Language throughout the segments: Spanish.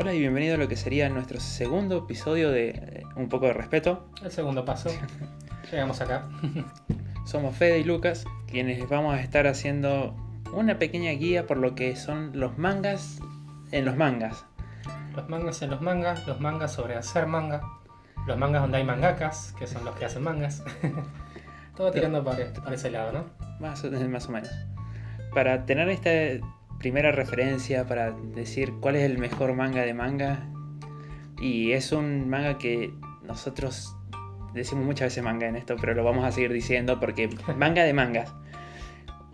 Hola y bienvenido a lo que sería nuestro segundo episodio de eh, Un poco de respeto. El segundo paso. Llegamos acá. Somos Fede y Lucas, quienes vamos a estar haciendo una pequeña guía por lo que son los mangas en los mangas. Los mangas en los mangas, los mangas sobre hacer manga, los mangas donde hay mangakas, que son los que hacen mangas. Todo tirando para, para ese lado, ¿no? Más, o- más o menos. Para tener esta primera referencia, para decir cuál es el mejor manga de manga. Y es un manga que nosotros decimos muchas veces manga en esto, pero lo vamos a seguir diciendo porque manga de mangas.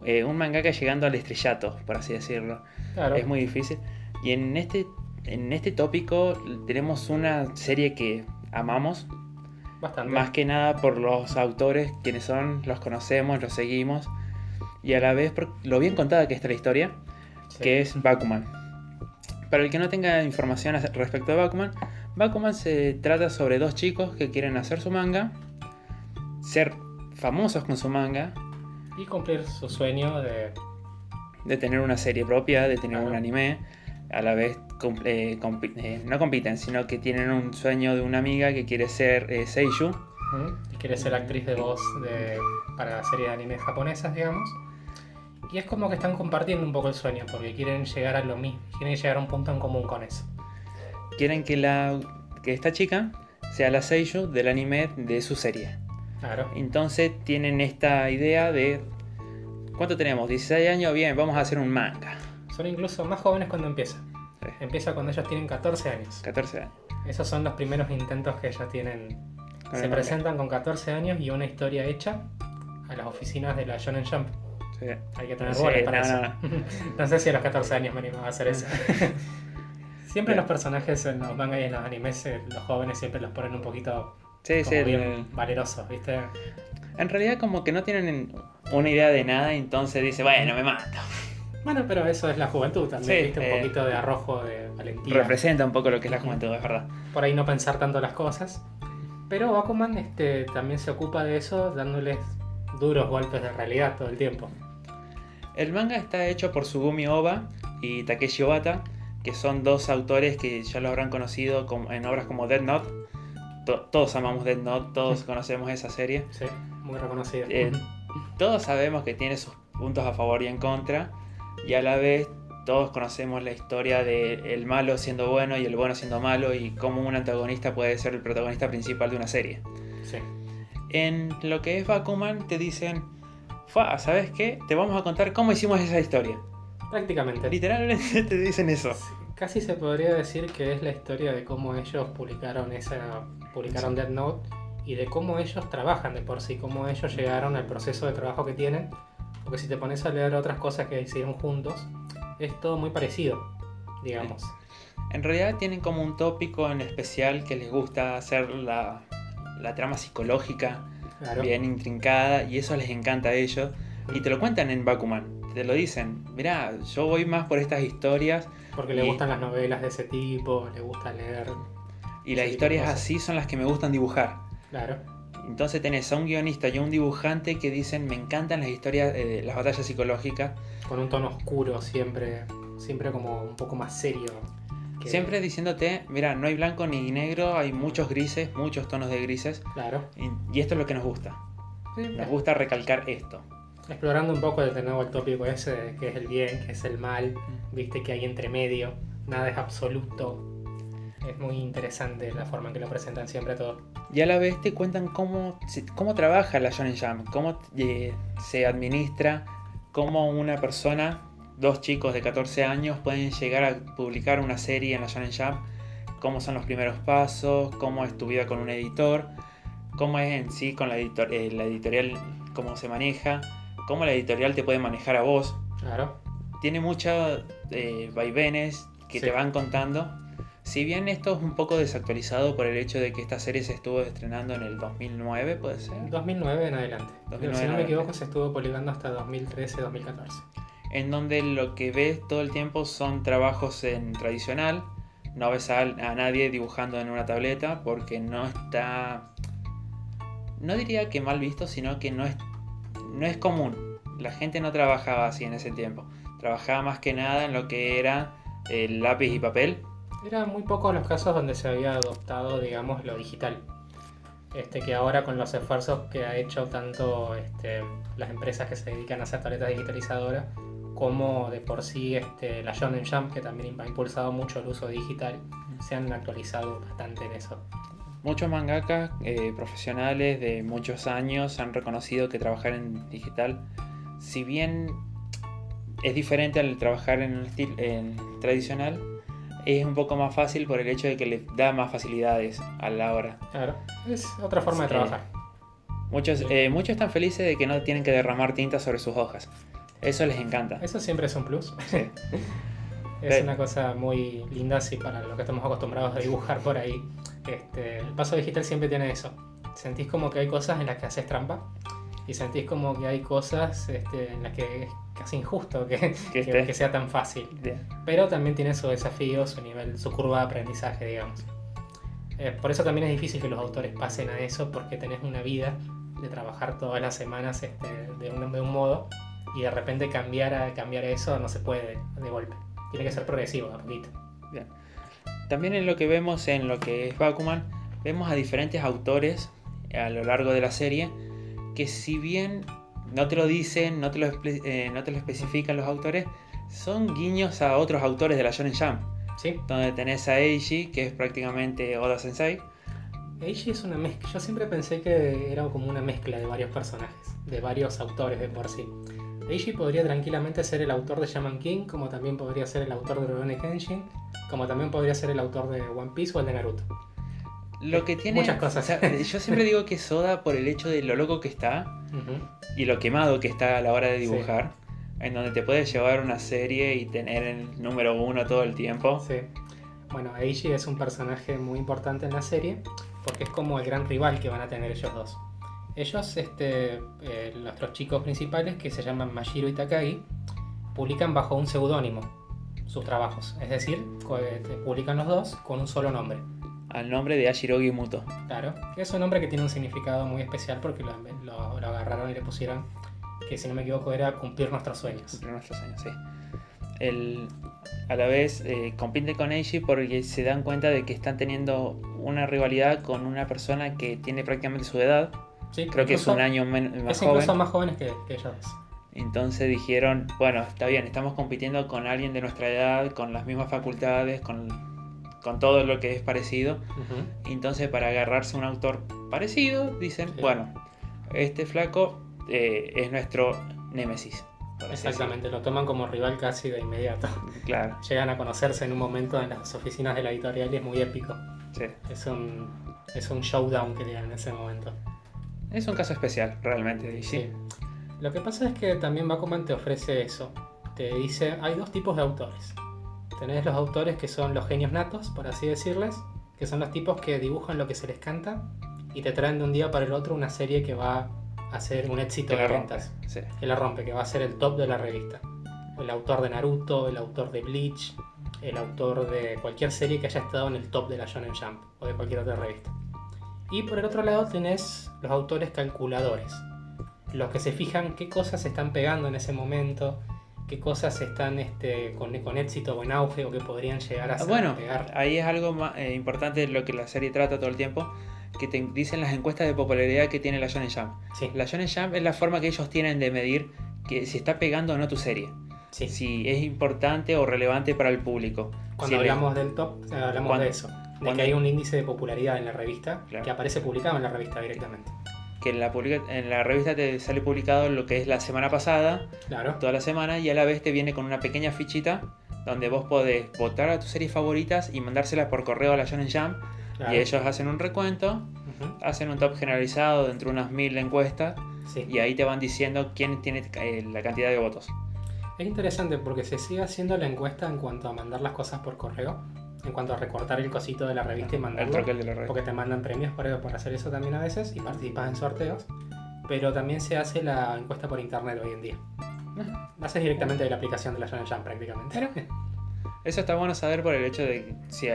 Eh, un mangaka llegando al estrellato, por así decirlo. Claro. Es muy difícil. Y en este, en este tópico tenemos una serie que amamos, Bastante. más que nada por los autores, quienes son, los conocemos, los seguimos, y a la vez por lo bien contada que está la historia, Sí. que es Bakuman. Para el que no tenga información respecto de Bakuman, Bakuman se trata sobre dos chicos que quieren hacer su manga, ser famosos con su manga, Y cumplir su sueño de. de tener una serie propia, de tener un anime, a la vez eh, compi- eh, no compiten, sino que tienen un sueño de una amiga que quiere ser eh, Seiyuu. ¿Mm? Y quiere ser actriz de voz de, para series de anime japonesas, digamos. Y es como que están compartiendo un poco el sueño, porque quieren llegar a lo mismo, quieren llegar a un punto en común con eso. Quieren que, la, que esta chica sea la Seiyuu del anime de su serie. Claro. Entonces tienen esta idea de... ¿Cuánto tenemos? 16 años, bien, vamos a hacer un manga. Son incluso más jóvenes cuando empieza. Sí, Empieza cuando ellos tienen 14 años. 14 años. Esos son los primeros intentos que ellos tienen. Con Se presentan con 14 años y una historia hecha a las oficinas de la Shonen Jump. Sí. Hay que tener Sí, bolas para no, eso. no, No, sé si a los 14 años me animaba a hacer eso. siempre los personajes en los mangas y en los animes, eh, los jóvenes siempre los ponen un poquito Sí, como sí, bien el- valerosos, ¿viste? En realidad como que no tienen una idea de nada, entonces dice, bueno, me mato. Bueno, pero eso es la juventud también, ¿viste? Un eh, poquito de arrojo, de valentía. Representa un poco lo que es la juventud, es verdad. por ahí no pensar tanto las cosas. Pero Bakuman este, también se ocupa de eso, dándoles duros golpes de realidad todo el tiempo. El manga está hecho por Sugumi Oba y Takeshi Obata, que son dos autores que ya lo habrán conocido en obras como Dead Note. To- todos amamos Dead Note, todos conocemos esa serie. Sí, muy reconocido. Eh, Todos sabemos que tiene sus puntos a favor y en contra, y a la vez todos conocemos la historia de el malo siendo bueno y el bueno siendo malo y cómo un antagonista puede ser el protagonista principal de una serie. Sí. En lo que es Bakuman te dicen, "Fua, ¿sabes qué? Te vamos a contar cómo hicimos esa historia. Prácticamente. Literalmente te dicen eso. Casi se podría decir que es la historia de cómo ellos publicaron esa publicaron Death Note y de cómo ellos trabajan de por sí, cómo ellos llegaron al proceso de trabajo que tienen. Porque si te pones a leer otras cosas que hicieron juntos, es todo muy parecido, digamos. En realidad tienen como un tópico en especial que les gusta hacer la, la trama psicológica Claro. bien intrincada y eso les encanta a ellos. Y te lo cuentan en Bakuman. Te lo dicen. Mirá, yo voy más por estas historias Porque le Y- gustan las novelas de ese tipo, le gusta leer. y las historias así son las que me gustan dibujar. Claro. Entonces tenés a un guionista y a un dibujante que dicen me encantan las historias, eh, las batallas psicológicas. Con un tono oscuro siempre, siempre como un poco más serio. Que- Siempre diciéndote, mira, no hay blanco ni negro, hay muchos grises, muchos tonos de grises. Claro. Y, y esto es lo que nos gusta. Sí, Nos gusta recalcar esto. Explorando un poco de nuevo el tópico ese, que es el bien, que es el mal, viste que hay entre medio, nada es absoluto. Es muy interesante la forma en que lo presentan siempre todo. Y a la vez te cuentan cómo, cómo trabaja la Shonen Jump, cómo eh, se administra, cómo una persona, dos chicos de 14 años, pueden llegar a publicar una serie en la Shonen Jump, cómo son los primeros pasos, cómo es tu vida con un editor, cómo es en sí con la, editor- eh, la editorial, cómo se maneja, cómo la editorial te puede manejar a vos. Claro. Tiene muchos eh, vaivenes que Sí. te van contando. Si bien esto es un poco desactualizado por el hecho de que esta serie se estuvo estrenando en el 2009, puede ser, 2009 en adelante. 2009 si no me equivoco, se estuvo publicando hasta 2013-2014. En donde lo que ves todo el tiempo son trabajos en tradicional. No ves a, a nadie dibujando en una tableta porque no está. No diría que mal visto, sino que no es, no es común. La gente no trabajaba así en ese tiempo. Trabajaba más que nada en lo que era el lápiz y papel. Eran muy pocos los casos donde se había adoptado, digamos, lo digital. Este, que ahora con los esfuerzos que ha hecho tanto este, las empresas que se dedican a hacer tabletas digitalizadoras, como de por sí este, la Shonen Jump, que también ha impulsado mucho el uso digital, se han actualizado bastante en eso. Muchos mangakas eh, profesionales de muchos años han reconocido que trabajar en digital, si bien es diferente al trabajar en el estilo tradicional, es un poco más fácil por el hecho de que le da más facilidades a la hora. Claro, es otra forma de trabajar. Muchos, eh, muchos están felices de que no tienen que derramar tinta sobre sus hojas. Eso les encanta. Eso siempre es un plus. es una cosa muy linda si para los que estamos acostumbrados a dibujar por ahí. Este, el paso digital siempre tiene eso. Sentís como que hay cosas en las que haces trampa y sentís como que hay cosas este, en las que es casi injusto que, que, sea tan fácil. Pero también tiene su desafío, su nivel, su curva de aprendizaje, digamos. Eh, por eso también es difícil que los autores pasen a eso, porque tenés una vida de trabajar todas las semanas este, de, un, de, un, modo y de repente cambiar a cambiar eso no se puede de golpe. Tiene que ser progresivo, a poquito. Bien. También en lo que vemos en lo que es Bakuman, vemos a diferentes autores a lo largo de la serie que si bien no te lo dicen, no te lo, eh, no te lo especifican los autores, son guiños a otros autores de la Shonen Jump. Sí. Donde tenés a Eiji, que es prácticamente Oda Sensei. Eiji es una mezcla. Yo siempre pensé que era como una mezcla de varios personajes, de varios autores de por sí. Eiji podría tranquilamente ser el autor de Shaman King, como también podría ser el autor de Rurouni Kenshin, como también podría ser el autor de One Piece o el de Naruto. Lo que tiene. Muchas cosas. yo siempre digo que Soda, por el hecho de lo loco que está y lo quemado que está a la hora de dibujar, en donde te puedes llevar una serie y tener el número uno todo el tiempo. Sí. Bueno, Eiji es un personaje muy importante en la serie porque es como el gran rival que van a tener ellos dos. Ellos, este, eh, nuestros chicos principales, que se llaman Mashiro y Takagi, publican bajo un seudónimo sus trabajos. Es decir, eh, publican los dos con un solo nombre al nombre de Ashirogi Muto. Claro, es un nombre que tiene un significado muy especial porque lo, agarraron y le pusieron, que si no me equivoco era cumplir nuestros sueños. Cumplir nuestros sueños, sí. El, a la vez eh, compite con Eiji porque se dan cuenta de que están teniendo una rivalidad con una persona que tiene prácticamente su edad. Sí, Creo que es un año más joven. Es incluso más jóvenes que, que ellos. Entonces dijeron, bueno, está bien, estamos compitiendo con alguien de nuestra edad, con las mismas facultades, con con todo lo que es parecido. Entonces, para agarrarse a un autor parecido, dicen, bueno, este flaco eh, es nuestro némesis. Exactamente, lo toman como rival casi de inmediato. Claro. Llegan a conocerse en un momento en las oficinas de la editorial y es muy épico. Sí. Es un, es un showdown que tienen en ese momento. Es un caso especial, realmente. Sí. Lo que pasa es que también Bakuman te ofrece eso. Te dice, hay dos tipos de autores. Tenés los autores que son los genios natos, por así decirles, que son los tipos que dibujan lo que se les canta y te traen de un día para el otro una serie que va a ser un éxito de ventas. Que la rompe, que va a ser el top de la revista. El autor de Naruto, el autor de Bleach, el autor de cualquier serie que haya estado en el top de la Shonen Jump o de cualquier otra revista. Y por el otro lado tenés los autores calculadores, los que se fijan qué cosas se están pegando en ese momento, qué cosas están este, con, con, éxito o en auge o que podrían llegar a, ser, bueno, Ahí es algo más, eh, importante lo que la serie trata todo el tiempo, que te dicen las encuestas de popularidad que tiene la Shonen Jump. La Shonen Jump es la forma que ellos tienen de medir que si está pegando o no tu serie. Si es importante o relevante para el público. Cuando hablamos del top, hablamos de eso. De que hay un índice de popularidad en la revista que aparece publicado en la revista directamente que en la, en la revista te sale publicado lo que es la semana pasada, claro. toda la semana, y a la vez te viene con una pequeña fichita donde vos podés votar a tus series favoritas y mandárselas por correo a la Shonen Jump. Y ellos hacen un recuento, hacen un top generalizado dentro de unas mil encuestas, y ahí te van diciendo quién tiene eh, la cantidad de votos. Es interesante porque se sigue haciendo la encuesta en cuanto a mandar las cosas por correo, en cuanto a recortar el cosito de la revista y mandarlo. Porque te mandan premios por, por hacer eso también a veces y participas en sorteos. Pero también se hace la encuesta por internet hoy en día. Lo haces directamente de la aplicación de la Shonen Jump prácticamente. Eso está bueno saber por el hecho de si,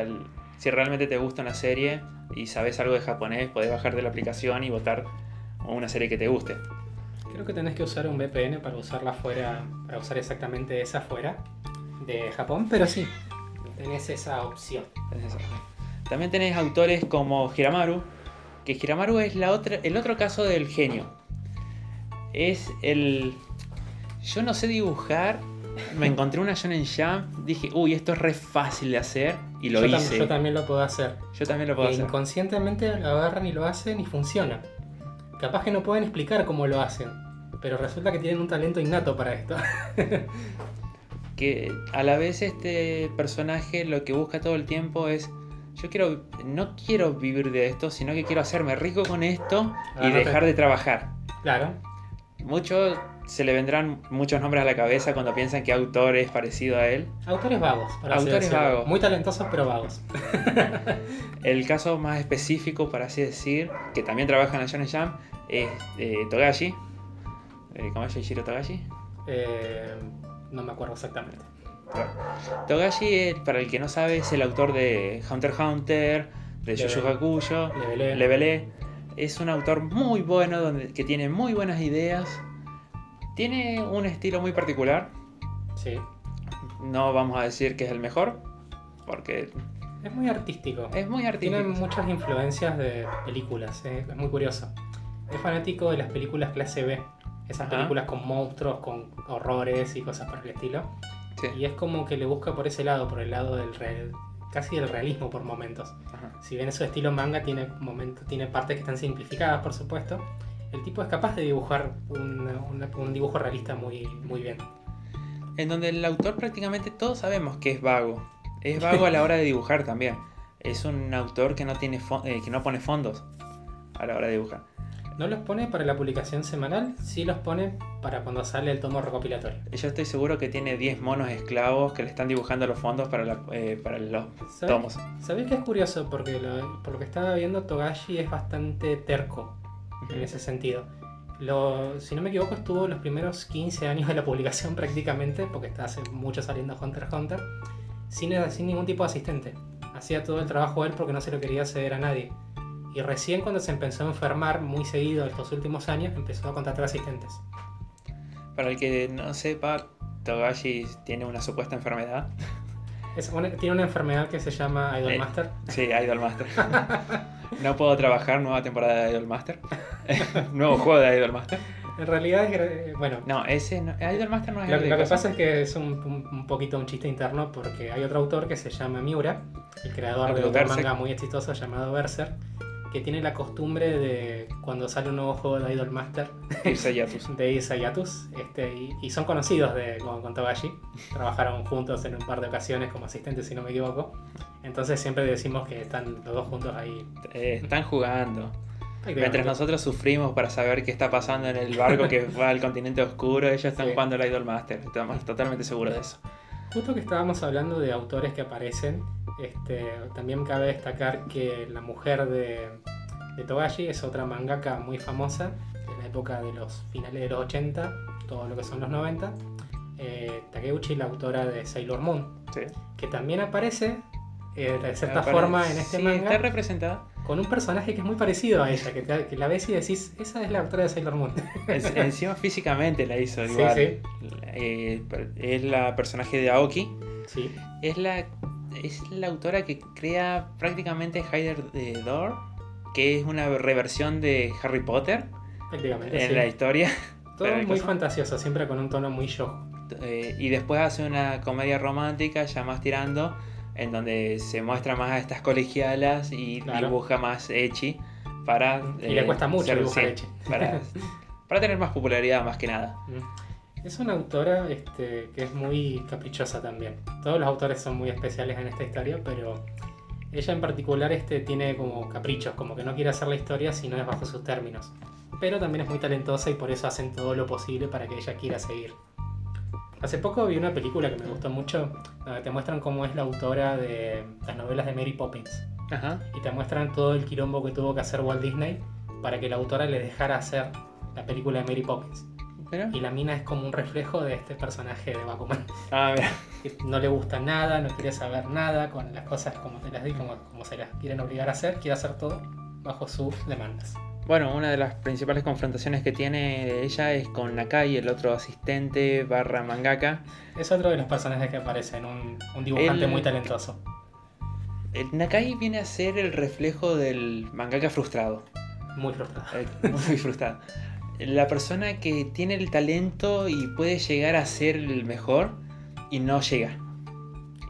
si realmente te gusta una serie y sabes algo de japonés, podés bajar de la aplicación y votar una serie que te guste. Creo que tenés que usar un VPN para usarla fuera, para usar exactamente esa fuera de Japón, pero sí, tenés esa opción. Tenés. También tenés autores como Hiramaru, que Hiramaru es la otra, el otro caso del genio. Es el... Yo no sé dibujar, me encontré una Shonen Jump, dije, uy, esto es re fácil de hacer, y lo yo, hice. yo también lo puedo hacer. Yo también lo puedo E hacer. inconscientemente lo agarran y lo hacen y funciona. Capaz que no pueden explicar cómo lo hacen, pero resulta que tienen un talento innato para esto. que a la vez este personaje lo que busca todo el tiempo es yo quiero no quiero vivir de esto sino que quiero hacerme rico con esto y Ah, te- dejar de trabajar claro, muchos se le vendrán muchos nombres a la cabeza cuando piensan que autor es parecido a él autores vagos. Para Autores vagos. Muy talentosos, pero vagos. el caso más específico para así decir que también trabaja en la Shonen Jump es eh, Togashi eh, ¿cómo es Shiro Togashi? Eh, no me acuerdo exactamente. Togashi, eh, para el que no sabe, es el autor de Hunter x Hunter, de Yu Levelé. Levelé. Es un autor muy bueno, donde, que tiene muy buenas ideas. Tiene un estilo muy particular. Sí. No vamos a decir que es el mejor, porque Es muy artístico. es muy artístico. Tiene muchas influencias de películas, eh, es muy curioso. Es fanático de las películas clase B, esas Ajá. películas con monstruos, con horrores y cosas por el estilo. Sí. Y es como que le busca por ese lado, por el lado del real, casi del realismo por momentos. Ajá. Si bien su estilo manga tiene momentos, tiene partes que están simplificadas, por supuesto, el tipo es capaz de dibujar un, una- un dibujo realista muy, muy bien. En donde el autor prácticamente todos sabemos que es vago. Es vago a la hora de dibujar también. Es un autor que no, tiene eh, que no pone fondos a la hora de dibujar. No los pone para la publicación semanal, sí los pone para cuando sale el tomo recopilatorio. Yo estoy seguro que tiene 10 monos esclavos que le están dibujando los fondos para, la- eh, para los tomos. ¿Sabés que es curioso? Porque lo- por lo que estaba viendo, Togashi es bastante terco en ese sentido. Lo, si no me equivoco, estuvo los primeros 15 años de la publicación prácticamente, porque está hace mucho saliendo Hunter x Hunter, sin, sin ningún tipo de asistente. Hacía todo el trabajo él porque no se lo quería ceder a nadie. Y recién cuando se empezó a enfermar muy seguido estos últimos años, empezó a contratar asistentes. Para el que no sepa, Togashi tiene una supuesta enfermedad. Es una- tiene una enfermedad que se llama Eh. Idolmaster. Sí, Idol Master. no puedo trabajar nueva temporada de Idol Master. Nuevo juego de Idol Master. En realidad, es, gra- bueno, No, ese no- Idol Master no es Lo, lo que pasa es que es un, un- poquito un chiste interno porque hay otro autor que se llama Miura, el creador de Berserk. manga muy exitoso llamado Berserk, que tiene la costumbre de cuando sale un nuevo juego de Idol Master Irse Yatus. de Isayatus, este, y, y son conocidos de, con, con Togashi, trabajaron juntos en un par de ocasiones como asistentes si no me equivoco, entonces siempre decimos que están los dos juntos ahí. Eh, están jugando. Mientras nosotros sufrimos para saber qué está pasando en el barco que va al continente oscuro, ellos están Sí. jugando al Idol Master. Estamos totalmente seguros de eso. Justo que estábamos hablando de autores que aparecen, este, también cabe destacar que la mujer de, de Togashi es otra mangaka muy famosa de la época de los finales de los 80, todo lo que son los 90. eh, Takeuchi, la autora de Sailor Moon, Sí. que también aparece eh, de cierta Apare- forma en este sí, manga Está representada. con un personaje que es muy parecido a ella, que, te- que la ves y decís, esa es la autora de Sailor Moon. En- Encima físicamente la hizo Sí, igual. sí. Eh, es la personaje de Aoki. sí, Es la, es la autora que crea prácticamente Hider the Door, que es una reversión de Harry Potter prácticamente. en sí. la historia. Todo muy fantasioso, siempre con un tono muy yo. Eh, y después hace una comedia romántica ya más tirando, en donde se muestra más a estas colegialas y Claro. dibuja más Echi para... Y le eh, cuesta mucho ser- dibujar sí. Para, para tener más popularidad más que nada. Mm. Es una autora este, que es muy caprichosa también. Todos los autores son muy especiales en esta historia, pero ella en particular este, tiene como caprichos, como que no quiere hacer la historia si no es bajo sus términos. Pero también es muy talentosa y por eso hacen todo lo posible para que ella quiera seguir. Hace poco vi una película que me gustó mucho, donde te muestran cómo es la autora de las novelas de Mary Poppins. Ajá. Y te muestran todo el quilombo que tuvo que hacer Walt Disney para que la autora le dejara hacer la película de Mary Poppins. Pero, Y la mina es como un reflejo de este personaje de Bakuman. ah, mira. No le gusta nada, no quiere saber nada con las cosas como te las di, como, como se las quieren obligar a hacer, quiere hacer todo bajo sus demandas. Bueno, una de las principales confrontaciones que tiene ella es con Nakai, el otro asistente barra mangaka. Es otro de los personajes que aparecen, un, un dibujante muy talentoso. El Nakai viene a ser el reflejo del mangaka frustrado. Muy frustrado. eh, Muy frustrado. La persona que tiene el talento y puede llegar a ser el mejor y no llega.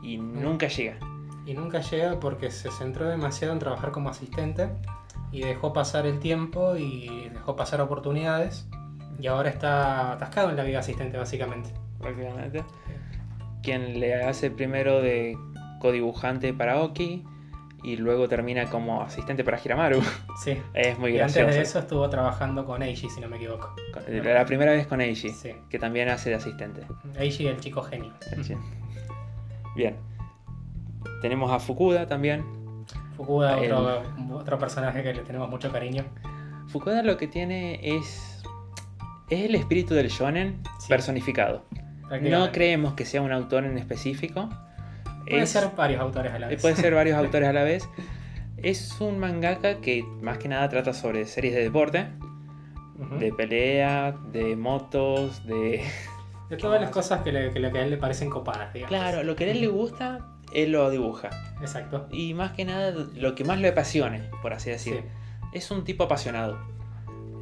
Y nunca llega. Y nunca llega porque se centró demasiado en trabajar como asistente y dejó pasar el tiempo y dejó pasar oportunidades. Y ahora está atascado en la vida asistente, básicamente. prácticamente. Quien le hace primero de codibujante para Oki y luego termina como asistente para Hiramaru. Sí. Es muy y antes gracioso. de eso estuvo trabajando con Eiji, si no me equivoco. Con- La primera vez con Eiji, Sí. que también hace de asistente. Eiji, el chico genio. Sí. Bien. Tenemos a Fukuda también. Fukuda, El- otro, otro personaje que le tenemos mucho cariño. Fukuda lo que tiene es. Es el espíritu del shonen Sí. personificado. No creemos que sea un autor en específico. Puede Es- ser varios autores a la vez. Puede ser varios autores a la vez. Es un mangaka que más que nada trata sobre series de deporte, Ujú. de pelea, de motos, de... De todas las cosas que, le- que, lo que a él le parecen copadas, digamos. Claro, lo que a él le gusta, él lo dibuja. Exacto. Y más que nada, lo que más le apasione, por así decir. Sí. Es un tipo apasionado.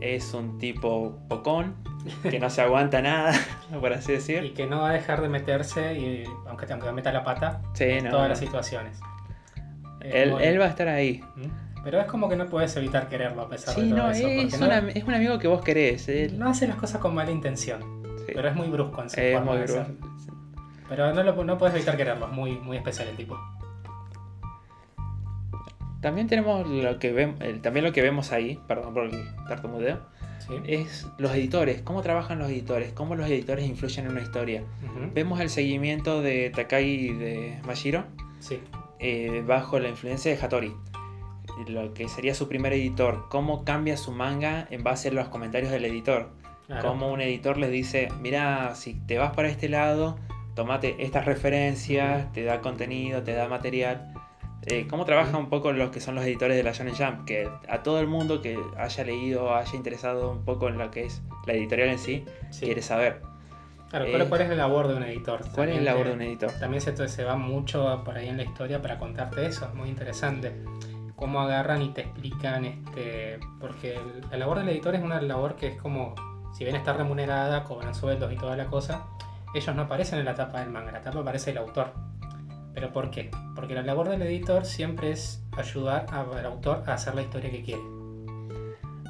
Es un tipo pocón, que no se aguanta nada, por así Y decir. que no va a dejar de meterse, y, aunque, aunque meta la pata, Sí, en no, todas no. las situaciones. Es Él, muy- él va a estar ahí. ¿Mm? Pero es como que no puedes evitar quererlo a pesar Sí, de todo no, eso. es, un, no, es un amigo que vos querés. él- no hace las cosas con mala intención, sí. pero es muy brusco en su Es forma muy de ser. brusco. Pero no, lo, no puedes evitar quererlo, es muy, muy especial el tipo. También tenemos lo que vemos, también lo que vemos ahí, perdón por el tartamudeo, ¿sí? es los editores, cómo trabajan los editores, cómo los editores influyen en una historia. Vemos el seguimiento de Takai y de Mashiro Sí, eh, bajo la influencia de Hattori, lo que sería su primer editor, cómo cambia su manga en base a los comentarios del editor. claro. Cómo un editor les dice, mira, si te vas para este lado, tomate estas referencias, te da contenido, te da material. Eh, cómo trabaja un poco los que son los editores de la Shonen Jump, que a todo el mundo que haya leído, haya interesado un poco en lo que es la editorial en sí, Sí. quiere saber Claro, eh, ¿cuál, es la labor de un editor? cuál es También la labor de un editor. También se, se va mucho por ahí en la historia para contarte eso, es muy interesante. Cómo agarran y te explican, este, porque la labor del editor es una labor que es como, si bien está remunerada, cobran sueldos y toda la cosa, ellos no aparecen en la tapa del manga, la tapa aparece el autor. ¿Pero por qué? Porque la labor del editor siempre es ayudar al autor a hacer la historia que quiere.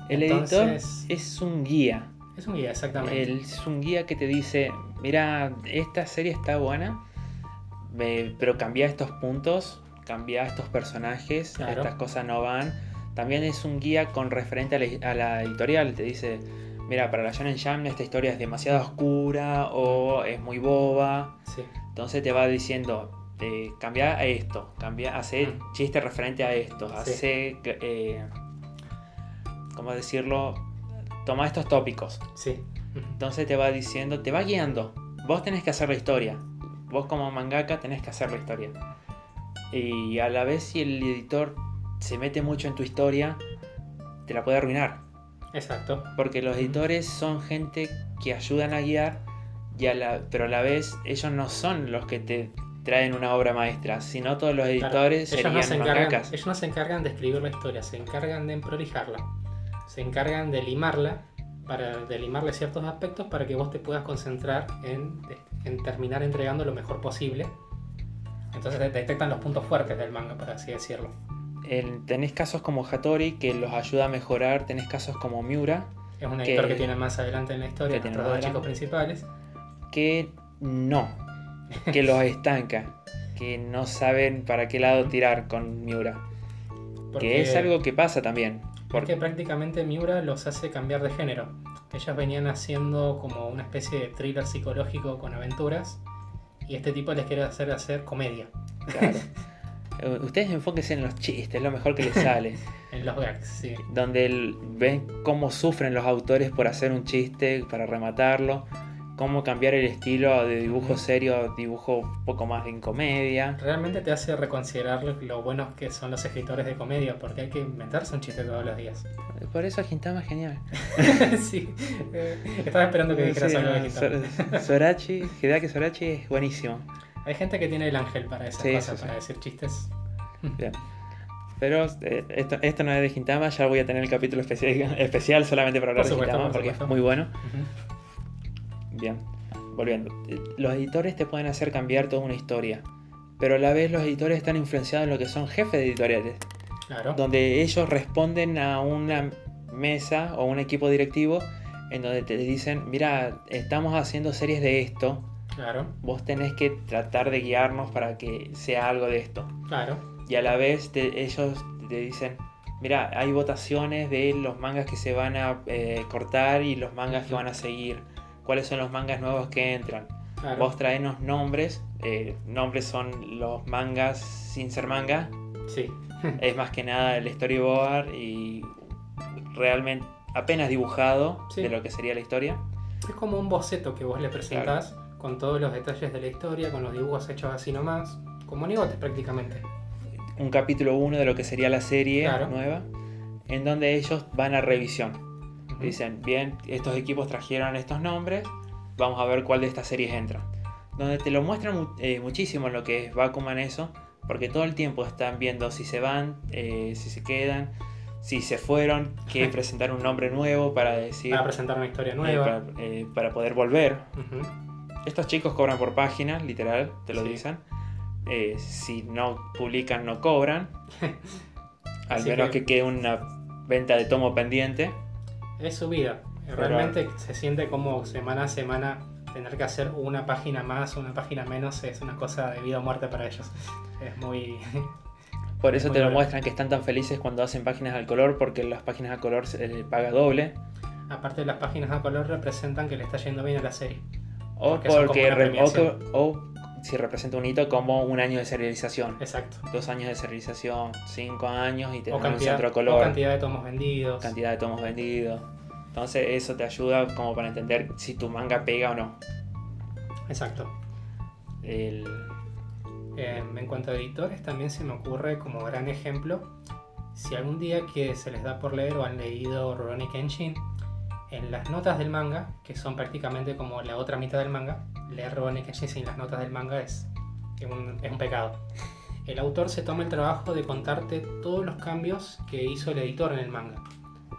El Entonces- editor es un guía, Es un guía, exactamente. Es un guía que te dice, mira, esta serie está buena, pero cambia estos puntos, cambia estos personajes, Claro. estas cosas no van. También es un guía con referente a la, a la editorial, te dice, mira, para la Shonen Jam esta historia es demasiado oscura o es muy boba. Sí, Entonces te va diciendo, eh, cambia a esto, cambia, hace Mm. chiste referente a esto, Sí. hace, eh, ¿cómo decirlo? Toma estos tópicos. sí. Entonces te va diciendo, te va guiando. Vos tenés que hacer la historia. Vos como mangaka tenés que hacer la historia. Y a la vez si el editor se mete mucho en tu historia, te la puede arruinar. Exacto. Porque los editores son gente que ayudan a guiar, y a la, pero a la vez ellos no son los que te traen una obra maestra, sino todos los Claro, editores ellos, no serían se encargan, ellos no se encargan de escribir la historia, se encargan de emprolijarla. Se encargan de limarla, para de limarle ciertos aspectos para que vos te puedas concentrar en, en terminar entregando lo mejor posible. Entonces te detectan los puntos fuertes del manga, por así decirlo. El- tenés casos como Hattori que los ayuda a mejorar, tenés casos como Miura Es un Que- editor que, tiene más adelante en la historia, que tiene nuestros dos chicos principales. que no, que los estanca, que no saben para qué lado tirar con Miura. Porque, Que es algo que pasa también. porque Porque prácticamente Miura los hace cambiar de género. Ellos venían haciendo como una especie de thriller psicológico con aventuras. Y este tipo les quiere hacer hacer comedia. claro, ustedes enfóquense en los chistes, es lo mejor que les sale. En los gags, sí. donde el- ven cómo sufren los autores por hacer un chiste, para rematarlo. Cómo cambiar el estilo de dibujo serio a dibujo un poco más en comedia. Realmente te hace reconsiderar lo- buenos que son los escritores de comedia, porque hay que inventarse un chiste todos los días. Por eso Gintama es genial. sí, eh, estaba esperando que dijeras Sí, algo de Gintama. Sor- Sorachi, Hideaki Sorachi es buenísimo. Hay gente que tiene el ángel para esas Sí, cosas, sí, para decir chistes. Bien. Pero eh, esto, esto no es de Gintama, ya voy a tener el capítulo especial, especial solamente para hablar Por de Gintama por porque es muy bueno. Bien, volviendo. Los editores te pueden hacer cambiar toda una historia, pero a la vez los editores están influenciados en lo que son jefes de editoriales, Claro. donde ellos responden a una mesa o un equipo directivo en donde te dicen, mira, estamos haciendo series de esto, Claro, vos tenés que tratar de guiarnos para que sea algo de esto. claro. Y a la vez te- ellos te dicen, mira, hay votaciones de los mangas que se van a eh, cortar y los mangas que van a seguir. ¿Cuáles son los mangas nuevos que entran? claro. Vos traenos nombres. eh, nombres son los mangas sin ser manga. Sí, Es más que nada el storyboard y realmente apenas dibujado Sí. de lo que sería la historia. es como un boceto que vos le presentás con todos los detalles de la historia, con los dibujos hechos así nomás, como monigotes prácticamente. Un capítulo 1 de lo que sería la serie Claro. nueva. En donde ellos van a revisión. Dicen, bien, estos equipos trajeron estos nombres, vamos a ver cuál de estas series entra. Donde te lo muestran mu- eh, muchísimo en lo que es Bakuman eso, porque todo el tiempo están viendo si se van, eh, si se quedan, si se fueron, que presentar un nombre nuevo para decir, Para presentar una historia nueva. para, eh, para poder volver. Estos chicos cobran por página, literal, te lo Sí. dicen. Si no publican, no cobran. Al Así menos que- que quede una venta de tomo pendiente. Es su vida. Realmente se siente como semana a semana tener que hacer una página más, una página menos, es una cosa de vida o muerte para ellos. Es muy... Por eso te lo bueno. muestran que están tan felices cuando hacen páginas al color, porque las páginas al color se les paga doble. Aparte las páginas a color representan que le está yendo bien a la serie. O Porque porque re- o si representa un hito como un año de serialización. Exacto. Dos años de serialización, cinco años y te O dan un centro o color, cantidad de tomos vendidos. cantidad de tomos vendidos. Entonces eso te ayuda como para entender si tu manga pega o no. Exacto. El- Eh, en cuanto a editores, también se me ocurre como gran ejemplo, si algún día que se les da por leer o han leído Rurouni Kenshin, en las notas del manga, que son prácticamente como la otra mitad del manga, leer Rurouni sin las notas del manga es, es un, es un pecado. El autor se toma el trabajo de contarte todos los cambios que hizo el editor en el manga.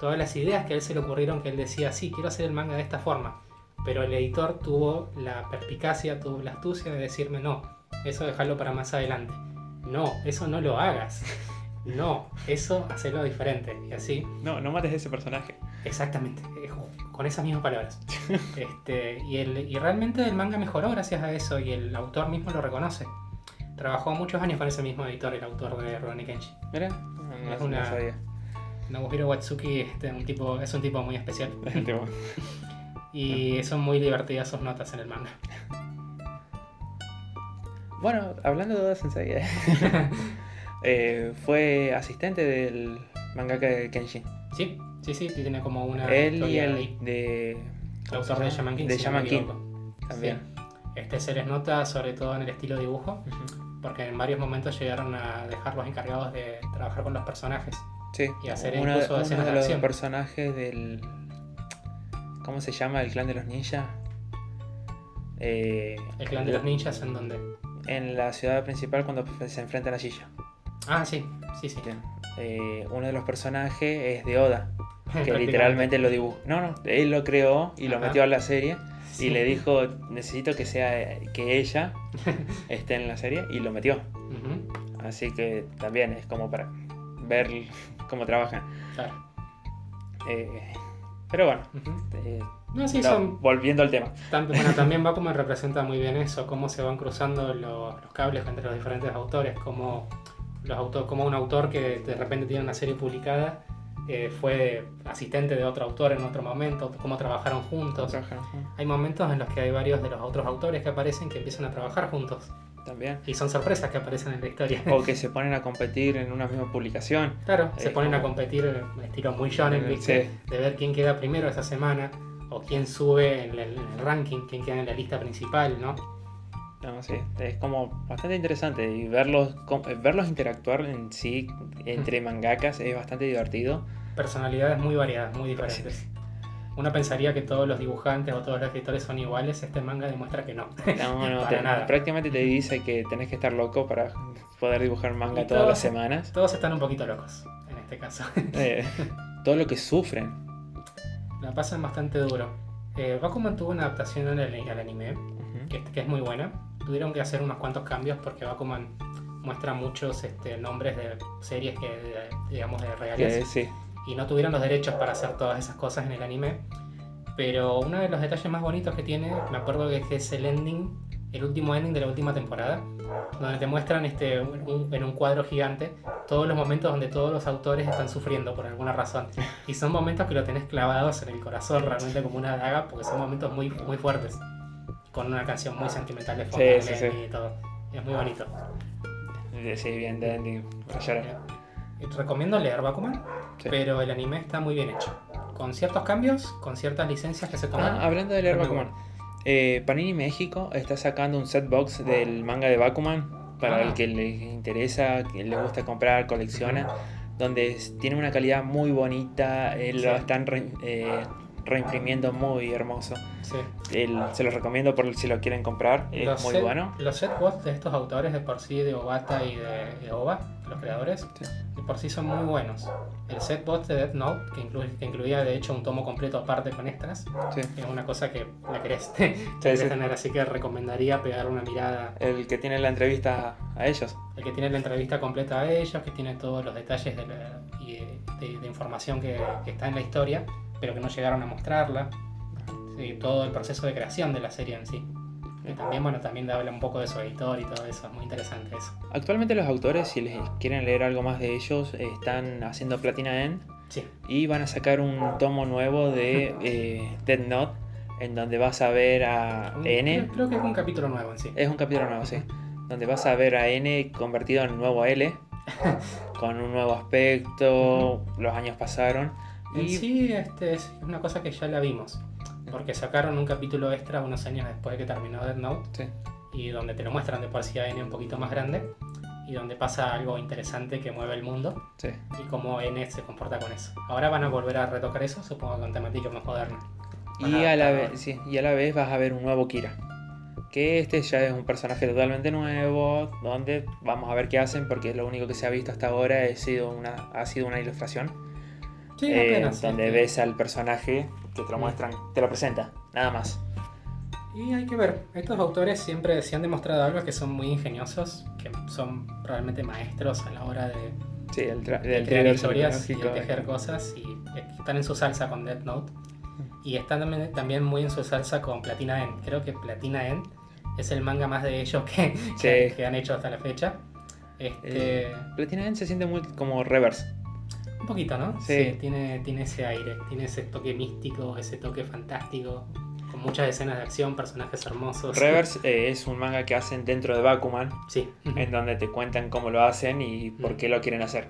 Todas las ideas que a él se le ocurrieron que él decía, sí, quiero hacer el manga de esta forma. Pero el editor tuvo la perspicacia, tuvo la astucia de decirme, no, eso dejarlo para más adelante. No, eso no lo hagas. No, eso hacerlo diferente. Y así, No, no mates a ese personaje. Exactamente, eh, con esas mismas palabras. Este, y, el, y realmente el manga mejoró gracias a eso y el autor mismo lo reconoce. Trabajó muchos años con ese mismo editor, el autor de Rurouni Kenshin. Mira, no, no- Es no una- sabía. Nobuhiro Watsuki este, un tipo, es un tipo muy especial y son muy divertidas sus notas en el manga. Bueno, hablando de Oda Sensei, eh, fue asistente del mangaka de Kenshin. Sí, sí, sí, tiene como una. Él y el ahí. de. El ¿cómo se autor de? Shaman King. De si Shaman King también. Sí. Este se les nota sobre todo en el estilo dibujo, porque en varios momentos llegaron a dejarlos encargados de trabajar con los personajes. Sí, Y hacer uno, incluso uno escenas de de los personajes del. ¿Cómo se llama? El clan de los ninjas. Eh, El clan de los ninjas en donde. En la ciudad principal cuando se enfrentan a Shisha. Ah, sí, sí, sí. Bien. Eh, uno de los personajes es de Oda, que literalmente lo dibujó. No, no, él lo creó y lo metió a la serie Sí. y le dijo, necesito que sea que ella esté en la serie y lo metió. Así que también es como para ver cómo trabajan. claro. Eh, pero bueno, eh, No, sí, no, son. volviendo al tema. tam- bueno, también Bakuman representa muy bien eso, cómo se van cruzando los, los cables entre los diferentes autores, cómo, los auto- cómo un autor que de repente tiene una serie publicada eh, fue asistente de otro autor en otro momento, cómo trabajaron juntos. Hay momentos en los que hay varios de los otros autores que aparecen que empiezan a trabajar juntos. También. Y son sorpresas que aparecen en la historia. O que se ponen a competir en una misma publicación. Claro, se Es ponen a como- competir eh, estilo muy shonen, ¿viste? Sí. De ver quién queda primero esa semana. o quién sube en el, en el ranking, quién queda en la lista principal, ¿no? No, sí, es como bastante interesante y verlos, com- verlos interactuar en sí entre mangakas es bastante divertido. Personalidades muy variadas, muy diferentes. Uno pensaría que todos los dibujantes o todos los escritores son iguales, este manga demuestra que no. No, no, Para te- nada. prácticamente te dice que tenés que estar loco para poder dibujar manga Y todas todos- las semanas. Todos están un poquito locos, en este caso. Eh, todo lo que sufren. La pasan bastante duro. Eh, Bakuman tuvo una adaptación al, al anime, Ujú. que, que es muy buena. Tuvieron que hacer unos cuantos cambios porque Bakuman muestra muchos este, nombres de series que, de- digamos, de reales. sí, y no tuvieron los derechos para hacer todas esas cosas en el anime. Pero uno de los detalles más bonitos que tiene, me acuerdo que es el ending, el último ending de la última temporada, donde te muestran este, un- en un cuadro gigante todos los momentos donde todos los autores están sufriendo por alguna razón. Y son momentos que lo tenés clavados en el corazón realmente como una daga, porque son momentos muy, muy fuertes, con una canción muy sentimental de fondo Sí, del sí, sí. ending y todo. Es muy bonito. Eh, sí, bien, de ending, Recomiendo leer Bakuman, pero el anime está muy bien hecho. Con ciertos cambios, con ciertas licencias que se toman. Ah, hablando de leer Bakuman, eh, Panini México está sacando un set box del manga de Bakuman para Ah. el que le interesa, que le gusta comprar, colecciona, donde tiene una calidad muy bonita, eh, lo están re- eh, reimprimiendo muy hermoso. Sí. El- se los recomiendo por si lo quieren comprar, es Los muy set- bueno. Los setbots de estos autores de por sí, de Obata y de, de Oba, los creadores, Sí. de por sí son muy buenos. El setbot de Death Note, que, incluye- que incluía de hecho un tomo completo aparte con extras, Sí. es una cosa que la querés, querés tener, así que recomendaría pegar una mirada. El que tiene la entrevista a ellos. El que tiene la entrevista completa a ellos, que tiene todos los detalles de, la- y de, de- de información que, que está en la historia, pero que no llegaron a mostrarla. Sí, todo el proceso de creación de la serie en sí. Que también, bueno, también habla un poco de su editor y todo eso, es muy interesante eso. Actualmente los autores, si les quieren leer algo más de ellos, están haciendo Platina N Sí, y van a sacar un tomo nuevo de eh, Dead Note en donde vas a ver a un- N. creo, creo que es un capítulo nuevo en sí. Es un capítulo nuevo, sí. Donde vas a ver a N convertido en nuevo L, con un nuevo aspecto, los años pasaron. En Y sí, este, es una cosa que ya la vimos. Porque sacaron un capítulo extra unos años después de que terminó Death Note. sí, Y donde te lo muestran de por sí a N un poquito más grande. Y donde pasa algo interesante que mueve el mundo. sí. y cómo N se comporta con eso. Ahora van a volver a retocar eso, supongo con temática más moderna. Van Y a, la adaptar- vez, sí, y a la vez vas a ver un nuevo Kira. Que este ya es un personaje totalmente nuevo, donde vamos a ver qué hacen, porque lo único que se ha visto hasta ahora ha sido una, ha sido una ilustración. Sí, eh, apenas, donde sí. ves al personaje que te lo muestran, te lo presenta, nada más. Y hay que ver, estos autores siempre se han demostrado algo que son muy ingeniosos, que son realmente maestros a la hora de, Sí, el, tra- de del crear historias y de tejer cosas y están en su salsa con Death Note. Y están también, también muy en su salsa con Platina N. Creo que Platina N es el manga más de ellos que, que, Sí. que han hecho hasta la fecha. Este, Platina N se siente muy como reverse. Un poquito, ¿no? Sí. tiene, tiene ese aire, tiene ese toque místico, ese toque fantástico, con muchas escenas de acción, personajes hermosos. Reverse eh, es un manga que hacen dentro de Bakuman, Sí. en donde te cuentan cómo lo hacen y por Mm. qué lo quieren hacer.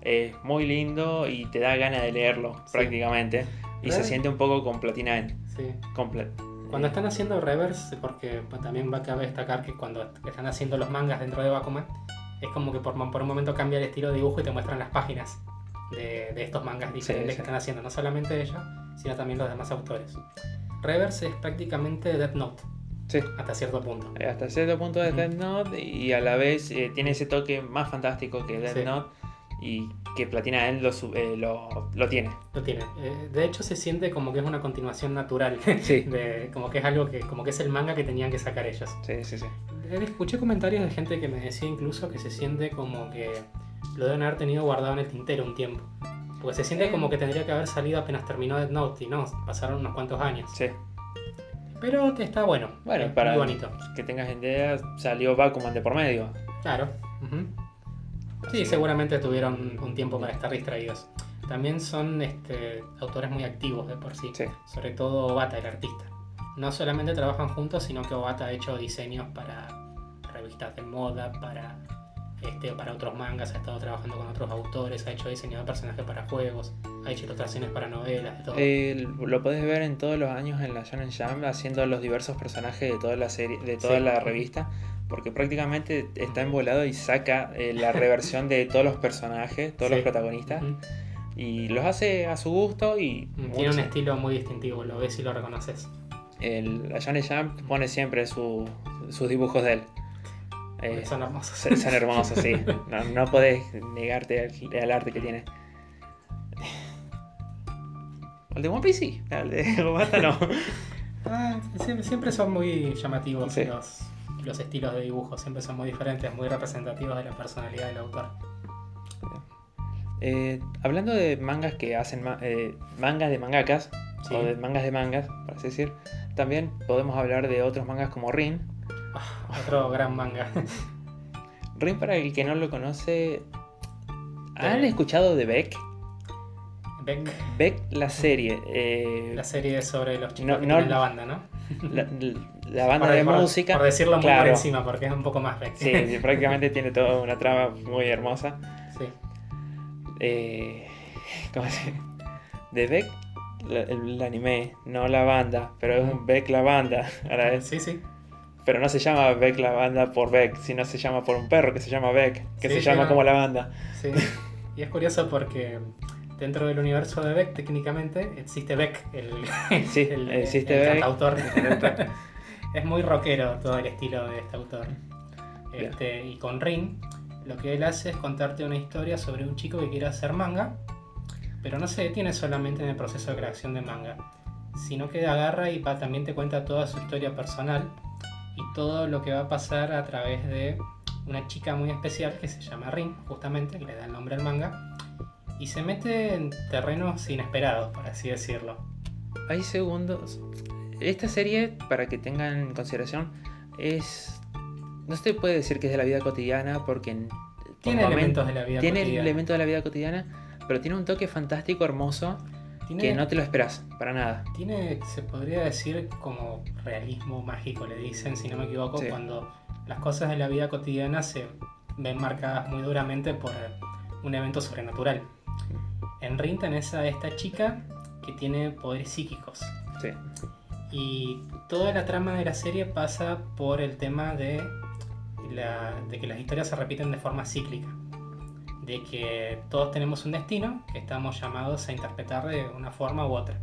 Es muy lindo y te da ganas de leerlo Sí. prácticamente. Y se siente un poco con Platina N. sí. Comple- Cuando están haciendo reverse, porque pues, también va a cabe destacar que cuando están haciendo los mangas dentro de Bakuman, es como que por, por un momento cambia el estilo de dibujo y te muestran las páginas de, de estos mangas diferentes sí. que están haciendo, no solamente ellos, sino también los demás autores. Reverse es prácticamente Death Note, Sí. hasta cierto punto. Eh, Hasta cierto punto de Ujú. Death Note y a la vez eh, tiene ese toque más fantástico que Death Sí. Note y que Platina N lo, eh, lo, lo tiene. Lo tiene. Eh, de hecho, se siente como que es una continuación natural. Sí. de, como que es algo que, como que es el manga que tenían que sacar ellos. Sí, sí, sí. Eh, Escuché comentarios de gente que me decía incluso que se siente como que lo deben haber tenido guardado en el tintero un tiempo. Porque se siente como que tendría que haber salido apenas terminó Death Note y no, pasaron unos cuantos años. Sí. Pero te está bueno. Bueno, es para muy bonito. que tengas idea, salió Bakuman de por medio. Claro. Sí, que- seguramente tuvieron un tiempo para estar distraídos. También son este, autores muy activos de por sí. Sí. Sobre todo Obata, el artista. No solamente trabajan juntos, sino que Obata ha hecho diseños para revistas de moda, para este, para otros mangas, ha estado trabajando con otros autores, ha hecho diseño de personajes para juegos, ha hecho ilustraciones para novelas, de todo. Eh, lo podés ver en todos los años en la Shonen Jump haciendo los diversos personajes de toda la serie, de toda Sí. la revista, porque prácticamente está envolado y saca eh, la reversión de todos los personajes, todos los protagonistas, y los hace a su gusto y Tiene un estilo muy distintivo, lo ves y lo reconoces. el, la Shonen Jump pone siempre su- sus dibujos de él. Eh, Son hermosos. son son hermosos, sí. No, no podés negarte al, al arte que tiene. El de One Piece sí, el de Gobata no. Ah, siempre, siempre son muy llamativos Sí. los, los estilos de dibujo, siempre son muy diferentes, muy representativos de la personalidad del autor. Eh, hablando de mangas que hacen ma- eh, mangas de mangakas, Sí. o de mangas de mangas, por así decir, también podemos hablar de otros mangas como Rin. Otro gran manga. Rin, para el que no lo conoce, ¿han escuchado de Beck? Beck, Beck, la serie. eh, la serie sobre los chicos No- que no- la banda, ¿no? la, la banda Por- de por- música. Por decirlo muy por claro. encima, porque es un poco más Beck. Sí, prácticamente tiene toda una trama muy hermosa. Sí. Eh, ¿Cómo se De Beck, la- el, el anime, no la banda, pero es un Beck la banda. Ahora es, Sí, sí. Pero no se llama Beck la banda por Beck, sino se llama por un perro que se llama Beck, que Sí, se llama no. como la banda. Sí. Y es curioso porque dentro del universo de Beck, técnicamente, existe Beck, el, Sí, el, existe el Beck. cantautor. es muy rockero todo el estilo de este autor. Este, y con Rin, lo que él hace es contarte una historia sobre un chico que quiere hacer manga, pero no se detiene solamente en el proceso de creación de manga, sino que agarra y pa- también te cuenta toda su historia personal y todo lo que va a pasar a través de una chica muy especial que se llama Rin, justamente, que le da el nombre al manga, y se mete en terrenos inesperados, por así decirlo. Hay segundos. Esta serie, para que tengan en consideración, es. No se puede decir que es de la vida cotidiana porque. en- por Tiene momentos- elementos de la vida Tiene cotidiana. elementos de la vida cotidiana, pero tiene un toque fantástico, hermoso, Tiene- que no te lo esperas, para nada. Tiene, se podría decir, como realismo mágico, le dicen, si no me equivoco, Sí. cuando las cosas de la vida cotidiana se ven marcadas muy duramente por un evento sobrenatural. En Rin tenés a esta chica que tiene poderes psíquicos. Sí. Y toda la trama de la serie pasa por el tema de, la- de que las historias se repiten de forma cíclica. De que todos tenemos un destino que estamos llamados a interpretar de una forma u otra.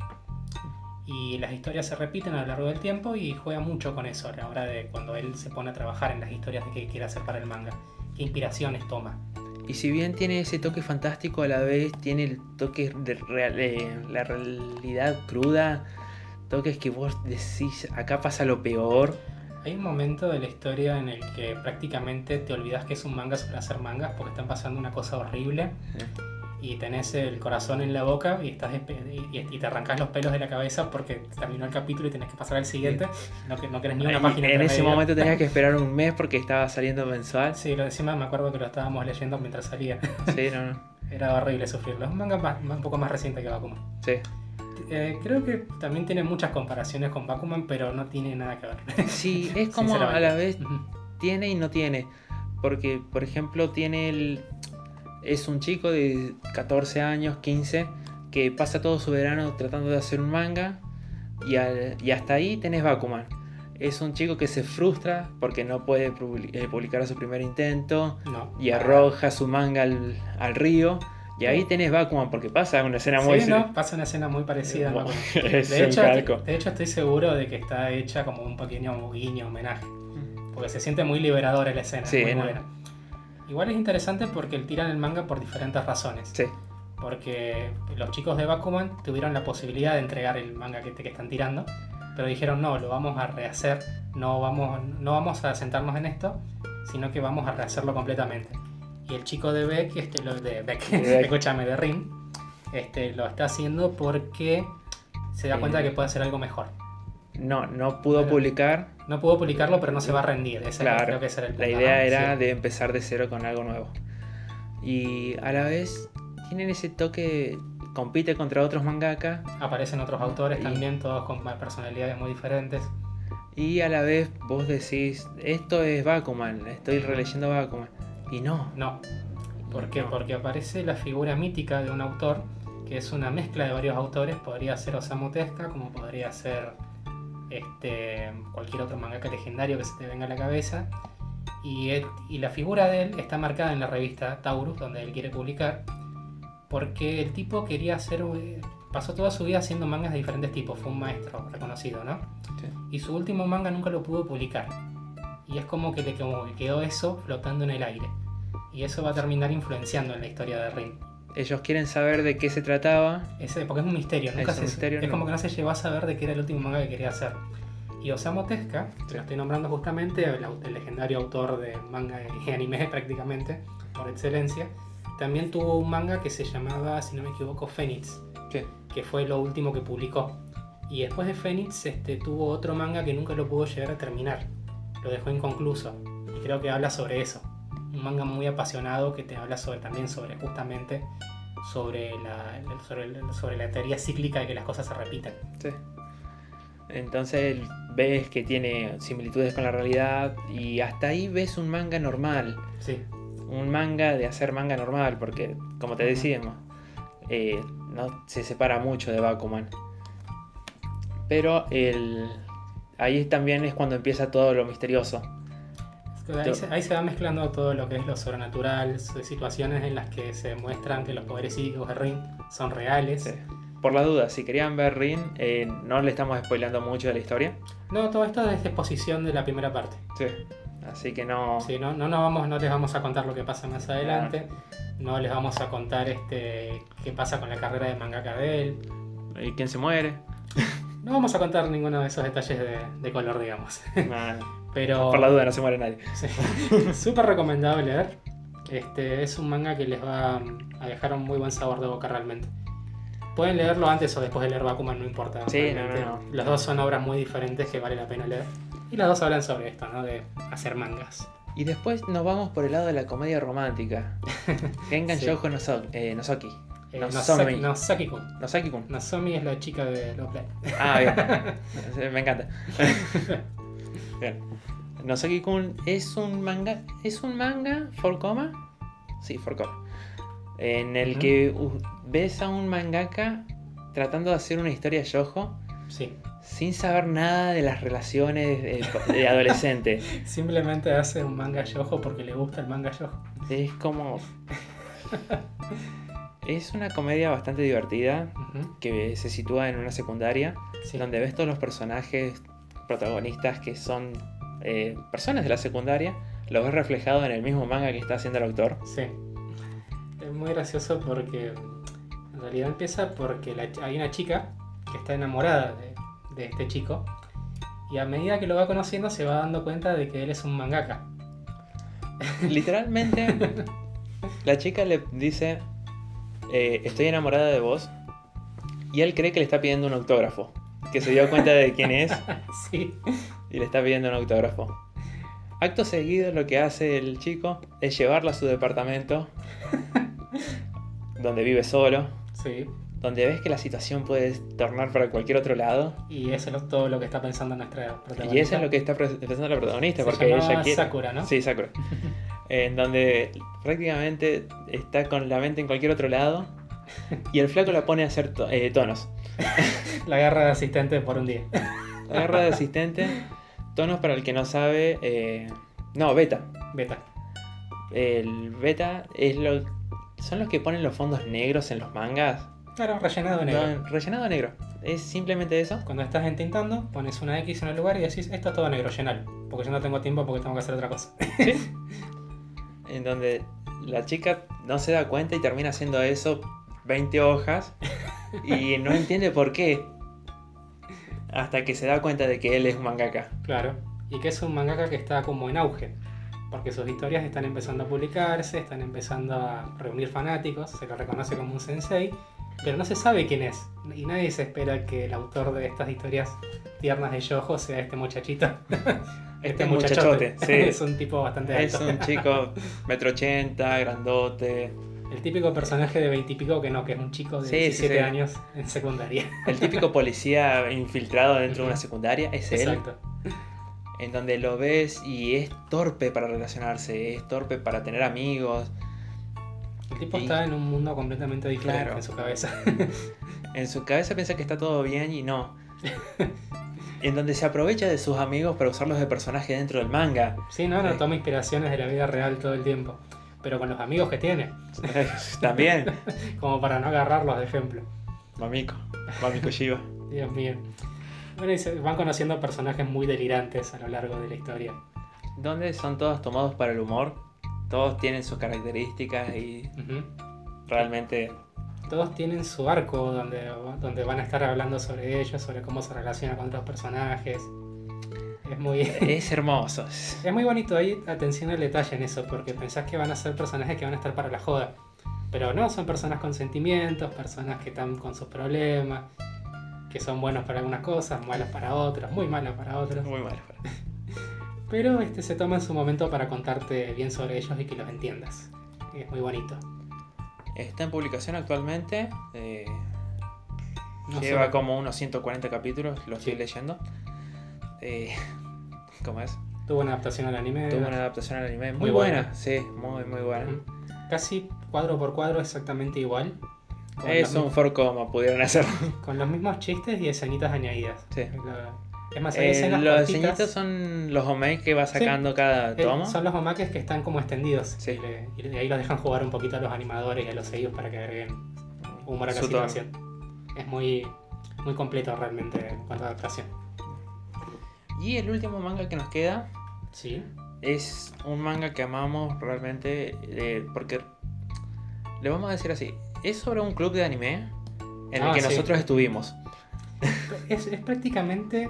Y las historias se repiten a lo largo del tiempo y juega mucho con eso a la hora de cuando él se pone a trabajar en las historias que quiere hacer para el manga. ¿Qué inspiraciones toma? Y si bien tiene ese toque fantástico, a la vez tiene el toque de real- eh, la realidad cruda, toques que vos decís, acá pasa lo peor. Hay un momento de la historia en el que prácticamente te olvidas que es un manga sobre hacer mangas porque están pasando una cosa horrible y tenés el corazón en la boca y, estás y, te arrancas los pelos de la cabeza porque terminó el capítulo y tenés que pasar al siguiente. No, que, no querés ni una página. en ese momento tenías que esperar un mes porque estaba saliendo mensual. Sí, lo encima me acuerdo que lo estábamos leyendo mientras salía. Sí, no, no. Era horrible sufrirlo. Es un manga más- un poco más reciente que Bakuman. Sí. Eh, creo que también tiene muchas comparaciones con Bakuman, pero no tiene nada que ver. Sí, es como a la vez tiene y no tiene. Porque, por ejemplo, tiene el. Es un chico de 14 años, 15, que pasa todo su verano tratando de hacer un manga. Y, al- y hasta ahí tenés Bakuman. Es un chico que se frustra porque no puede eh, publicar su primer intento. No. Y arroja su manga al, al río. Y ahí tenés Bakuman porque pasa una escena muy. Sí, ¿no? Pasa una escena muy parecida. Bueno, De hecho, calco. de hecho, estoy seguro de que está hecha como un pequeño guiño, homenaje. Porque se siente muy liberadora la escena. Sí, muy ¿no? buena. Igual es interesante porque él tiran el manga por diferentes razones. Sí, Porque los chicos de Bakuman tuvieron la posibilidad de entregar el manga que, que están tirando, pero dijeron no, lo vamos a rehacer, no vamos, no vamos a sentarnos en esto, sino que vamos a rehacerlo completamente. Y el chico de Beck, este, lo de Beck, De Beck. escúchame, de Rin, este, lo está haciendo porque se da Eh. cuenta de que puede hacer algo mejor. no, no pudo Pero- publicar. No pudo publicarlo, pero no se va a rendir. Ese Claro, creo que era el La idea era Sí. de empezar de cero con algo nuevo. Y a la vez tienen ese toque, compite contra otros mangaka Aparecen otros autores Y- también, todos con personalidades muy diferentes. y a la vez vos decís, esto es Bakuman, estoy releyendo Bakuman. Y no. No. ¿Por qué? No. Porque aparece la figura mítica de un autor que es una mezcla de varios autores. Podría ser Osamu Tezuka, como podría ser este, cualquier otro mangaka legendario que se te venga a la cabeza. Y, él- y la figura de él está marcada en la revista Taurus, donde él quiere publicar, porque el tipo quería hacer. eh, Pasó toda su vida haciendo mangas de diferentes tipos, fue un maestro reconocido, ¿no? Sí. Y su último manga nunca lo pudo publicar. Y es como que le como que quedó eso flotando en el aire. Y eso va a terminar influenciando en la historia de Rin. Ellos quieren saber de qué se trataba. Ese, porque es un misterio, nunca Es se- misterio, es no. como que no se llegó a saber de qué era el último manga que quería hacer. Y Osamu Tezuka, que Sí. lo estoy nombrando justamente, el, el legendario autor de manga y anime prácticamente, por excelencia, también tuvo un manga que se llamaba, si no me equivoco, Phoenix, Sí. que fue lo último que publicó. Y después de Phoenix este, tuvo otro manga que nunca lo pudo llegar a terminar. Lo dejó inconcluso. Y creo que habla sobre eso. Un manga muy apasionado que te habla sobre, también sobre justamente sobre la, sobre, la teoría cíclica de que las cosas se repiten. Sí. Entonces ves que tiene similitudes con la realidad y hasta ahí ves un manga normal. Sí, Un manga de hacer manga normal, porque como te decíamos, eh, no se separa mucho de Bakuman. Pero el, ahí también es cuando empieza todo lo misterioso. ahí se, ahí se va mezclando todo lo que es lo sobrenatural, situaciones en las que se demuestran que los poderes psíquicos de Ring son reales. Sí. Por la duda, si querían ver Rin, eh, no le estamos spoilando mucho de la historia. No, todo esto es exposición de la primera parte. Sí. Así que no. Sí, no, no, nos vamos, no les vamos a contar lo que pasa más adelante. No les vamos a contar este qué pasa con la carrera de mangaka de él. ¿Y quién se muere? No vamos a contar ninguno de esos detalles de, de color, digamos. Nah, Pero por la duda, no se muere nadie. sí, súper recomendable leer. Este es un manga que les va a dejar un muy buen sabor de boca realmente. Pueden leerlo antes o después de leer Bakuman, no importa. Sí, no, no, no. Las dos son obras muy diferentes que vale la pena leer. Y las dos hablan sobre esto, ¿no? De hacer mangas. Y después nos vamos por el lado de la comedia romántica. Gengan Sí. Shoujo Noso- eh, Nozoki. Eh, Nozomi. Nosaki- Nosaki-kun. Nosaki-kun. Nozomi es la chica de Love Live. Ah, bien. Me encanta. bien. Nosaki-kun es un manga. ¿Es un manga? ¿For coma? Sí, for coma. En el que ves a un mangaka tratando de hacer una historia yojo Sí. sin saber nada de las relaciones de, de adolescente. Simplemente hace un manga yojo porque le gusta el manga yojo. Es como. Es una comedia bastante divertida que se sitúa en una secundaria Sí. donde ves todos los personajes protagonistas que son eh, personas de la secundaria, los ves reflejados en el mismo manga que está haciendo el autor. Sí. Es muy gracioso porque en realidad empieza porque la hay una chica que está enamorada de, de este chico y a medida que lo va conociendo se va dando cuenta de que él es un mangaka. Literalmente, la chica le dice: eh, Estoy enamorada de vos. Y él cree que le está pidiendo un autógrafo. Que se dio cuenta de quién es sí. y le está pidiendo un autógrafo. Acto seguido, lo que hace el chico es llevarla a su departamento, donde vive solo, Sí. donde ves que la situación puede tornar para cualquier otro lado. Y eso es todo lo que está pensando nuestra protagonista. Y eso es lo que está pensando la protagonista, Se porque ella quiere. Sakura, ¿no? Sí, Sakura. en donde prácticamente está con la mente en cualquier otro lado. Y el flaco la pone a hacer to- eh, tonos. La guerra de asistente por un día. Agarra de asistente. Tonos para el que no sabe. eh, no, beta. Beta. El beta es lo, son los que ponen los fondos negros en los mangas. Claro, rellenado negro. No, rellenado negro. Es simplemente eso. Cuando estás entintando, pones una X en el lugar y decís, esto es todo negro, llenalo. Porque yo no tengo tiempo porque tengo que hacer otra cosa. En donde la chica no se da cuenta y termina haciendo eso 20 hojas. Y no entiende por qué. Hasta que se da cuenta de que él es un mangaka. Claro. Y que es un mangaka que está como en auge. Porque sus historias están empezando a publicarse, están empezando a reunir fanáticos, se lo reconoce como un sensei, pero no se sabe quién es. Y nadie se espera que el autor de estas historias tiernas de Yojo sea este muchachito. Este muchachote, sí. es un tipo bastante Es alto. un chico metro ochenta, grandote. El típico personaje de veintipico que no, que es un chico de Sí, sí, 17 sí. años en secundaria. El típico policía infiltrado dentro de una secundaria es él. Exacto. en donde lo ves y es torpe para relacionarse, es torpe para tener amigos. El tipo Y- está en un mundo completamente diferente Claro. en su cabeza. En su cabeza piensa que está todo bien y no. en donde se aprovecha de sus amigos para usarlos de personaje dentro del manga. sí, no, no, Sí. toma inspiraciones de la vida real todo el tiempo. Pero con los amigos que tiene, También. como para no agarrarlos de ejemplo. Mamico. Mamico Shiva. Dios mío. Bueno, y se van conociendo personajes muy delirantes a lo largo de la historia. Donde son todos tomados para el humor. Todos tienen sus características y realmente Todos tienen su arco donde, donde van a estar hablando sobre ellos, sobre cómo se relaciona con otros personajes. Es muy, es hermoso. es muy bonito, hay atención al detalle en eso, porque pensás que van a ser personajes que van a estar para la joda. Pero no, son personas con sentimientos, personas que están con sus problemas, que son buenos para algunas cosas, malos para otras, muy malos para otras. Muy malo. Pero este se toma en su momento para contarte bien sobre ellos y que los entiendas. Es muy bonito. Está en publicación actualmente. eh, No lleva sé- como unos 140 capítulos, lo estoy Sí. leyendo. Eh, ¿Cómo es? Tuvo una adaptación al anime. Tuvo una adaptación al anime muy, Muy buena. buena. sí, muy, muy buena. Casi cuadro por cuadro exactamente igual. Es un for como pudieron hacerlo. con los mismos chistes y escenitas añadidas. Sí. La- Es más, hay Eh, los cortitas, diseñitos son los homemade que va sacando cada eh, tomo. son los omakes que están como extendidos. Sí. Y, le- y de ahí los dejan jugar un poquito a los animadores y a los sellos para que agreguen humor a la Su tono. situación. Es muy, muy completo realmente en cuanto a adaptación. Y el último manga que nos queda Sí. es un manga que amamos realmente eh, porque le vamos a decir así, es sobre un club de anime en el Ah, que sí. nosotros estuvimos. Es, es prácticamente,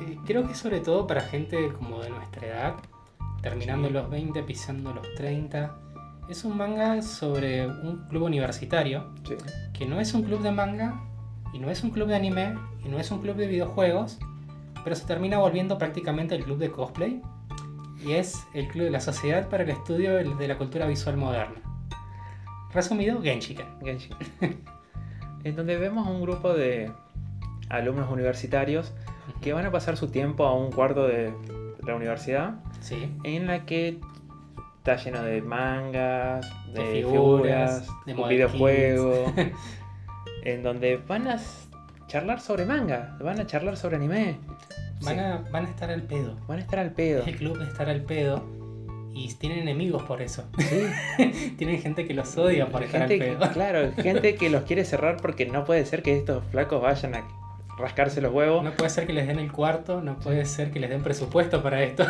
eh, creo que sobre todo para gente como de nuestra edad, terminando Sí. los 20, pisando los 30. Es un manga sobre un club universitario, que no es un club de manga, y no es un club de anime, y no es un club de videojuegos, pero se termina volviendo prácticamente el club de cosplay, y es el club de la Sociedad para el Estudio de la Cultura Visual Moderna. Resumido, Genshiken. Genshin. en donde vemos un grupo de alumnos universitarios que van a pasar su tiempo a un cuarto de la universidad Sí. en la que está lleno de mangas, de, De figuras, figuras, de un videojuego, en donde van a charlar sobre manga, van a charlar sobre anime, Van, Sí, a, van a estar al pedo. van a estar al pedo. Es el club de estar al pedo y tienen enemigos por eso. Sí, tienen gente que los odia por estar gente, al pedo. claro, gente que los quiere cerrar porque no puede ser que estos flacos vayan a rascarse los huevos. No puede ser que les den el cuarto, no puede ser que les den presupuesto para esto.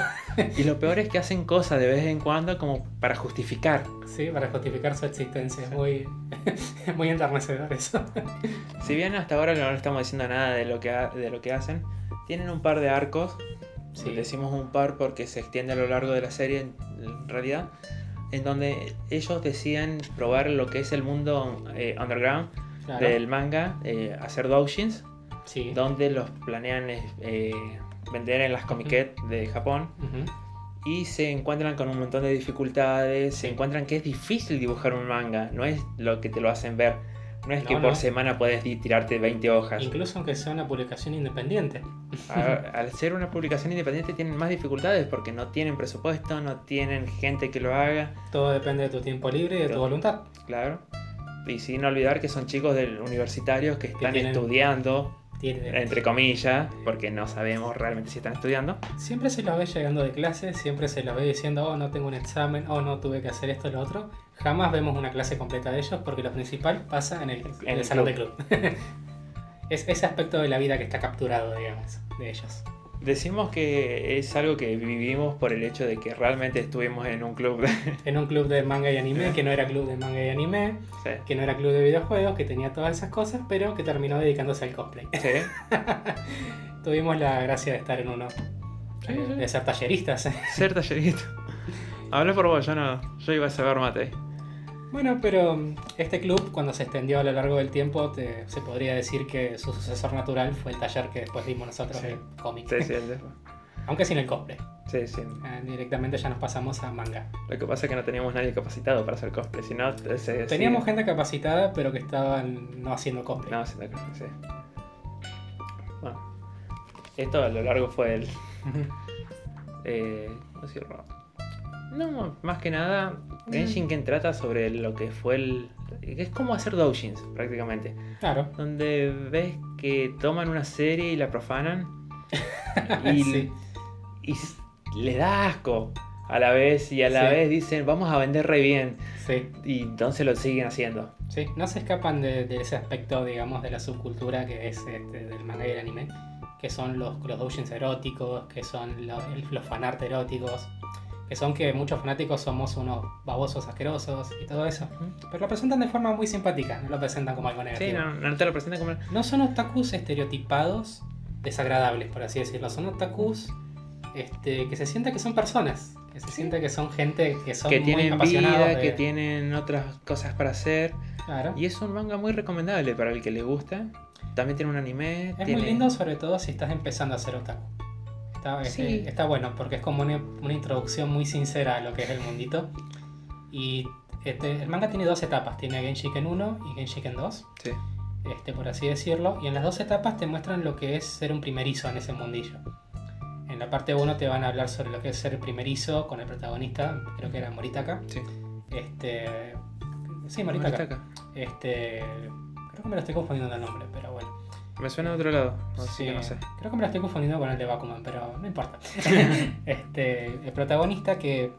Y lo peor es que hacen cosas de vez en cuando como para justificar. Sí, para justificar su existencia. Es muy, muy enternecedor eso. Si bien hasta ahora no le estamos diciendo nada de lo que, ha- de lo que hacen, tienen un par de arcos. Sí. Decimos un par porque se extiende a lo largo de la serie en, realidad. En donde ellos deciden probar lo que es el mundo eh, underground Claro. del manga, eh, hacer doujins, Sí. donde los planean eh, vender en las comiquet de Japón. Y se encuentran con un montón de dificultades, se encuentran que es difícil dibujar un manga, no es lo que te lo hacen ver, no es No, que no. por semana puedes tirarte 20 hojas. Incluso aunque sea una publicación independiente. Al ser una publicación independiente tienen más dificultades porque no tienen presupuesto, no tienen gente que lo haga, Todo depende de tu tiempo libre y de tu voluntad. claro. Y sin olvidar que son chicos del universitarios que están tienen- estudiando, Tiene- entre comillas, porque no sabemos realmente si están estudiando. Siempre se los ve llegando de clase, siempre se los ve diciendo, oh, no tengo un examen, oh, no tuve que hacer esto o lo otro. Jamás vemos una clase completa de ellos porque lo principal pasa en el, en el el salón de club. es ese aspecto de la vida que está capturado, digamos, de ellos. Decimos que es algo que vivimos por el hecho de que realmente estuvimos en un club de... En un club de manga y anime, que no era club de manga y anime, Sí. que no era club de videojuegos, que tenía todas esas cosas, pero que terminó dedicándose al cosplay. Sí. Tuvimos la gracia de estar en uno, Sí, de ser talleristas. Ser tallerito. Habla por vos, yo no. Yo iba a saber mate. Bueno, pero mm, este club, cuando se extendió a lo largo del tiempo, te- se podría decir que su sucesor natural fue el taller que después dimos nosotros Sí. de cómic. Sí, sí, el Aunque sin el cosplay. sí, sí. Eh, directamente ya nos pasamos a manga. Lo que pasa es que no teníamos nadie capacitado para hacer cosplay. Si no, se, Teníamos sí. gente capacitada, pero que estaban no haciendo cosplay. No, haciendo cosplay, sí. Bueno. Esto a lo largo fue el. Eh, ¿Cómo decirlo? No, más que nada, Genshin Ken trata sobre lo que fue el. Es como hacer doujins, prácticamente. Claro. Donde ves que toman una serie y la profanan. Y, Sí. y le da asco a la vez. Y a la Sí. vez dicen, vamos a vender re bien. Sí, Y entonces lo siguen haciendo. sí. No se escapan de, de ese aspecto, digamos, de la subcultura que es este, del manga y el anime, que son los, los doujins eróticos, que son los, los fanart eróticos, que son que muchos fanáticos somos unos babosos asquerosos y todo eso. Pero lo presentan de forma muy simpática, no lo presentan como algo Sí, negativo. no, no te lo presenta como. No son otakus estereotipados desagradables, por así decirlo. Son otakus este, que se siente que son personas, que se siente que son gente que son Que muy tienen apasionados vida, de- que tienen otras cosas para hacer. Claro. Y es un manga muy recomendable para el que le gusta. También tiene un anime. Es tiene... muy lindo, sobre todo si estás empezando a ser otaku. Está, este, Sí. está bueno porque es como una, una introducción muy sincera a lo que es el mundito. Y este, el manga tiene dos etapas: tiene Genshiken 1 y Genshiken 2. Sí. este, por así decirlo, y en las dos etapas te muestran lo que es ser un primerizo en ese mundillo. En la parte 1 te van a hablar sobre lo que es ser primerizo con el protagonista, creo que era Moritaka. Sí. Este, sí, Moritaka. Moritaka. Este, creo que me lo estoy confundiendo el nombre, pero bueno. Me suena de otro lado. Así Sí, que no sé. Creo que me lo estoy confundiendo con el de Bakuman, pero no importa. este, el protagonista que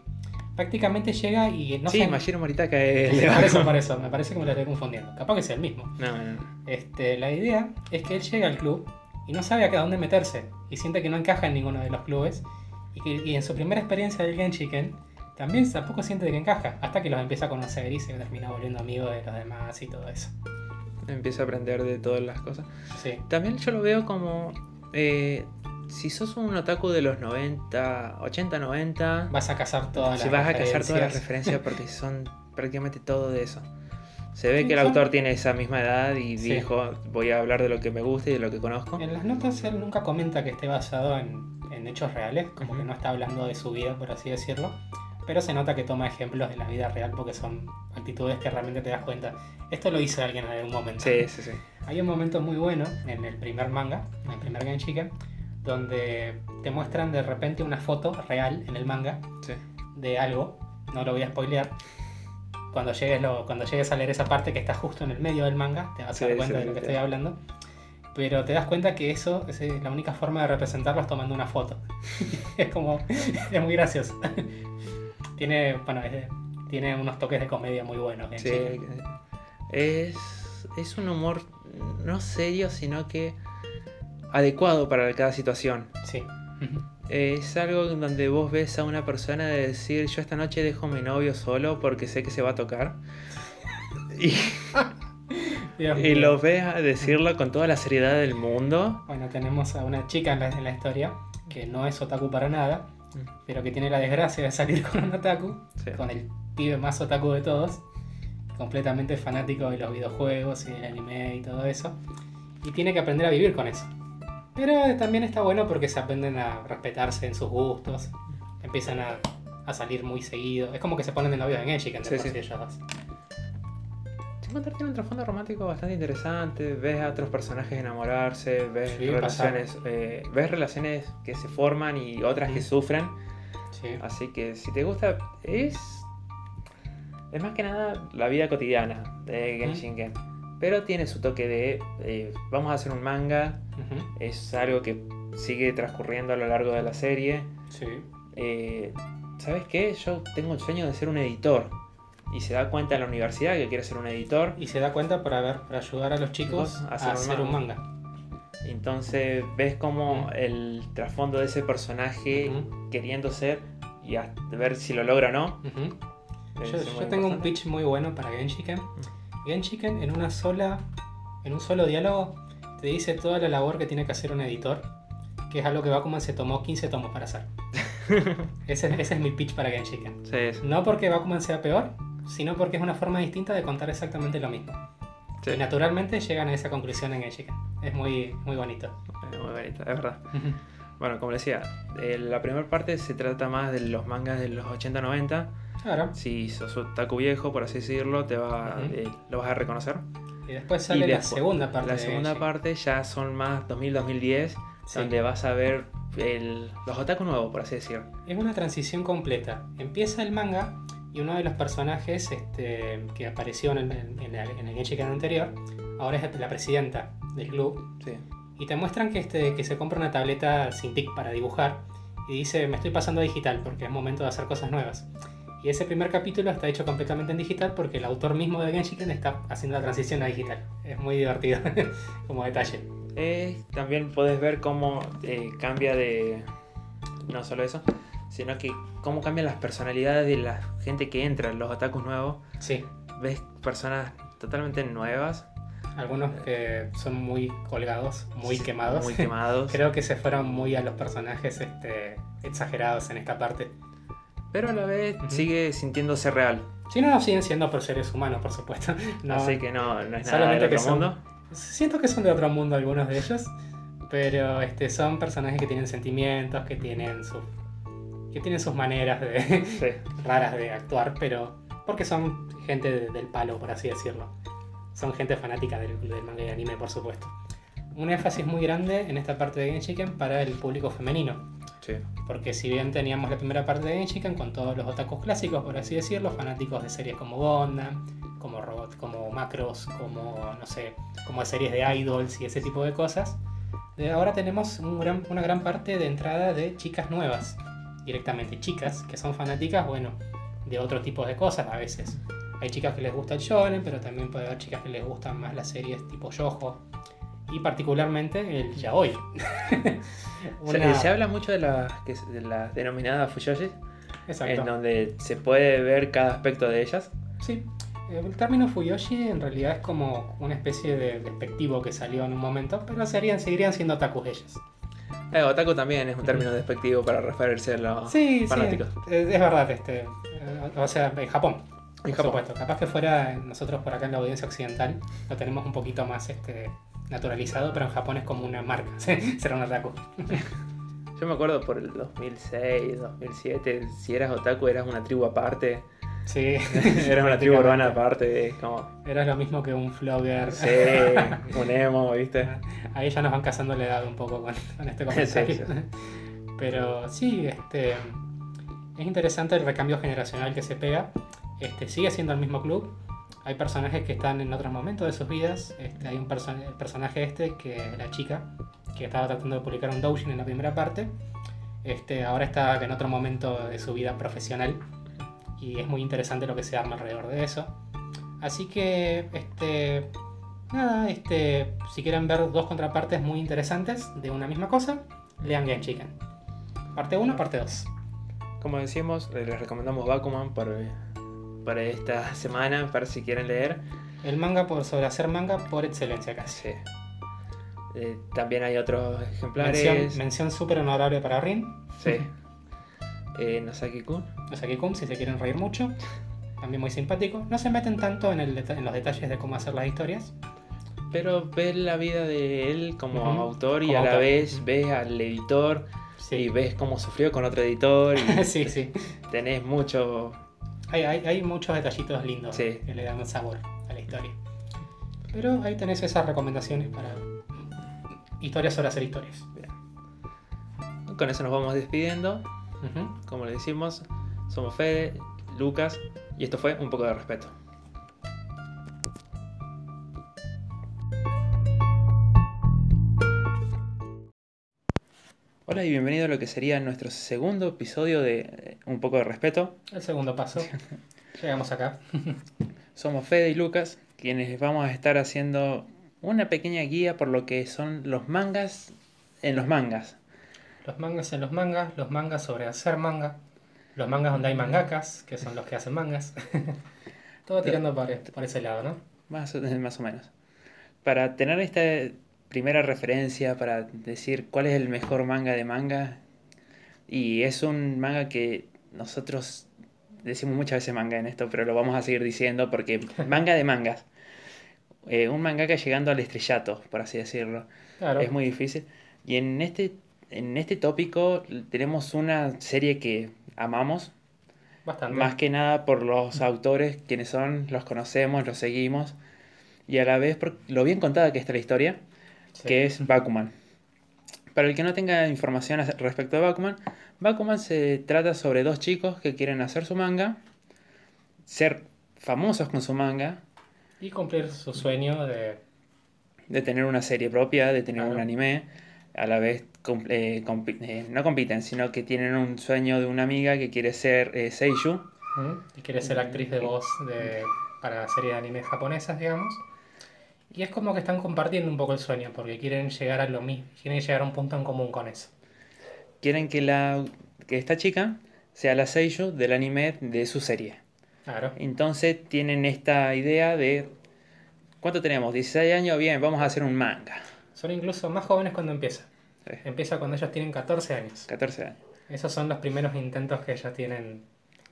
prácticamente llega y no sí, sé. Mashiro Moritaka es el de por eso, Bakuman. por eso, me parece que me lo estoy confundiendo. Capaz que sea el mismo. No, no, no. Este, la idea es que él llega al club y no sabe a dónde meterse y siente que no encaja en ninguno de los clubes y, que, y en su primera experiencia del Genshiken también tampoco siente que encaja hasta que los empieza a conocer y se termina volviendo amigo de los demás y todo eso. Empieza a aprender de todas las cosas. Sí, También yo lo veo como. eh, si sos un otaku de los 90, 80, 90, vas a cazar todas las si vas a cazar todas las referencias. porque son prácticamente todo de eso. Se ve que el autor tiene esa misma edad y Sí. dijo, voy a hablar de lo que me gusta y de lo que conozco. En las notas él nunca comenta que esté basado en, en hechos reales, como que no está hablando de su vida, por así decirlo. Pero se nota que toma ejemplos de la vida real porque son actitudes que realmente te das cuenta. Esto lo hizo alguien en algún momento. Sí, sí, sí. Hay un momento muy bueno en el primer manga, en el primer Genshiken, donde te muestran de repente una foto real en el manga sí. de algo, no lo voy a spoilear. Cuando llegues, lo, cuando llegues a leer esa parte que está justo en el medio del manga, te vas a dar cuenta sí, de lo que estoy hablando. Pero te das cuenta que eso es eh, la única forma de representarlo es tomando una foto. es como, es muy gracioso. tiene, bueno, es- tiene unos toques de comedia muy buenos. Sí, es, es un humor no serio, sino que adecuado para cada situación. Sí. Es algo donde vos ves a una persona de decir, yo esta noche dejo a mi novio solo porque sé que se va a tocar. Y, y lo ves a decirlo con toda la seriedad del mundo. Bueno, tenemos a una chica en la, en la historia que no es otaku para nada, Mm. pero que tiene la desgracia de salir con un otaku, Sí. con el pibe más otaku de todos, completamente fanático de los videojuegos y del anime y todo eso, y tiene que aprender a vivir con eso. Pero también está bueno porque se aprenden a respetarse en sus gustos, empiezan a, a salir muy seguido, es como que se ponen de novios en Genshiken, de Sí, sí. sí ellos dos. Contar, tiene un trasfondo romántico bastante interesante. Ves a otros personajes enamorarse, ves Sí, relaciones, eh, ves relaciones que se forman y otras que Mm. sufren. Sí. Así que si te gusta, es. Es más que nada la vida cotidiana de Genshin Pero tiene su toque de. eh, vamos a hacer un manga. Es algo que sigue transcurriendo a lo largo de la serie. Sí. Eh, ¿Sabes qué? Yo tengo el sueño de ser un editor. Y se da cuenta en la universidad que quiere ser un editor. Y se da cuenta para ver, para ayudar a los chicos a hacer hacer, un un manga. Entonces ves como el trasfondo de ese personaje queriendo ser y a ver si lo logra o no. Yo, yo tengo un pitch muy bueno para Genshiken. Genshiken en una sola, en un solo diálogo te dice toda la labor que tiene que hacer un editor, que es algo que Bakuman se tomó 15 tomos para hacer. ese, ese es mi pitch para Genshiken. Sí, No porque Bakuman sea peor, sino porque es una forma distinta de contar exactamente lo mismo. sí. Y naturalmente llegan a esa conclusión en Genshiken. Es muy, muy bonito. Es muy bonito, es verdad. Bueno, como decía, eh, la primera parte se trata más de los mangas de los 80-90. Claro. Si sos un taku viejo, por así decirlo, te va, eh, lo vas a reconocer. Y después sale Y la después- segunda parte. La segunda parte ya son más 2000-2010, Sí. donde vas a ver el, los otaku nuevos, por así decirlo. Es una transición completa. Empieza el manga y uno de los personajes este, que apareció en, en, en, el- en el Genshiken anterior, ahora es la presidenta del club. Sí. Y te muestran que, este, que se compra una tableta sin tic para dibujar y dice, me estoy pasando a digital porque es momento de hacer cosas nuevas. Y ese primer capítulo está hecho completamente en digital porque el autor mismo de Genshiken está haciendo la transición a digital. Es muy divertido como detalle. Eh, también puedes ver cómo eh, cambia de. No solo eso, sino que cómo cambian las personalidades de la gente que entra, los otakus nuevos. Sí, Ves personas totalmente nuevas, algunos que son muy colgados, muy sí, quemados. Muy quemados. Creo que se fueron muy a los personajes este, exagerados en esta parte. Pero a la vez sigue sintiéndose real. Si no, no siguen siendo por seres humanos, por supuesto. No, Así que no, no es nada solamente del que otro son- mundo. Siento que son de otro mundo algunos de ellos, pero este, son personajes que tienen sentimientos, que tienen, su, que tienen sus maneras de, Sí. raras de actuar, pero porque son gente de- del palo, por así decirlo. Son gente fanática del, del manga y anime, por supuesto. Un énfasis muy grande en esta parte de Genshiken para el público femenino. Sí. Porque si bien teníamos la primera parte de Genshiken con todos los otakus clásicos, por así decirlo, fanáticos de series como Gundam, como Robot, como Macros, como no sé, como series de idols y ese tipo de cosas, de ahora tenemos un gran- una gran parte de entrada de chicas nuevas, directamente chicas que son fanáticas, bueno, de otro tipo de cosas a veces. Hay chicas que les gusta el shonen, pero también puede haber chicas que les gustan más las series tipo yojo y particularmente el yaoi. Se, Una- se habla mucho de las de las denominadas fuyoshis, en donde se puede ver cada aspecto de ellas. Sí, el término Fuyoshi en realidad es como una especie de despectivo que salió en un momento, pero serían, seguirían siendo otakus ellas. Eh, otaku también es un término despectivo para referirse a los Sí, fanáticos. sí, es, es verdad, este, eh, o sea, en Japón, En por Japón. supuesto. Capaz que fuera nosotros por acá en la audiencia occidental lo tenemos un poquito más este, naturalizado, pero en Japón es como una marca, será un otaku. Yo me acuerdo por el 2006, 2007, si eras otaku eras una tribu aparte, Sí, eras una tribu urbana aparte, como, Era lo mismo que un flogger. sí, un emo, ¿viste? Ahí ya nos van cazando la edad un poco con, con este comentario. Sí, Pero sí, este, es interesante el recambio generacional que se pega. Este, sigue siendo el mismo club. Hay personajes que están en otros momentos de sus vidas. Este, hay un perso- el personaje este, que es la chica, que estaba tratando de publicar un doujin en la primera parte. Este, ahora está en otro momento de su vida profesional. Y es muy interesante lo que se arma alrededor de eso. Así que, este, nada, este, si quieren ver dos contrapartes muy interesantes de una misma cosa, lean Genshiken. Parte 1, parte 2. Como decimos, eh, les recomendamos Bakuman para, para esta semana, para si quieren leer. El manga por sobre hacer manga por excelencia casi. Sí. Eh, también hay otros ejemplares. Mención, mención súper honorable para Rin. Sí. Eh, Nosaki-kun. Osaki-kun, si se quieren reír mucho. También muy simpático. No se meten tanto en, el en los detalles de cómo hacer las historias. Pero ves la vida de él como Ujú, autor y como a la autor. vez ves al editor y Sí, ves cómo sufrió con otro editor y sí, sí. tenés mucho... Hay, hay, hay muchos detallitos lindos Sí. que le dan sabor a la historia. Pero ahí tenés esas recomendaciones para historias sobre hacer historias. Con eso nos vamos despidiendo. Como le decimos, somos Fede, Lucas y esto fue Un poco de respeto. Hola y bienvenido a lo que sería nuestro segundo episodio de eh, Un poco de respeto. El segundo paso. Llegamos acá. Somos Fede y Lucas, quienes vamos a estar haciendo una pequeña guía por lo que son los mangas en los mangas. Los mangas en los mangas, los mangas sobre hacer manga, los mangas donde hay mangakas, que son los que hacen mangas. Todo tirando por, por ese lado, ¿no? Más, o- más o menos. Para tener esta primera referencia, para decir cuál es el mejor manga de manga, y es un manga que nosotros decimos muchas veces manga en esto, pero lo vamos a seguir diciendo porque manga de mangas. Eh, un mangaka llegando al estrellato, por así decirlo. Claro. Es muy difícil. Y en este, en este tópico tenemos una serie que amamos, Bastante. más que nada por los autores, quienes son, los conocemos, los seguimos, y a la vez por lo bien contada que está la historia, Sí. que es Bakuman. para el que no tenga información respecto a Bakuman, Bakuman se trata sobre dos chicos que quieren hacer su manga, ser famosos con su manga, Y cumplir su sueño de. de tener una serie propia, de tener un anime, a la vez eh, compi- eh, no compiten, sino que tienen un sueño de una amiga que quiere ser eh. Y quiere ser actriz de voz de, para series de anime japonesas, digamos. Y es como que están compartiendo un poco el sueño, porque quieren llegar a lo mismo, quieren llegar a un punto en común con eso. Quieren que, la, que esta chica sea la Seiyuu del anime de su serie. Claro. Entonces tienen esta idea de... ¿Cuánto tenemos? 16 años, bien, vamos a hacer un manga. Son incluso más jóvenes cuando empieza. Sí, Empieza cuando ellos tienen 14 años. 14 años. Esos son los primeros intentos que ellos tienen.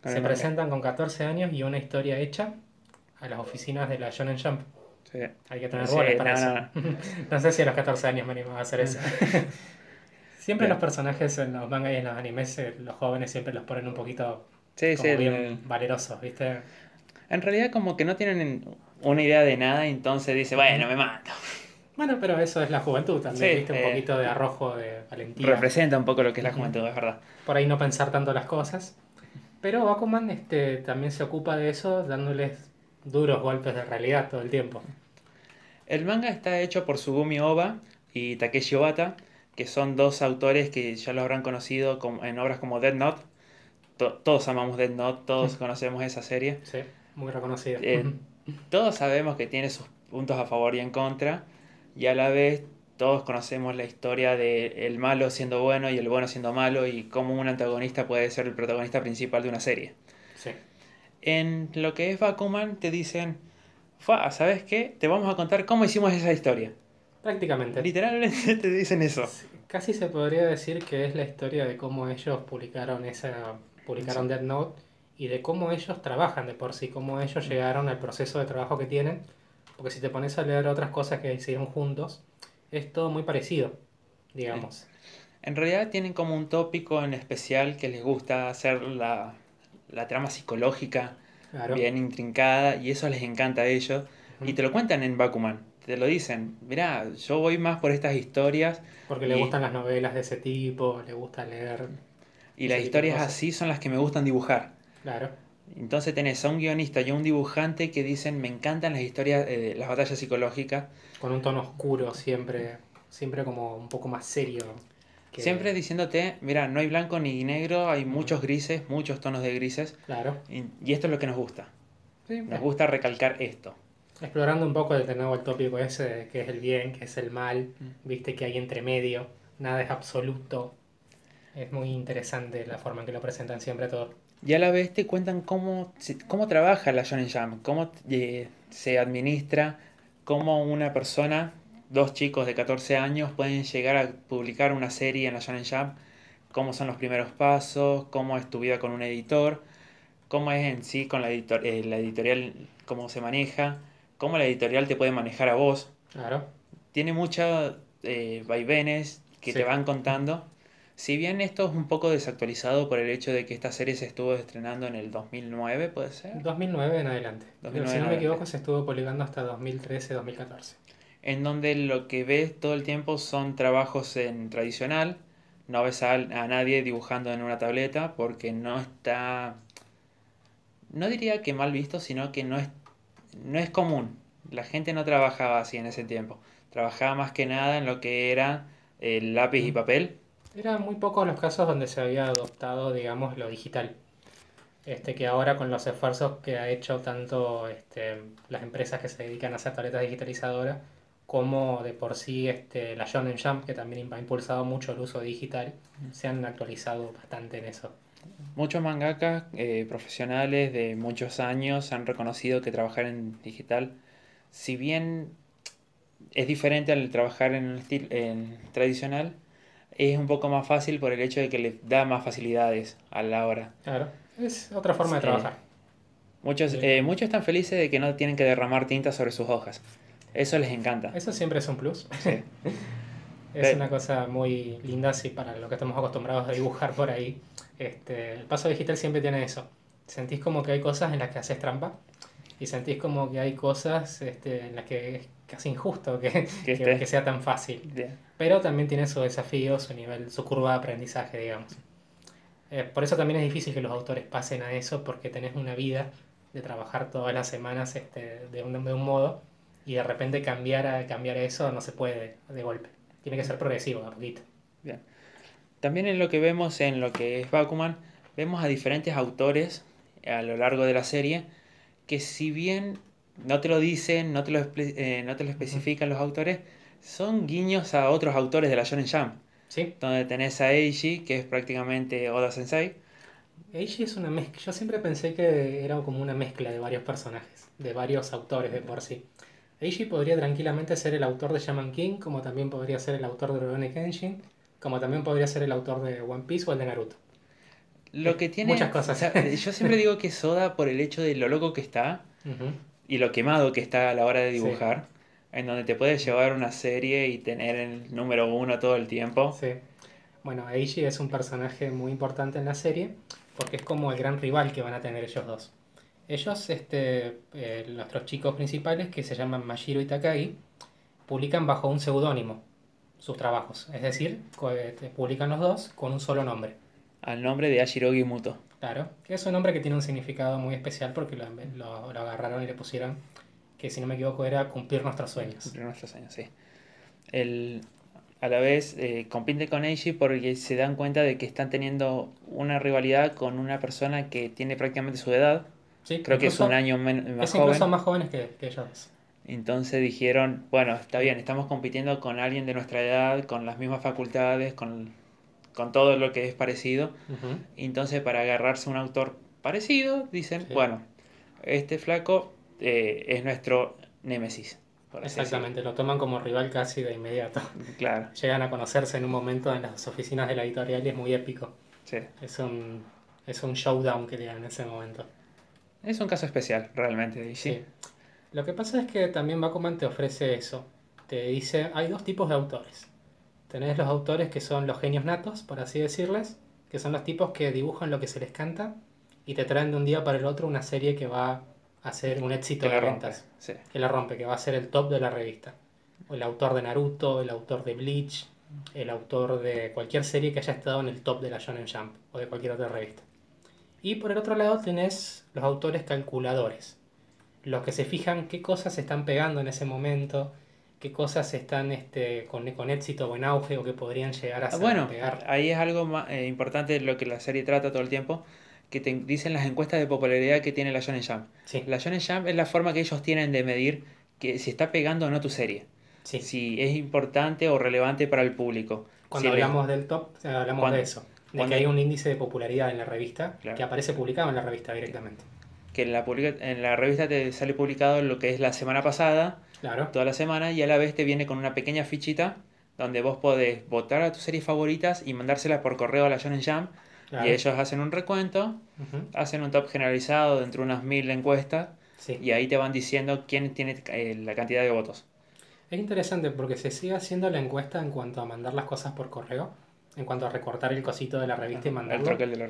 Con Se el presentan con 14 años y una historia hecha a las oficinas de la Shonen Jump. Sí. Hay que tener Sí, bolas para no, eso. no, No sé si a los 14 años me animaba a hacer eso. siempre Bien. los personajes en los mangas y en los animes, eh, los jóvenes siempre los ponen un poquito Sí, como sí, bien el- valerosos, ¿viste? En realidad como que no tienen una idea de nada, entonces dice, bueno, me mato. Bueno, pero eso es la juventud también, Sí, ¿viste? Un eh, poquito de arrojo, de valentía. Representa un poco lo que es la juventud, es verdad. Por ahí no pensar tanto las cosas. Pero Bakuman este, también se ocupa de eso, dándoles duros golpes de realidad todo el tiempo. El manga está hecho por Sugumi Oba y Takeshi Obata, que son dos autores que ya lo habrán conocido en obras como Dead Note. To- todos amamos Dead Note, todos conocemos esa serie. Sí, muy reconocido. Eh. Todos sabemos que tiene sus puntos a favor y en contra, y a la vez todos conocemos la historia de el malo siendo bueno y el bueno siendo malo, y cómo un antagonista puede ser el protagonista principal de una serie. Sí. En lo que es Bakuman te dicen, "Fua, ¿sabes qué? Te vamos a contar cómo hicimos esa historia. Prácticamente. Literalmente te dicen eso. Casi se podría decir que es la historia de cómo ellos publicaron esa publicaron Death Note y de cómo ellos trabajan de por sí, cómo ellos llegaron al proceso de trabajo que tienen, porque si te pones a leer otras cosas que hicieron juntos, es todo muy parecido, digamos. En realidad tienen como un tópico en especial que les gusta hacer la, la trama psicológica Claro. bien intrincada y eso les encanta a ellos. Y te lo cuentan en Bakuman. Te lo dicen. Mirá, yo voy más por estas historias Porque le y- gustan las novelas de ese tipo, le gusta leer, y las historias así son las que me gustan dibujar. claro. Entonces tenés a un guionista y a un dibujante que dicen, me encantan las historias, eh, las batallas psicológicas. Con un tono oscuro siempre, siempre como un poco más serio. que- Siempre diciéndote, mira, no hay blanco ni negro, hay muchos grises, muchos tonos de grises. Claro. Y, y esto es lo que nos gusta. Sí, Nos gusta recalcar esto. Explorando un poco de nuevo el tópico ese qué es el bien, qué es el mal, Mm. viste que hay entre medio, nada es absoluto. Es muy interesante la forma en que lo presentan siempre todo. Y a la vez te cuentan cómo, cómo trabaja la Shonen Jump, cómo eh, se administra, cómo una persona, dos chicos de 14 años, pueden llegar a publicar una serie en la Shonen Jump, cómo son los primeros pasos, cómo es tu vida con un editor, cómo es en sí con la, editor- eh, la editorial, cómo se maneja, cómo la editorial te puede manejar a vos. Claro. Tiene muchos eh, vaivenes que Sí. te van contando. Si bien esto es un poco desactualizado por el hecho de que esta serie se estuvo estrenando en el 2009, ¿puede ser? 2009 en adelante. 2009 si no me equivoco se estuvo hasta 2013-2014. En donde lo que ves todo el tiempo son trabajos en tradicional. No ves a, a nadie dibujando en una tableta porque no está... No diría que mal visto, sino que no es, no es común. La gente no trabajaba así en ese tiempo. Trabajaba más que nada en lo que era el lápiz y papel. Eran muy pocos los casos donde se había adoptado, digamos, lo digital. Este, que ahora con los esfuerzos que ha hecho tanto este, las empresas que se dedican a hacer tabletas digitalizadoras, como de por sí este, la Shonen Jump, que también ha impulsado mucho el uso digital, se han actualizado bastante en eso. Muchos mangakas eh, profesionales de muchos años han reconocido que trabajar en digital, si bien es diferente al trabajar en el estilo en tradicional, es un poco más fácil por el hecho de que le da más facilidades a la hora. Claro, es otra forma de trabajar. Muchos, Sí. eh, muchos están felices de que no tienen que derramar tinta sobre sus hojas. Eso les encanta. Eso siempre es un plus. Sí. Es una cosa muy linda, sí, para lo que estamos acostumbrados a dibujar por ahí. Este, el paso digital siempre tiene eso. Sentís como que hay cosas en las que haces trampa y sentís como que hay cosas este, en las que es casi injusto que, que- estés- que sea tan fácil. Bien. Pero también tiene su desafío, su nivel, su curva de aprendizaje, digamos. Eh, por eso también es difícil que los autores pasen a eso, porque tenés una vida de trabajar todas las semanas este, de, un, de un modo y de repente cambiar a cambiar eso no se puede de golpe. Tiene que ser progresivo, a poquito. Bien. También en lo que vemos en lo que es Bakuman, vemos a diferentes autores a lo largo de la serie que si bien no te lo dicen, no te lo, eh, no te lo especifican los autores, son guiños a otros autores de la Shonen Jump. ¿Sí? Donde tenés a Eiji, que es prácticamente Oda Sensei. Eiji es una mezcla. Yo siempre pensé que era como una mezcla de varios personajes, de varios autores de por sí. Eiji podría tranquilamente ser el autor de Shaman King, como también podría ser el autor de Rurouni Kenshin, como también podría ser el autor de One Piece o el de Naruto. Lo que tiene. Muchas cosas. yo siempre digo que Soda, por el hecho de lo loco que está y lo quemado que está a la hora de dibujar, en donde te puedes llevar una serie y tener el número uno todo el tiempo. Sí. Bueno, Eiji es un personaje muy importante en la serie porque es como el gran rival que van a tener ellos dos. Ellos, este, eh, nuestros chicos principales, que se llaman Mashiro y Takagi, publican bajo un seudónimo sus trabajos. Es decir, eh, publican los dos con un solo nombre. Al nombre de Ashirogi Muto. Claro, que es un nombre que tiene un significado muy especial porque lo, lo, agarraron y le pusieron, que si no me equivoco era cumplir nuestros sueños. Cumplir nuestros sueños, sí. El, a la vez eh, compite con Eiji porque se dan cuenta de que están teniendo una rivalidad con una persona que tiene prácticamente su edad. Sí, Creo que es un año más es joven. incluso más jóvenes que, que ellos. Entonces dijeron, bueno, está bien, estamos compitiendo con alguien de nuestra edad, con las mismas facultades, con, con todo lo que es parecido. Entonces para agarrarse un autor parecido, dicen, bueno, este flaco eh, es nuestro némesis. Exactamente, lo toman como rival casi de inmediato. Claro. Llegan a conocerse en un momento en las oficinas de la editorial y es muy épico. Sí. Es un, es un showdown que dan en ese momento. Es un caso especial, realmente, sí. Lo que pasa es que también Bakuman te ofrece eso. Te dice, hay dos tipos de autores. Tenés los autores que son los genios natos, por así decirles, que son los tipos que dibujan lo que se les canta y te traen de un día para el otro una serie que va a ser un éxito de ventas. Que la rompe, que va a ser el top de la revista. El autor de Naruto, el autor de Bleach, el autor de cualquier serie que haya estado en el top de la Shonen Jump o de cualquier otra revista. Y por el otro lado tenés los autores calculadores, los que se fijan qué cosas se están pegando en ese momento, qué cosas están este, con, con éxito o en auge o que podrían llegar a, ser, bueno, Ahí es algo más, eh, importante lo que la serie trata todo el tiempo, que te dicen las encuestas de popularidad que tiene la Shonen Jump. La Shonen Jump es la forma que ellos tienen de medir que si está pegando o no tu serie. Si es importante o relevante para el público. Cuando hablamos del top, hablamos de eso. De que hay un índice de popularidad en la revista que aparece publicado en la revista directamente. Que en la, en la revista te sale publicado lo que es la semana pasada, claro. toda la semana, y a la vez te viene con una pequeña fichita donde vos podés votar a tus series favoritas y mandárselas por correo a la Shonen Jump y ellos hacen un recuento, hacen un top generalizado de entre unas mil encuestas y ahí te van diciendo quién tiene eh, la cantidad de votos. Es interesante porque se sigue haciendo la encuesta en cuanto a mandar las cosas por correo, en cuanto a recortar el cosito de la revista y mandarlo.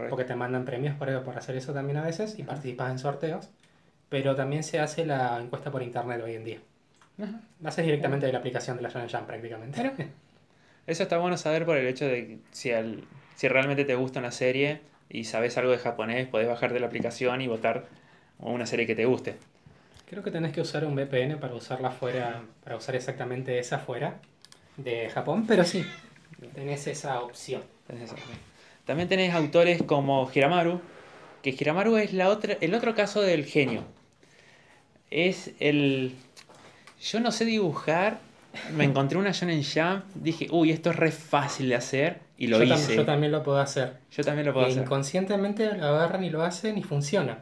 porque te mandan premios por, por hacer eso también a veces y participas en sorteos. Pero también se hace la encuesta por internet hoy en día. Lo haces directamente de la aplicación de la Shonen Jump prácticamente. Eso está bueno saber por el hecho de si al si realmente te gusta una serie y sabes algo de japonés, podés bajarte la aplicación y votar una serie que te guste. Creo que tenés que usar un VPN para usarla fuera, para usar exactamente esa fuera de Japón, pero sí, tenés esa opción. También tenés autores como Hiramaru, que Hiramaru es la otra, el otro caso del genio. Es el... Yo no sé dibujar, me encontré una Shonen Jump, dije, uy, esto es re fácil de hacer, y lo hice. yo también lo puedo hacer. Yo también lo puedo hacer. Inconscientemente lo agarran y lo hacen y funciona.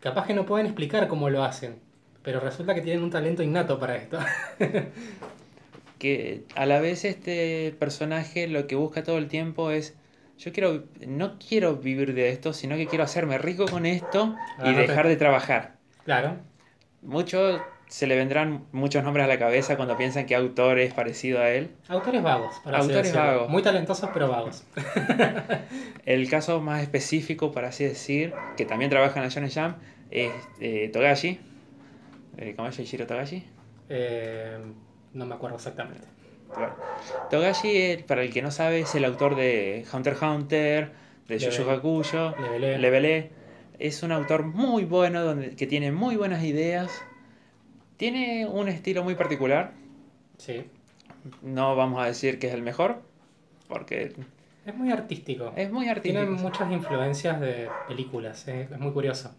Capaz que no pueden explicar cómo lo hacen, pero resulta que tienen un talento innato para esto. que a la vez este personaje lo que busca todo el tiempo es yo quiero no quiero vivir de esto, sino que quiero hacerme rico con esto y dejar de trabajar. Claro. Mucho se le vendrán muchos nombres a la cabeza cuando piensan que autor es parecido a él. Autores vagos, para Autores vagos. Muy talentosos, pero vagos. el caso más específico, para así decir, que también trabaja en la Shonen Jump, es eh, Togashi. Eh, ¿Cómo es Shiro Togashi? Eh, no me acuerdo exactamente. Bueno, Togashi, eh, para el que no sabe, es el autor de Hunter x Hunter, de Yu Yu Level- Hakusho, Level E. Level E. Es un autor muy bueno, donde, que tiene muy buenas ideas. Tiene un estilo muy particular. Sí. No vamos a decir que es el mejor, porque Es muy artístico. es muy Tiene artístico. muchas influencias de películas, eh, es muy curioso.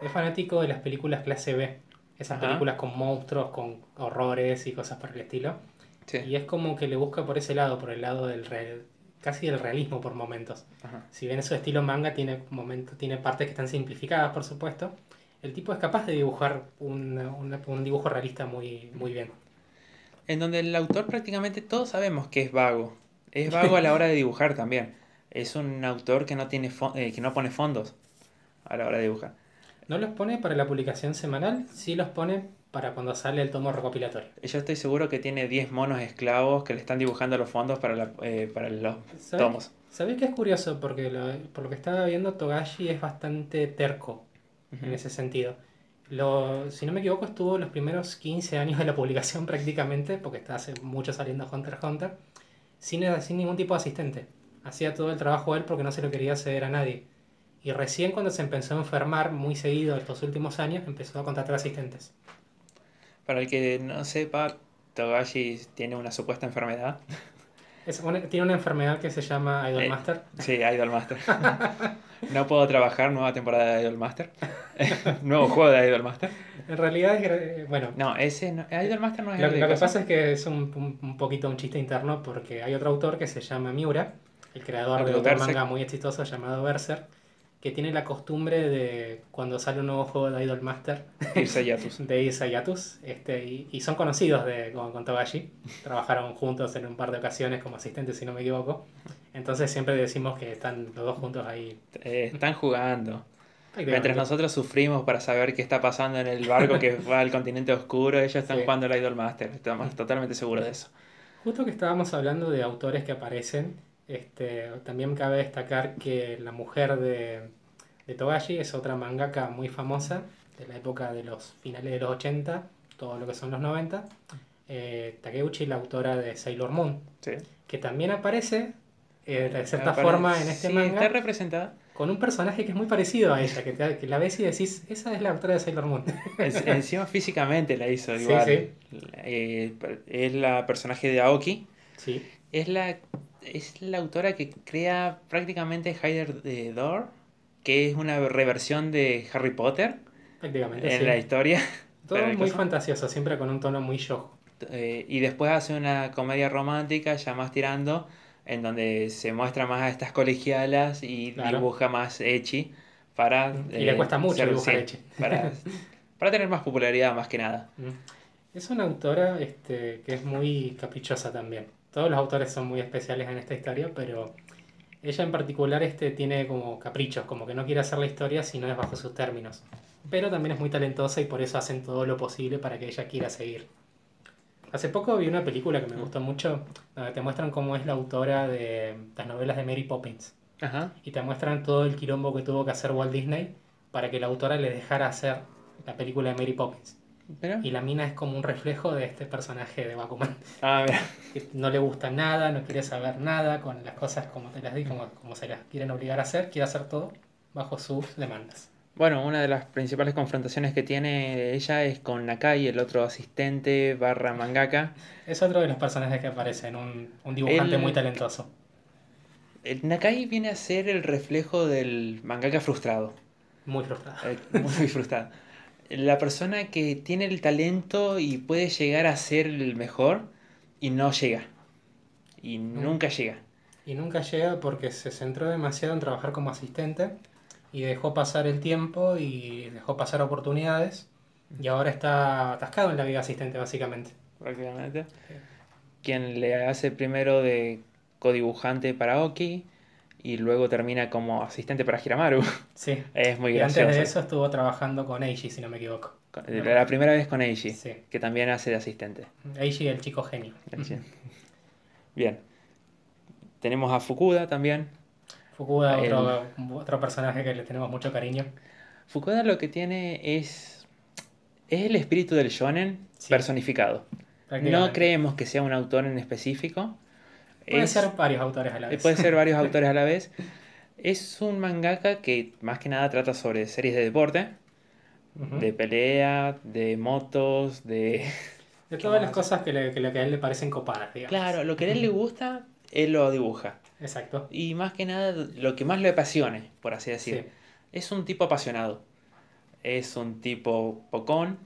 Es fanático de las películas clase B, esas Ajá. películas con monstruos, con horrores y cosas por el estilo. Sí. Y es como que le busca por ese lado, por el lado del real- casi del realismo por momentos. Ajá. Si bien eso estilo manga tiene momentos, tiene partes que están simplificadas, por supuesto, el tipo es capaz de dibujar un, un- un dibujo realista muy, muy bien. En donde el autor prácticamente todos sabemos que es vago. Es vago a la hora de dibujar también. Es un autor que no tiene eh, que no pone fondos a la hora de dibujar. No los pone para la publicación semanal, sí los pone para cuando sale el tomo recopilatorio. Yo estoy seguro que tiene 10 monos esclavos que le están dibujando los fondos para, la- eh, para los tomos. ¿Sabés qué es curioso? Porque lo- por lo que estaba viendo, Togashi es bastante terco en Ujú. ese sentido. Lo, si no me equivoco, estuvo los primeros 15 años de la publicación prácticamente, porque está hace mucho saliendo Hunter x Hunter, sin, sin ningún tipo de asistente. Hacía todo el trabajo él porque no se lo quería ceder a nadie. Y recién cuando se empezó a enfermar muy seguido estos últimos años, empezó a contratar asistentes. Para el que no sepa, Togashi tiene una supuesta enfermedad. Es una- tiene una enfermedad que se llama Idol Eh, Master. Sí, Idol Master. no puedo trabajar, nueva temporada de Idol Master. Nuevo juego de Idol Master. En realidad es... gra- Bueno, No, ese no- Idol Master no es Lo, lo que pasa es que es un, un- poquito un chiste interno porque hay otro autor que se llama Miura, el creador de otro manga muy exitoso llamado Berserk, que tiene la costumbre de cuando sale un nuevo juego de Idol Master Irse Yatus. de Isayatus, este, y, y son conocidos de, con, con Togashi, trabajaron juntos en un par de ocasiones como asistentes si no me equivoco, entonces siempre decimos que están los dos juntos ahí. Eh, están jugando. Mientras nosotros sufrimos para saber qué está pasando en el barco que va al continente oscuro, ellos están Sí. jugando al Idol Master. Estamos totalmente seguros de eso. Justo que estábamos hablando de autores que aparecen, este, también cabe destacar que la mujer de, de Togashi es otra mangaka muy famosa de la época de los finales de los 80, todo lo que son los 90. eh, Takeuchi, la autora de Sailor Moon, Sí. que también aparece eh, de cierta Apare- forma en este sí, manga Está representada. con un personaje que es muy parecido a ella, que, te- que la ves y decís, esa es la autora de Sailor Moon. En- Encima físicamente la hizo igual. sí. Eh, es la personaje de Aoki. sí, Es la, es la autora que crea prácticamente Hider the Door, que es una reversión de Harry Potter prácticamente. en sí. la historia. Todo muy fantasioso, siempre con un tono muy yo. Eh, y después hace una comedia romántica ya más tirando, en donde se muestra más a estas colegialas y Claro. dibuja más ecchi para... Y le cuesta mucho ser- dibujar sí, ecchi. Para, para tener más popularidad más que nada. Es una autora este, que es muy caprichosa también. Todos los autores son muy especiales en esta historia, pero ella en particular este, tiene como caprichos, como que no quiere hacer la historia si no es bajo sus términos. Pero también es muy talentosa y por eso hacen todo lo posible para que ella quiera seguir. Hace poco vi una película que me gustó mucho, donde te muestran cómo es la autora de las novelas de Mary Poppins. Ajá. Y te muestran todo el quilombo que tuvo que hacer Walt Disney para que la autora le dejara hacer la película de Mary Poppins. Pero- Y la mina es como un reflejo de este personaje de Bakuman. Ah, mira. Que no le gusta nada, no quiere saber nada con las cosas como te las di, como, como se las quieren obligar a hacer, quiere hacer todo bajo sus demandas. Bueno, una de las principales confrontaciones que tiene ella es con Nakai, el otro asistente barra mangaka. Es otro de los personajes que aparecen, un, un dibujante muy talentoso. El Nakai viene a ser el reflejo del mangaka frustrado. Muy frustrado. Eh, muy frustrado. La persona que tiene el talento y puede llegar a ser el mejor y no llega. Y nunca llega. Y nunca llega porque se centró demasiado en trabajar como asistente y dejó pasar el tiempo y dejó pasar oportunidades y ahora está atascado en la vida asistente básicamente. prácticamente. Quien le hace primero de codibujante para Oki y luego termina como asistente para Hiramaru. Sí. Es muy y antes de eso estuvo trabajando con Eiji, si no me equivoco. La primera vez con Eiji, Sí. que también hace de asistente. Eiji, el chico genio. Bien. Bien. Tenemos a Fukuda también. Fukuda, El- otro, otro personaje que le tenemos mucho cariño. Fukuda lo que tiene es. Es el espíritu del shonen Sí. personificado. No creemos que sea un autor en específico. Puede Es- ser varios autores a la vez. puede ser varios autores a la vez. Es un mangaka que más que nada trata sobre series de deporte, de pelea, de motos, de... De ¿Qué todas las cosas que, le- que, lo que a él le parecen copadas, digamos. Claro, lo que a él le gusta, él lo dibuja. Exacto. Y más que nada, lo que más le apasione, por así decir. Sí. Es un tipo apasionado. Es un tipo pocón,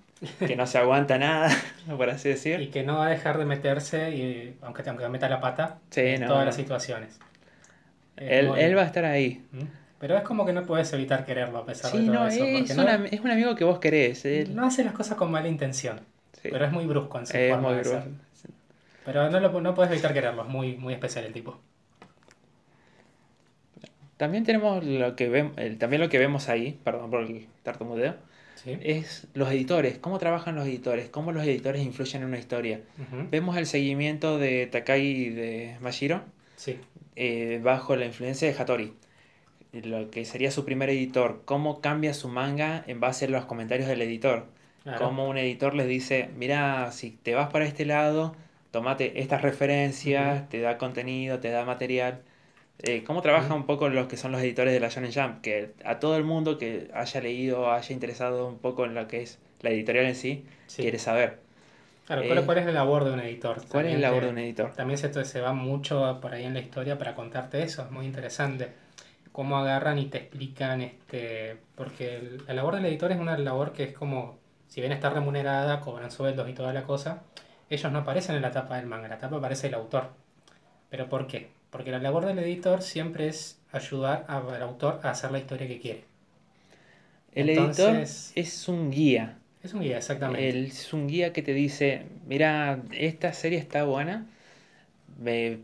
que no se aguanta nada, por así Y decir. que no va a dejar de meterse, y, aunque, aunque meta la pata, Sí, en no, todas no. las situaciones. Es Él, muy- él va a estar ahí. ¿Mm? Pero es como que no puedes evitar quererlo a pesar Sí, de todo no, eso. es, un no, am- es un amigo que vos querés. él- no hace las cosas con mala intención. sí, Pero es muy brusco en su es forma muy de ser. Pero no, lo, no puedes evitar quererlo, es muy, muy especial el tipo. También tenemos lo que vemos, también lo que vemos ahí, perdón por el tartamudeo, ¿Sí? es los editores, cómo trabajan los editores, cómo los editores influyen en una historia. Vemos el seguimiento de Takagi y de Mashiro Sí, eh, bajo la influencia de Hattori, lo que sería su primer editor, cómo cambia su manga en base a los comentarios del editor. claro. Cómo un editor les dice, mira, si te vas para este lado, tomate estas referencias, te da contenido, te da material. Eh, cómo trabaja un poco los que son los editores de la Shonen Jump, que a todo el mundo que haya leído, haya interesado un poco en lo que es la editorial en sí, Sí. quiere saber Claro, eh, ¿cuál, es la labor de un editor? cuál es También la labor de un editor. También se, se va mucho por ahí en la historia para contarte eso, es muy interesante. Cómo agarran y te explican, este, porque el- la labor del editor es una labor que es como, si bien está remunerada, cobran sueldos y toda la cosa, ellos no aparecen en la tapa del manga, en la tapa aparece el autor. ¿Pero por qué? Porque la labor del editor siempre es ayudar al autor a hacer la historia que quiere. El Entonces- editor es un guía. Es un guía, exactamente. Es un guía que te dice, mira, esta serie está buena,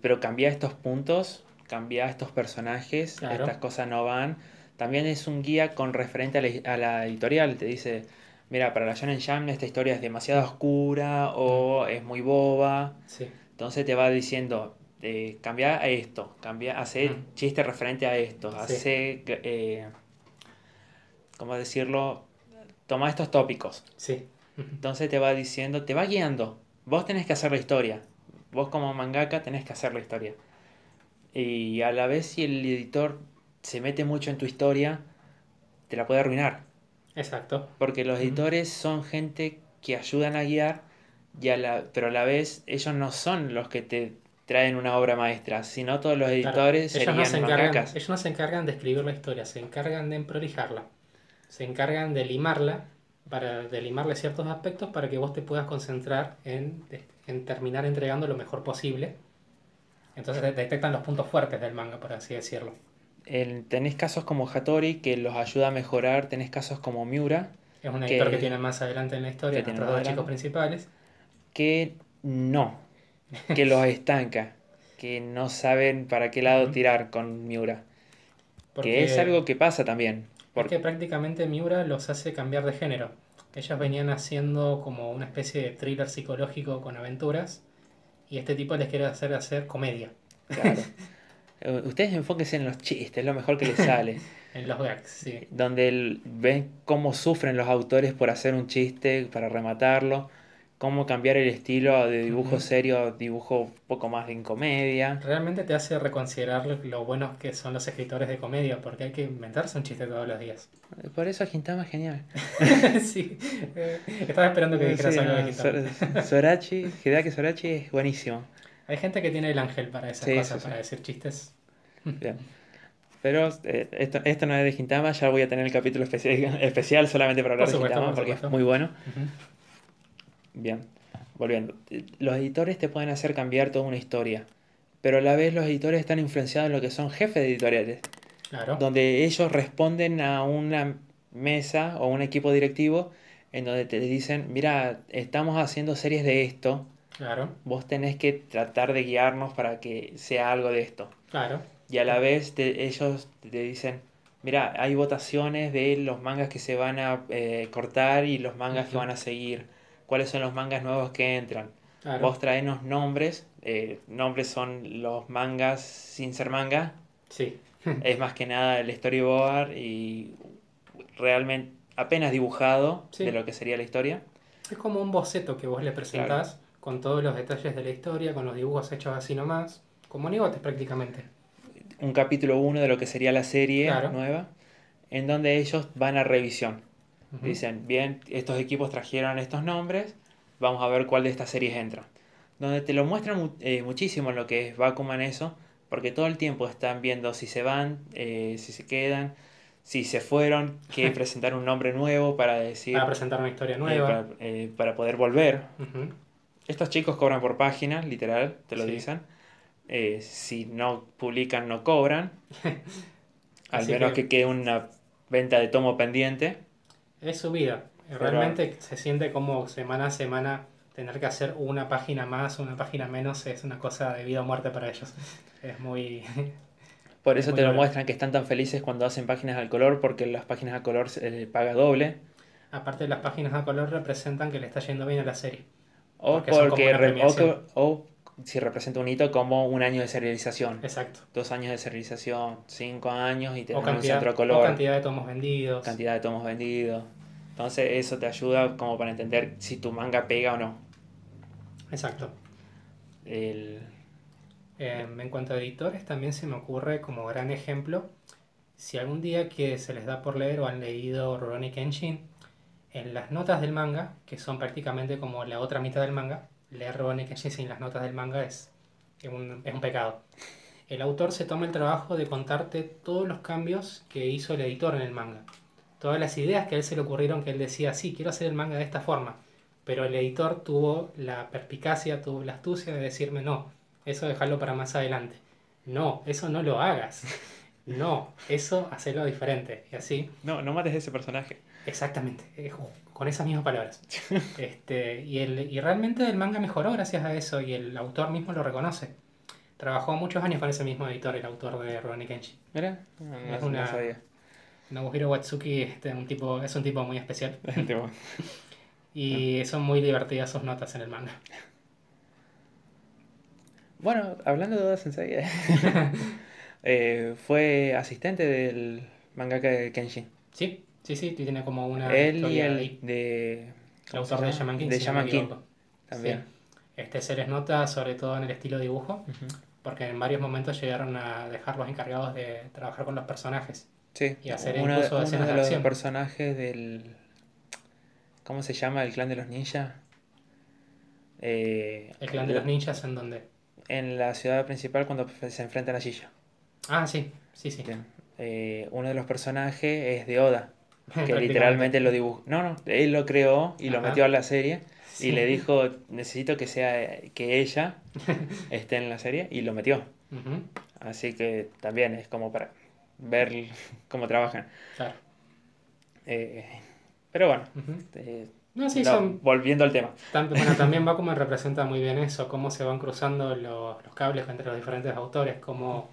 pero cambia estos puntos, cambia estos personajes, Claro. estas cosas no van. También es un guía con referente a la, a la editorial, te dice, mira, para la Shonen Jam esta historia es demasiado oscura o es muy boba. Sí, Entonces te va diciendo, eh, cambia a esto, cambia, hace Mm. chiste referente a esto, Sí. hace, eh, ¿cómo decirlo? Toma estos tópicos. sí. Entonces te va diciendo, te va guiando. Vos tenés que hacer la historia. Vos como mangaka tenés que hacer la historia. Y a la vez si el editor se mete mucho en tu historia, te la puede arruinar. Exacto. Porque los editores son gente que ayudan a guiar, y a la, pero a la vez ellos no son los que te traen una obra maestra, sino todos los Claro, editores ellos, serían no se encargan, ellos no se encargan de escribir la historia, se encargan de emprolijarla. Se encargan de limarla, para de limarle ciertos aspectos para que vos te puedas concentrar en, en terminar entregando lo mejor posible. Entonces de- detectan los puntos fuertes del manga, por así decirlo. El- tenés casos como Hattori que los ayuda a mejorar, tenés casos como Miura Es un Que- editor que, tiene más adelante en la historia, que más dos chicos principales. que no, que los estanca, que no saben para qué lado tirar con Miura. Porque Que es algo que pasa también. Porque Porque, prácticamente Miura los hace cambiar de género. Ellos venían haciendo como una especie de thriller psicológico con aventuras y este tipo les quiere hacer hacer comedia claro. Eh, Ustedes enfóquense en los chistes, es lo mejor que les sale. en los gags, sí. donde el- ven cómo sufren los autores por hacer un chiste, para rematarlo, cómo cambiar el estilo de dibujo serio a dibujo un poco más de comedia. Realmente te hace reconsiderar lo buenos que son los escritores de comedia, porque hay que inventarse un chiste todos los días. Por eso Gintama es genial. sí, eh, estaba esperando que dijeras Sí, algo de Gintama. Sor- Sorachi, Hideaki Sorachi es buenísimo. Hay gente que tiene el ángel para esas Sí, cosas, sí, para decir chistes. Bien. Pero eh, esto, esto no es de Gintama, ya voy a tener el capítulo especial, especial solamente para hablar Por de Gintama por porque es muy bueno. Bien, volviendo. Los editores te pueden hacer cambiar toda una historia, pero a la vez los editores están influenciados en lo que son jefes de editoriales, Claro. donde ellos responden a una mesa o un equipo directivo en donde te dicen, mira, estamos haciendo series de esto, Claro, vos tenés que tratar de guiarnos para que sea algo de esto. claro. Y a la vez te- ellos te dicen, mira, hay votaciones de los mangas que se van a eh, cortar y los mangas que van a seguir. ¿Cuáles son los mangas nuevos que entran? claro. Vos traenos nombres. eh, nombres son los mangas sin ser manga. Sí, es más que nada el storyboard y realmente apenas dibujado Sí. de lo que sería la historia. es como un boceto que vos le presentás con todos los detalles de la historia, con los dibujos hechos así nomás, como anigotes prácticamente. Un capítulo 1 de lo que sería la serie Claro. nueva, en donde ellos van a revisión. Dicen, bien, estos equipos trajeron estos nombres, vamos a ver cuál de estas series entra. Donde te lo muestran mu- eh, muchísimo lo que es Bakuman eso, porque todo el tiempo están viendo si se van, eh, si se quedan, si se fueron, que presentar un nombre nuevo para decir, Para presentar una historia eh, nueva. para, eh, para poder volver. Ujú. Estos chicos cobran por página, literal, te lo Sí. dicen. Eh, si no publican, no cobran. Al menos que- que quede una venta de tomo pendiente. Es su vida. Pero- Realmente se siente como semana a semana tener que hacer una página más, una página menos, es una cosa de vida o muerte para ellos. Es muy... Por Es eso te lo bueno. muestran que están tan felices cuando hacen páginas al color, porque las páginas al color se les paga doble. Aparte las páginas a color representan que le está yendo bien a la serie. O Porque porque re- o si representa un hito como un año de serialización. Exacto. Dos años de serialización, cinco años y O tener un cantidad, centro o color, cantidad de tomos vendidos. cantidad de tomos vendidos. Entonces eso te ayuda como para entender si tu manga pega o no. Exacto. El, Eh, en cuanto a editores, también se me ocurre como gran ejemplo, si algún día que se les da por leer o han leído Rurouni Kenshin, en las notas del manga, que son prácticamente como la otra mitad del manga, leer Rurouni Kenshin sin las notas del manga es, es un, es un pecado. El autor se toma el trabajo de contarte todos los cambios que hizo el editor en el manga. Todas las ideas que a él se le ocurrieron que él decía, sí, quiero hacer el manga de esta forma. Pero el editor tuvo la perspicacia, tuvo la astucia de decirme, no, eso dejarlo para más adelante. No, eso no lo hagas. No, eso hacerlo diferente. Y así, no, no mates a ese personaje. Exactamente, eh, con esas mismas palabras. Este, y, el, y realmente el manga mejoró gracias a eso y el autor mismo lo reconoce. Trabajó muchos años con ese mismo editor, el autor de Rurouni Kenshin. Mira, no, no- Es no una- sabía. Nobuhiro Watsuki este, un tipo, es un tipo muy especial y son muy divertidas sus notas en el manga. Bueno, hablando de Oda Sensei, eh, fue asistente del mangaka de Kenshin. Sí, sí, sí, tiene como una Él y el ahí. de... El ¿cómo se autor de? Shaman King. De si no Shaman King también. Sí. Este se les nota sobre todo en el estilo dibujo, porque en varios momentos llegaron a dejarlos encargados de trabajar con los personajes. Sí, Y hacer uno, incluso uno escenas de de los acción. personajes del... ¿Cómo se llama? El clan de los ninjas. Eh, El clan de los ninjas en donde... En la ciudad principal cuando se enfrentan a Shisha. Ah, sí, sí, sí. Eh, uno de los personajes es de Oda, que literalmente lo dibujó. No, no, él lo creó y lo Ajá. metió a la serie Sí. y le dijo, necesito que sea que ella esté en la serie y lo metió. Ujú, Así que también es como para ver cómo trabajan. Claro. Eh, pero bueno, Ujú. eh, No, sí, no, son... volviendo al tema. tam- bueno, también Bakuman representa muy bien eso, cómo se van cruzando los, los cables entre los diferentes autores, cómo,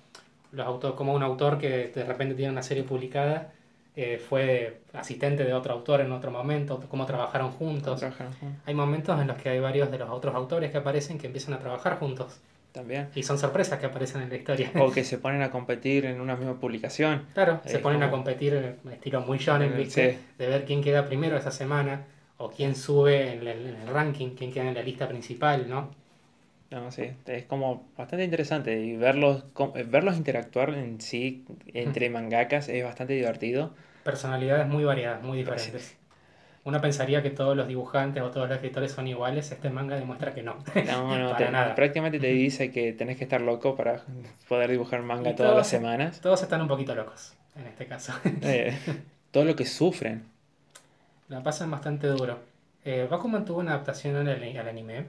los autor, como un autor que de repente tiene una serie publicada eh, fue asistente de otro autor en otro momento, cómo trabajaron juntos. Trabajaron. Hay momentos en los que hay varios de los otros autores que aparecen que empiezan a trabajar juntos. También. Y son sorpresas que aparecen en la historia. O que se ponen a competir en una misma publicación. Claro, se ponen a competir en estilo muy shonen, ¿viste? sí. De ver quién queda primero esa semana o quién sube en el, en el ranking, quién queda en la lista principal, ¿no? No, sí, es como bastante interesante y verlos, eh, verlos interactuar en sí entre mangakas es bastante divertido. Personalidades muy variadas, muy diferentes. Uno pensaría que todos los dibujantes o todos los escritores son iguales, este manga demuestra que no. No, no, Para te- nada. prácticamente te dice que tenés que estar loco para poder dibujar manga Y todas todos- las semanas. Todos están un poquito locos, en este caso. Eh, todo lo que sufren. La pasan bastante duro. Eh, Bakuman tuvo una adaptación al, al anime,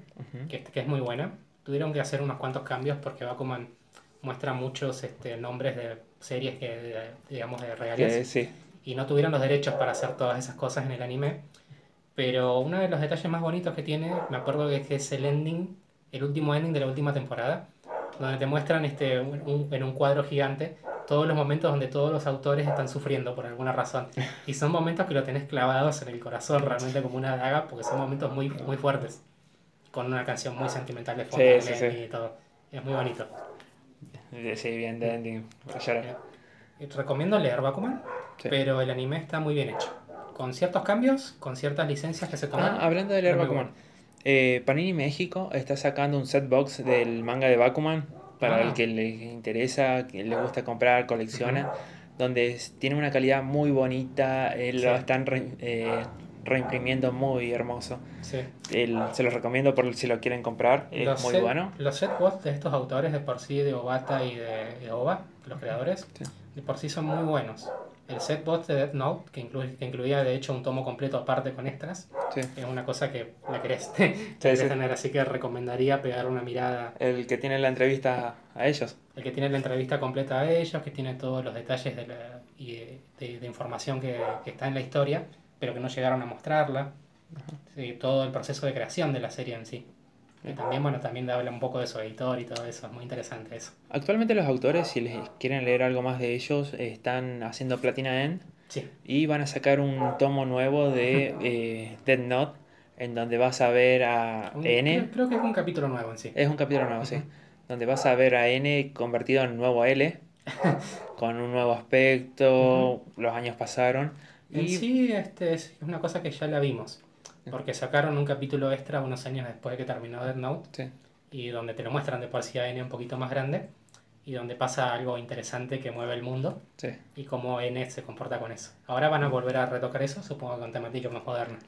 que es muy buena. Tuvieron que hacer unos cuantos cambios porque Bakuman muestra muchos este, nombres de series que, de- digamos, de. Que sí, y no tuvieron los derechos para hacer todas esas cosas en el anime. Pero uno de los detalles más bonitos que tiene, me acuerdo que es, que es el ending, el último ending de la última temporada, donde te muestran este, un- un- en un cuadro gigante todos los momentos donde todos los autores están sufriendo por alguna razón. Y son momentos que lo tenés clavados en el corazón, realmente como una daga, porque son momentos muy, muy fuertes. Con una canción muy sentimental de fondo Sí, sí, y todo. Es muy bonito. Eh, sí, bien de ending. llorar. Eh, Recomiendo leer Bakuman, pero el anime está muy bien hecho. Con ciertos cambios, con ciertas licencias que se tomaron. Ah, hablando de leer Bakuman. Eh, Panini México está sacando un set box del manga de Bakuman para Ah. el que le interesa, que le gusta comprar, colecciona, donde tiene una calidad muy bonita, eh, lo están re- eh, reimprimiendo muy hermoso. Sí. El- se los recomiendo por si lo quieren comprar, es Los muy set- bueno. Los setbots de estos autores de por sí, de Obata y de, de Oba, los creadores, Sí. de por sí son muy buenos. El setbot de Death Note, que, incluye, que incluía de hecho un tomo completo aparte con extras, Sí. es una cosa que la querés, tener, así que recomendaría pegar una mirada. El que tiene la entrevista a ellos. El que tiene la entrevista completa a ellos, que tiene todos los detalles de, la, y de, de- de información que, que está en la historia, pero que no llegaron a mostrarla. Sí, todo el proceso de creación de la serie en sí. Y también, bueno, también habla un poco de su editor y todo eso, es muy interesante eso. Actualmente los autores, si les quieren leer algo más de ellos, están haciendo Platina N Sí, y van a sacar un tomo nuevo de eh, Dead Note en donde vas a ver a un- N. creo, creo que es un capítulo nuevo en sí. Es un capítulo nuevo, sí. Donde vas a ver a N convertido en nuevo L, con un nuevo aspecto, los años pasaron. En Y sí, este es una cosa que ya la vimos, porque sacaron un capítulo extra unos años después de que terminó Death Note, sí, y donde te lo muestran de por sí a N un poquito más grande, y donde pasa algo interesante que mueve el mundo, sí. y cómo N se comporta con eso. Ahora van a volver a retocar eso, supongo con temática más moderna.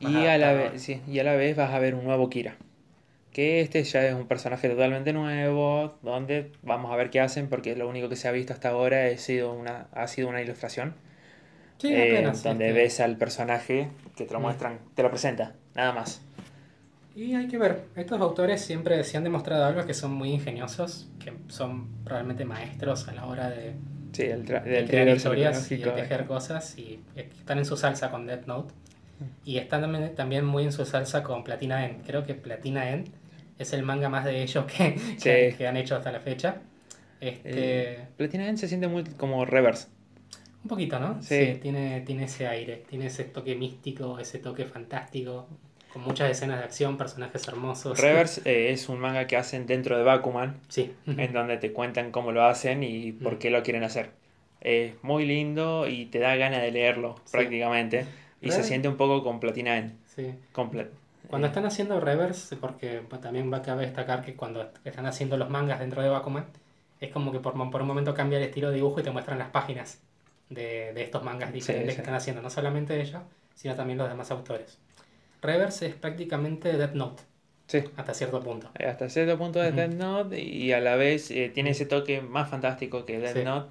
Y a, la adaptado. vez, sí, y a la vez vas a ver un nuevo Kira. Que este ya es un personaje totalmente nuevo, donde vamos a ver qué hacen, porque lo único que se ha visto hasta ahora ha sido una, ha sido una ilustración. Sí, eh, apenas. donde este, ves al personaje que te lo Mm. muestran, te lo presenta, nada más. Y hay que ver, estos autores siempre se han demostrado algo que son muy ingeniosos, que son realmente maestros a la hora de, Sí, el de crear historias y de psicológico. tejer cosas y están en su salsa con Death Note y están también, también muy en su salsa con Platina End. Creo que Platina End es el manga más de ellos que, que han hecho hasta la fecha. Este, Eh, Platina End se siente muy como reverse. Un poquito, ¿no? sí. tiene, tiene ese aire, tiene ese toque místico, ese toque fantástico, con muchas escenas de acción, personajes hermosos. Reverse eh, es un manga que hacen dentro de Bakuman, Sí. en donde te cuentan cómo lo hacen y por qué lo quieren hacer. Es muy lindo y te da ganas de leerlo Sí. prácticamente. Y se siente un poco con Platina End. sí. Cuando eh, están haciendo reverse, porque pues, también va a cabe destacar que cuando están haciendo los mangas dentro de Bakuman, es como que por, por un momento cambia el estilo de dibujo y te muestran las páginas de, de estos mangas diferentes sí. que están haciendo, no solamente ellos, sino también los demás autores. Reverse es prácticamente Death Note, Sí, hasta cierto punto. eh, hasta cierto punto de Ujú. Death Note y a la vez eh, tiene ese toque más fantástico que Death. Note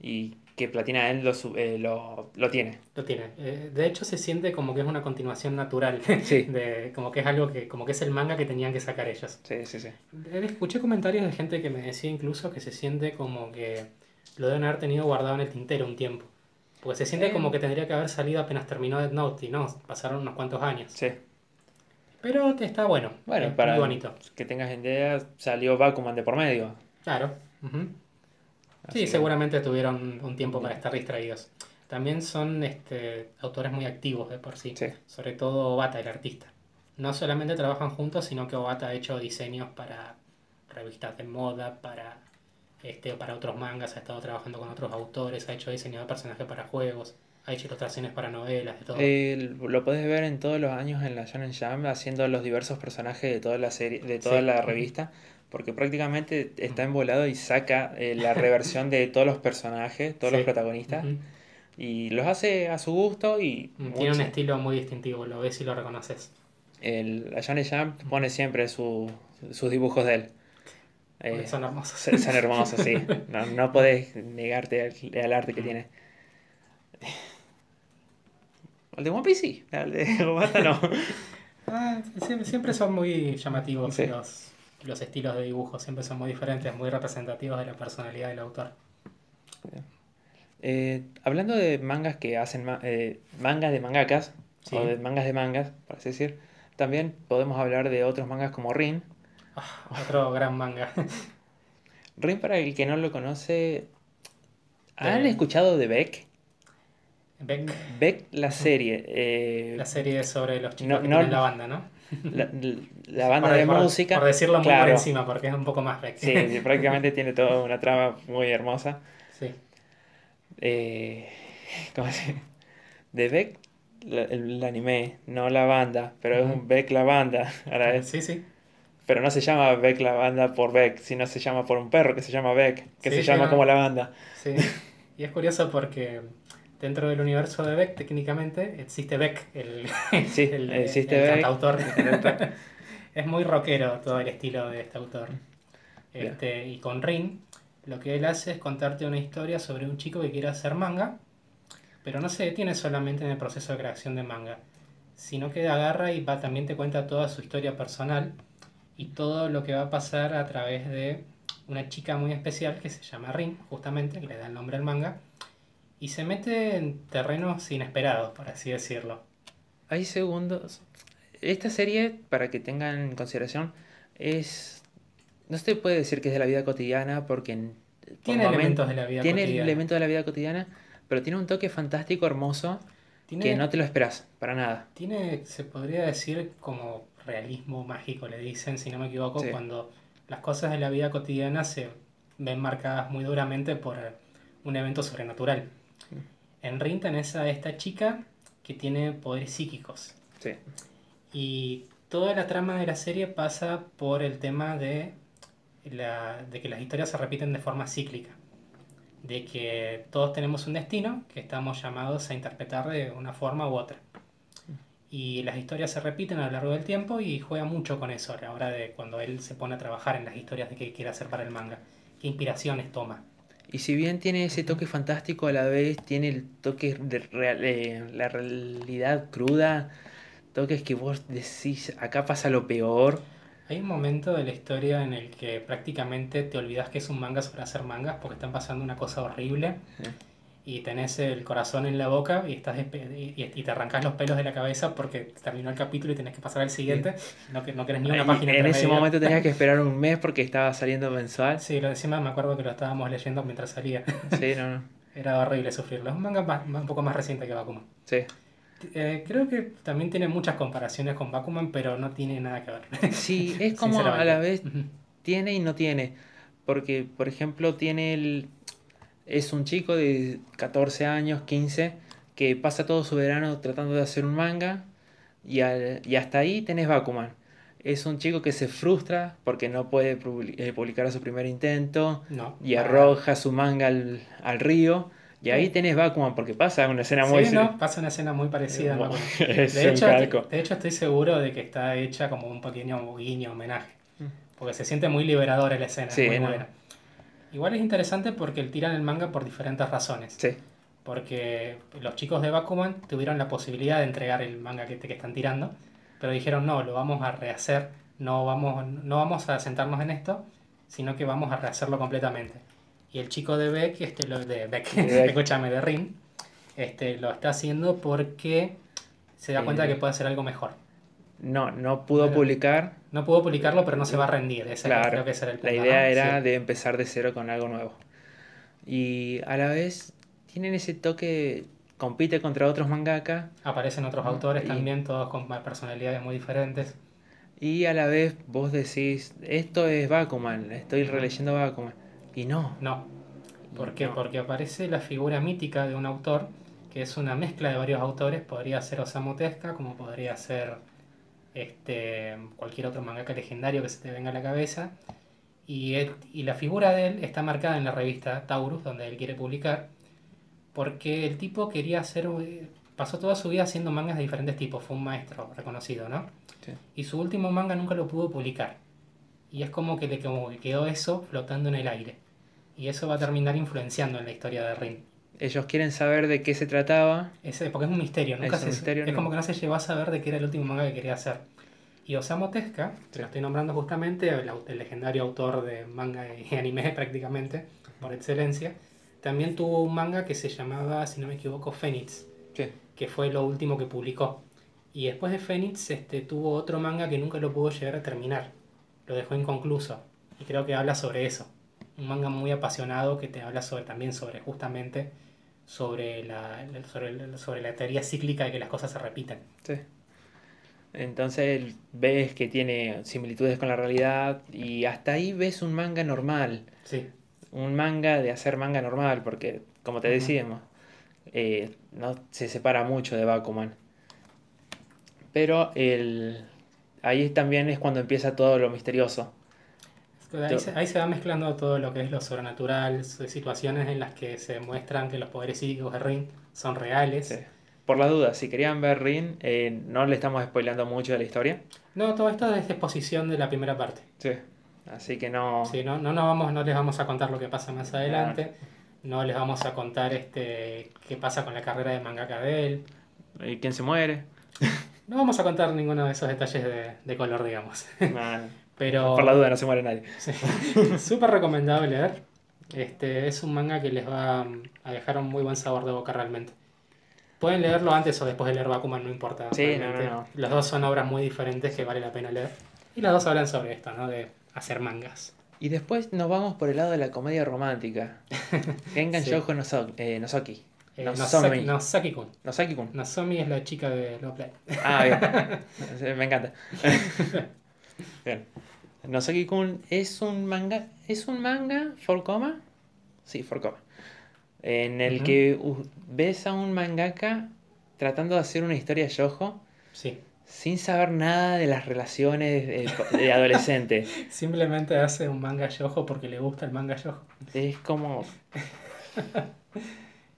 y que Platina End lo, eh, lo, lo tiene. Lo tiene. Eh, de hecho, se siente como que es una continuación natural, Sí. de, como que es algo que, como que es el manga que tenían que sacar ellos. Sí, sí, sí. Escuché comentarios de gente que me decía incluso que se siente como que lo deben haber tenido guardado en el tintero un tiempo. Porque se siente Eh. como que tendría que haber salido apenas terminó Death Note y no, pasaron unos cuantos años. Sí. Pero te está bueno, Bueno, es para muy bonito. que tengas idea, salió Bakuman de por medio. Claro. Sí, que- seguramente tuvieron un tiempo para estar distraídos. También son este, autores muy activos de por sí. Sí. Sobre todo Obata, el artista. No solamente trabajan juntos, sino que Obata ha hecho diseños para revistas de moda, para, este, para otros mangas, ha estado trabajando con otros autores, ha hecho diseño de personajes para juegos, ha hecho ilustraciones para novelas, de todo. Eh, lo puedes ver en todos los años en la Shonen Jump haciendo los diversos personajes de toda la serie, de toda Sí. la revista, porque prácticamente está envolado y saca eh, la reversión de todos los personajes, todos los protagonistas, y los hace a su gusto y Tiene un estilo muy distintivo, lo ves y lo reconoces. el, la Shonen Jump pone siempre su- sus dibujos de él. Eh, son hermosos. son hermosos, sí. No, no podés negarte al, al arte que Mm. tiene. El de One Piece sí, el de Obata no. Ah, siempre, siempre son muy llamativos Sí. los, los estilos de dibujo, siempre son muy diferentes, muy representativos de la personalidad del autor. Eh, hablando de mangas que hacen ma- eh, mangas de mangakas, Sí. o de mangas de mangas, por así decir, también podemos hablar de otros mangas como Rin. Otro gran manga. Rin, para el que no lo conoce, ¿han De- escuchado de Beck? Beck, Beck, la serie, eh, la serie sobre los chicos No- que no- tienen la banda, ¿no? la, la banda Por- de por- música. Por decirlo muy por claro. encima, porque es un poco más Beck. Sí, prácticamente tiene toda una trama muy hermosa. Sí. Eh, ¿cómo se De Beck la- el, anime, no la banda, pero es un Beck la banda a la vez. Sí, sí. Pero no se llama Beck la banda por Beck, sino se llama por un perro que se llama Beck, que Sí, se llama no. como la banda. Sí. Y es curioso porque dentro del universo de Beck, técnicamente, existe Beck, el, Sí, el, existe el Beck. cantautor. es muy rockero todo el estilo de este autor. Este, y con Rin, lo que él hace es contarte una historia sobre un chico que quiere hacer manga, pero no se detiene solamente en el proceso de creación de manga, sino que agarra y va, también te cuenta toda su historia personal y todo lo que va a pasar a través de una chica muy especial que se llama Rin, justamente, que le da el nombre al manga, y se mete en terrenos inesperados, por así decirlo. Hay segundos. Esta serie, para que tengan en consideración, es. No se puede decir que es de la vida cotidiana porque. en- por Tiene elementos de la vida Tiene cotidiana. elementos de la vida cotidiana, pero tiene un toque fantástico, hermoso, Tiene, que no te lo esperas, para nada. tiene, se podría decir, como realismo mágico, le dicen, si no me equivoco, Sí. cuando las cosas de la vida cotidiana se ven marcadas muy duramente por un evento sobrenatural. En Rin tenés a esta chica que tiene poderes psíquicos. Sí. Y toda la trama de la serie pasa por el tema de, la, de que las historias se repiten de forma cíclica. De que todos tenemos un destino que estamos llamados a interpretar de una forma u otra. Y las historias se repiten a lo largo del tiempo y juega mucho con eso a la hora de cuando él se pone a trabajar en las historias de que quiere hacer para el manga. ¿Qué inspiraciones toma? Y si bien tiene ese toque fantástico, a la vez tiene el toque de real- eh, la realidad cruda, toques que vos decís, acá pasa lo peor. Hay un momento de la historia en el que prácticamente te olvidas que es un manga sobre hacer mangas porque están pasando una cosa horrible. Y tenés el corazón en la boca y, estás y, y te arrancas los pelos de la cabeza porque terminó el capítulo y tenés que pasar al siguiente. No, que, no querés ni una Y página en ese momento tenías que esperar un mes porque estaba saliendo mensual. Sí, lo encima me acuerdo que lo estábamos leyendo mientras salía. Sí, no, no. Era horrible sufrirlo. Es un manga más- más- un poco más reciente que Bakuman. Sí. Eh, creo que también tiene muchas comparaciones con Bakuman, pero no tiene nada que ver. Sí, es como a la vez tiene y no tiene. Porque, por ejemplo, tiene el. Es un chico de 14 años, 15, que pasa todo su verano tratando de hacer un manga. Y, al- y hasta ahí tenés Bakuman. Es un chico que se frustra porque no puede eh, publicar a su primer intento. No. Y arroja su manga al, al río. Y ahí tenés Bakuman porque pasa una escena muy. Sí, no, pasa una escena muy parecida. Es De hecho, calco. de hecho, estoy seguro de que está hecha como un pequeño guiño, homenaje. Mm. Porque se siente muy liberadora la escena. Sí, muy buena. Igual es interesante porque tiran el manga por diferentes razones. Sí, Porque los chicos de Bakuman tuvieron la posibilidad de entregar el manga que, que están tirando, pero dijeron no, lo vamos a rehacer, no vamos, no vamos a sentarnos en esto, sino que vamos a rehacerlo completamente. Y el chico de Beck, este, lo, de Beck, De Beck. escúchame, de Rin, este, lo está haciendo porque se da cuenta de que puede hacer algo mejor. No, no pudo Bueno. publicar. No pudo publicarlo, pero no se va a rendir. Ese Claro, creo que ese era el La punto, idea ¿no? era Sí. de empezar de cero con algo nuevo. Y a la vez tienen ese toque, compite contra otros mangaka Aparecen otros autores Y- también, todos con personalidades muy diferentes. y a la vez vos decís, esto es Bakuman, estoy releyendo Bakuman. Y no, No. ¿Por qué? No. Porque aparece la figura mítica de un autor que es una mezcla de varios autores. Podría ser Osamu Tezuka, como podría ser este, cualquier otro mangaka legendario que se te venga a la cabeza. Y, él- y la figura de él está marcada en la revista Taurus, donde él quiere publicar, porque el tipo quería hacer, pasó toda su vida haciendo mangas de diferentes tipos, fue un maestro reconocido, ¿no? Sí. Y su último manga nunca lo pudo publicar. Y es como que le como que quedó eso flotando en el aire. Y eso va a terminar influenciando en la historia de Rin. Ellos quieren saber de qué se trataba. Ese, porque es un misterio, nunca Es un se, misterio, es no. como que no se llegó a saber de qué era el último manga que quería hacer. Y Osamu Tezuka, que lo estoy nombrando justamente, el, el legendario autor de manga y anime prácticamente, por excelencia, también tuvo un manga que se llamaba, si no me equivoco, Phoenix, que fue lo último que publicó. Y después de Phoenix este, tuvo otro manga que nunca lo pudo llegar a terminar. Lo dejó inconcluso. Y creo que habla sobre eso. Un manga muy apasionado que te habla sobre, también sobre justamente sobre la, sobre, sobre la teoría cíclica de que las cosas se repiten. Sí. Entonces ves que tiene similitudes con la realidad y hasta ahí ves un manga normal. Sí, un manga de hacer manga normal, porque como te Ujú. decíamos, eh, no se separa mucho de Bakuman. Pero el, ahí también es cuando empieza todo lo misterioso. Ahí se, ahí se va mezclando todo lo que es lo sobrenatural, situaciones en las que se demuestran que los poderes psíquicos de Rin son reales. Sí. Por la duda, si querían ver Rin, eh, no le estamos spoileando mucho de la historia. No, todo esto es exposición de la primera parte. Sí. Así que no. Sí, no, no, no, vamos, no les vamos a contar lo que pasa más adelante. No les vamos a contar este qué pasa con la carrera de mangaka de él. ¿Y quién se muere? No vamos a contar ninguno de esos detalles de, de color, digamos. Pero, Por la duda, no se muere nadie. Sí. Súper recomendable leer. Este, es un manga que les va a dejar un muy buen sabor de boca realmente. Pueden leerlo antes o después de leer Bakuman, no importa. Sí, no, no, no. Las dos son obras muy diferentes que vale la pena leer. Y las dos hablan sobre esto, ¿no? De hacer mangas. Y después nos vamos por el lado de la comedia romántica. Gengan Sí. Shoujo Noso- eh, Nozoki. Eh, Nozomi. Nosaki- Nosaki-kun. Nosaki-kun. Nozomi es la chica de Love Live. Ah, bien. Me encanta. Bien. Nosaki-kun es un manga. ¿Es un manga? ¿For coma? Sí, for coma. En el que ves a un mangaka tratando de hacer una historia yojo Sí. sin saber nada de las relaciones de, de adolescente. Simplemente hace un manga yojo porque le gusta el manga yojo. Es como.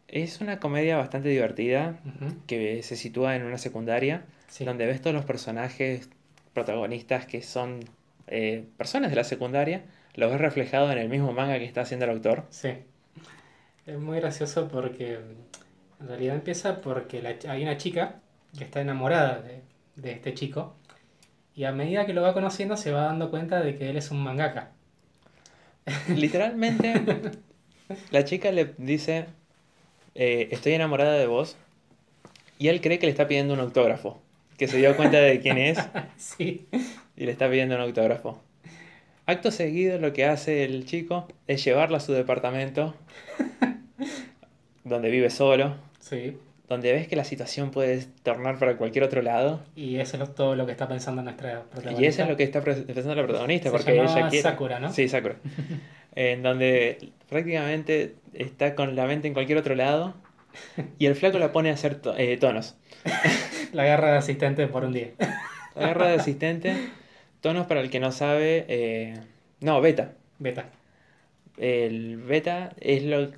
Es una comedia bastante divertida que se sitúa en una secundaria Sí. donde ves todos los personajes protagonistas que son eh, personas de la secundaria, los ves reflejados en el mismo manga que está haciendo el autor. Sí. Es muy gracioso porque en realidad empieza porque la hay una chica que está enamorada de, de este chico y a medida que lo va conociendo se va dando cuenta de que él es un mangaka. Literalmente, la chica le dice, eh, estoy enamorada de vos, y él cree que le está pidiendo un autógrafo, que se dio cuenta de quién es Sí. y le está pidiendo un autógrafo. Acto seguido lo que hace el chico es llevarla a su departamento, donde vive solo, Sí. donde ves que la situación puede tornar para cualquier otro lado. Y eso es todo lo que está pensando nuestra protagonista. Y eso es lo que está pensando la protagonista, Se porque ella quiere... Sakura, ¿no? Sí, Sakura. en donde prácticamente está con la mente en cualquier otro lado y el flaco la pone a hacer to- eh, tonos. La guerra de asistente por un día. La guerra de asistente, tonos para el que no sabe... eh, no, beta. Beta. El beta es lo,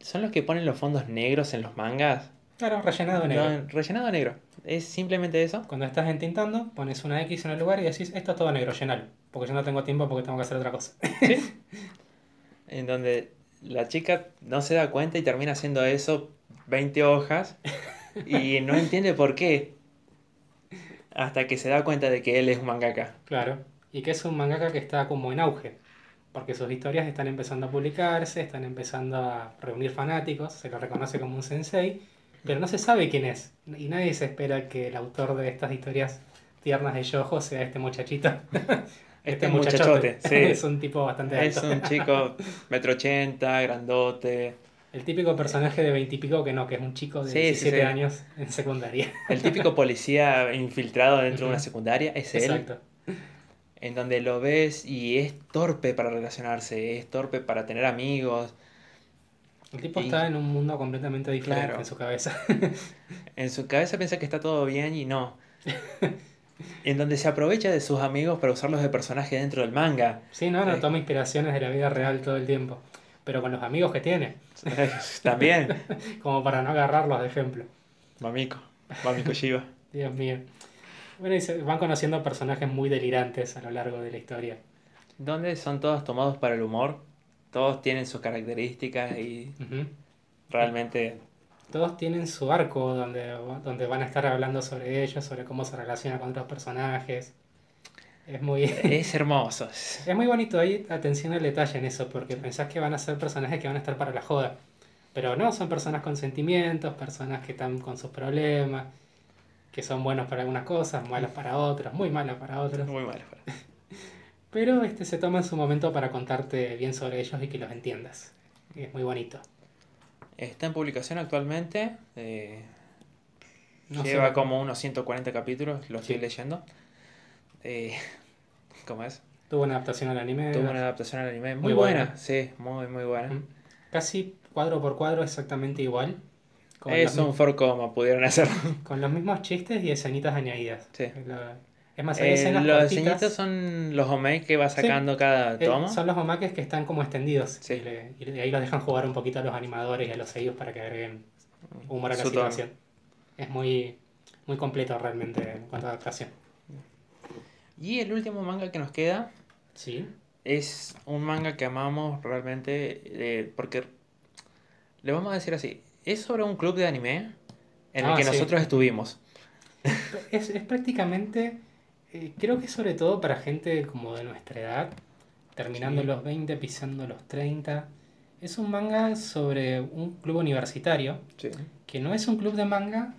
son los que ponen los fondos negros en los mangas. Claro, rellenado de negro. No, rellenado negro. Es simplemente eso. Cuando estás entintando, pones una X en el lugar y decís, esto es todo negro, llenalo. Porque yo no tengo tiempo porque tengo que hacer otra cosa. En donde la chica no se da cuenta y termina haciendo eso 20 hojas y no entiende por qué. Hasta que se da cuenta de que él es un mangaka. Claro. Y que es un mangaka que está como en auge. Porque sus historias están empezando a publicarse, están empezando a reunir fanáticos, se lo reconoce como un sensei, pero no se sabe quién es. Y nadie se espera que el autor de estas historias tiernas de Yojo sea este muchachito. Este muchachote, sí. es un tipo bastante Es un chico metro ochenta, grandote. El típico personaje de veintipico que no, que es un chico de Sí, sí, 17 sí. años en secundaria. El típico policía infiltrado dentro de una secundaria es él. Exacto. En donde lo ves y es torpe para relacionarse, es torpe para tener amigos. El tipo Y- está en un mundo completamente diferente Claro. en su cabeza. En su cabeza piensa que está todo bien y no. En donde se aprovecha de sus amigos para usarlos de personaje dentro del manga. Sí, no, no Sí. toma inspiraciones de la vida real todo el tiempo. Pero con los amigos que tiene, También. como para no agarrarlos de ejemplo. Mamiko. Mamiko Shiba. Dios mío. Bueno, y se van conociendo personajes muy delirantes a lo largo de la historia. Donde son todos tomados para el humor. Todos tienen sus características y realmente Todos tienen su arco donde, donde van a estar hablando sobre ellos, sobre cómo se relaciona con otros personajes. Es muy, es hermoso. es muy bonito ahí, atención al detalle en eso, porque pensás que van a ser personajes que van a estar para la joda. Pero no, son personas con sentimientos, personas que están con sus problemas, que son buenos para algunas cosas, malos para otras, muy malos para otras. Muy malo. Pero este se toma en su momento para contarte bien sobre ellos y que los entiendas. Y es muy bonito. Está en publicación actualmente. eh, No sé- lleva como unos 140 capítulos, lo estoy leyendo. Eh, ¿Cómo es? Tuvo una adaptación al anime. Tuvo una adaptación al anime muy, Muy buena. buena. Sí, muy, muy buena. Casi cuadro por cuadro exactamente igual. Es un forcoma, pudieron hacerlo. Con los mismos chistes y escenitas añadidas. Sí. Es más, hay Eh, escenas los cortitas. diseñitos son los homeys que va Sí. sacando cada Eh, tomo. son los omakes que están como extendidos. Sí. Y, le- y de ahí los dejan jugar un poquito a los animadores y a los sellos para que agreguen humor a la Su tono. situación. Es muy, muy completo realmente en cuanto a adaptación. Y el último manga que nos queda Sí. es un manga que amamos realmente eh, porque le vamos a decir así, es sobre un club de anime en el Ah, que sí. nosotros estuvimos. Es, es prácticamente, eh, creo que sobre todo para gente como de nuestra edad, terminando Sí. los 20, pisando los 30. Es un manga sobre un club universitario Sí. que no es un club de manga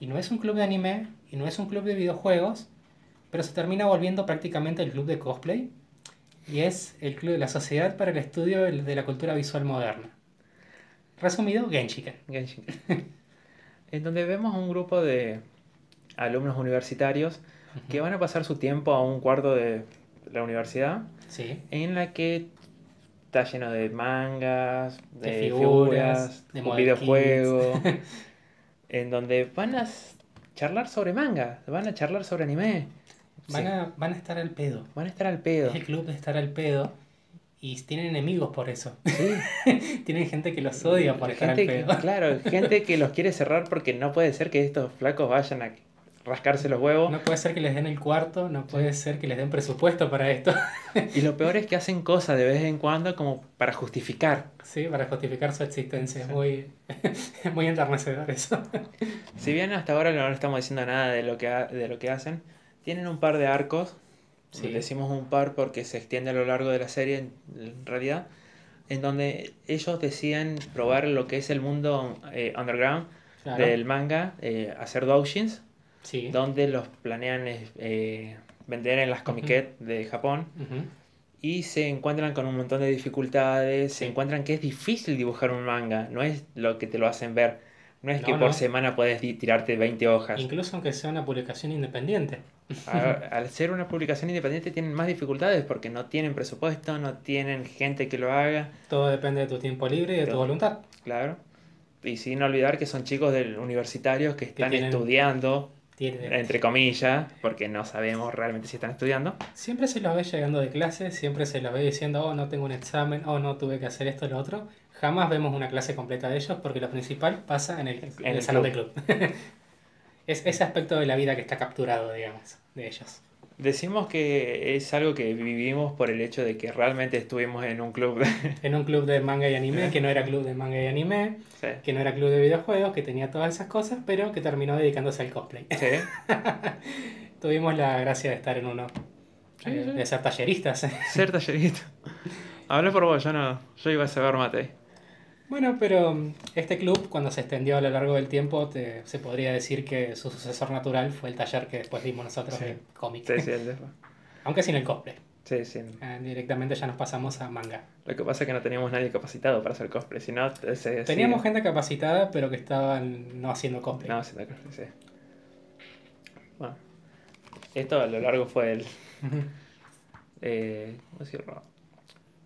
y no es un club de anime y no es un club de videojuegos, pero se termina volviendo prácticamente el club de cosplay y es el club de la Sociedad para el Estudio de la Cultura Visual Moderna. Resumido, Genshiken. Genshin. en donde vemos un grupo de alumnos universitarios que van a pasar su tiempo a un cuarto de la universidad Sí. en la que está lleno de mangas, de, De figuras, figuras, de un videojuego, en donde van a charlar sobre manga, van a charlar sobre anime. Van, Sí, a, van a estar al pedo. van a estar al pedo. Es el club de estar al pedo y tienen enemigos por eso. Sí. tienen gente que los odia por estar al que- pedo. claro, gente que los quiere cerrar porque no puede ser que estos flacos vayan a rascarse los huevos. No puede ser que les den el cuarto, no puede ser que les den presupuesto para esto. Y lo peor es que hacen cosas de vez en cuando como para justificar. Sí, para justificar su existencia. Es muy, muy enternecedor eso. Si bien hasta ahora no le estamos diciendo nada de lo que, ha- de lo que hacen, tienen un par de arcos. Sí. Decimos un par porque se extiende a lo largo de la serie en, realidad. En donde ellos deciden probar lo que es el mundo eh, underground Claro. del manga, eh, hacer doujins, Sí. donde los planean eh, vender en las comiquet de Japón. Ujú. Y se encuentran con un montón de dificultades, se encuentran que es difícil dibujar un manga, no es lo que te lo hacen ver. No es No, que por no. semana puedes tirarte 20 hojas. Incluso aunque sea una publicación independiente. A- al ser una publicación independiente tienen más dificultades porque no tienen presupuesto, no tienen gente que lo haga, Todo depende de tu tiempo libre y de tu voluntad. claro. Y sin olvidar que son chicos del universitarios que están tienen- estudiando, entre comillas, porque no sabemos realmente si están estudiando. Siempre se los ve llegando de clase, siempre se los ve diciendo, oh, no tengo un examen, oh, no tuve que hacer esto o lo otro. Jamás vemos una clase completa de ellos porque lo principal pasa en el, en el el salón club. de club. es ese aspecto de la vida que está capturado, digamos, de ellos. Decimos que es algo que vivimos por el hecho de que realmente estuvimos en un club. de- En un club de manga y anime, que no era club de manga y anime, Sí. que no era club de videojuegos, que tenía todas esas cosas, pero que terminó dedicándose al cosplay. Sí. Tuvimos la gracia de estar en uno, Sí, eh, de ser talleristas. Ser tallerito. Habla por vos, yo no. Yo iba a saber mate. Bueno, pero mm, este club, cuando se extendió a lo largo del tiempo, te- se podría decir que su sucesor natural fue el taller que después dimos nosotros Sí. de cómic. Sí, sí, el- Aunque sin el cosplay. sí, sí. Eh, directamente ya nos pasamos a manga. Lo que pasa es que no teníamos nadie capacitado para hacer cosplay. Si no, se- se- Teníamos gente capacitada, pero que estaban no haciendo cosplay. No, haciendo cosplay, sí. Bueno. Esto a lo largo fue el. Eh, ¿Cómo decirlo?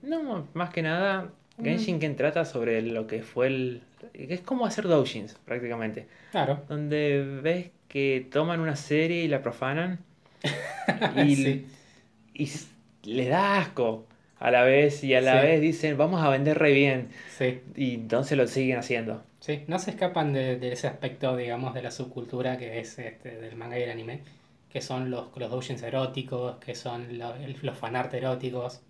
No, más que nada. Mm. Genshin Ken trata sobre lo que fue el. Es como hacer doujins, prácticamente. Claro. Donde ves que toman una serie y la profanan. Y, Sí. y s- le da asco a la vez y a la Sí. vez dicen vamos a vender re bien Sí, y entonces lo siguen haciendo. sí. No se escapan de, de ese aspecto, digamos, de la subcultura que es este, del manga y el anime, que son los, los doujins eróticos, que son lo- el- los fanart eróticos,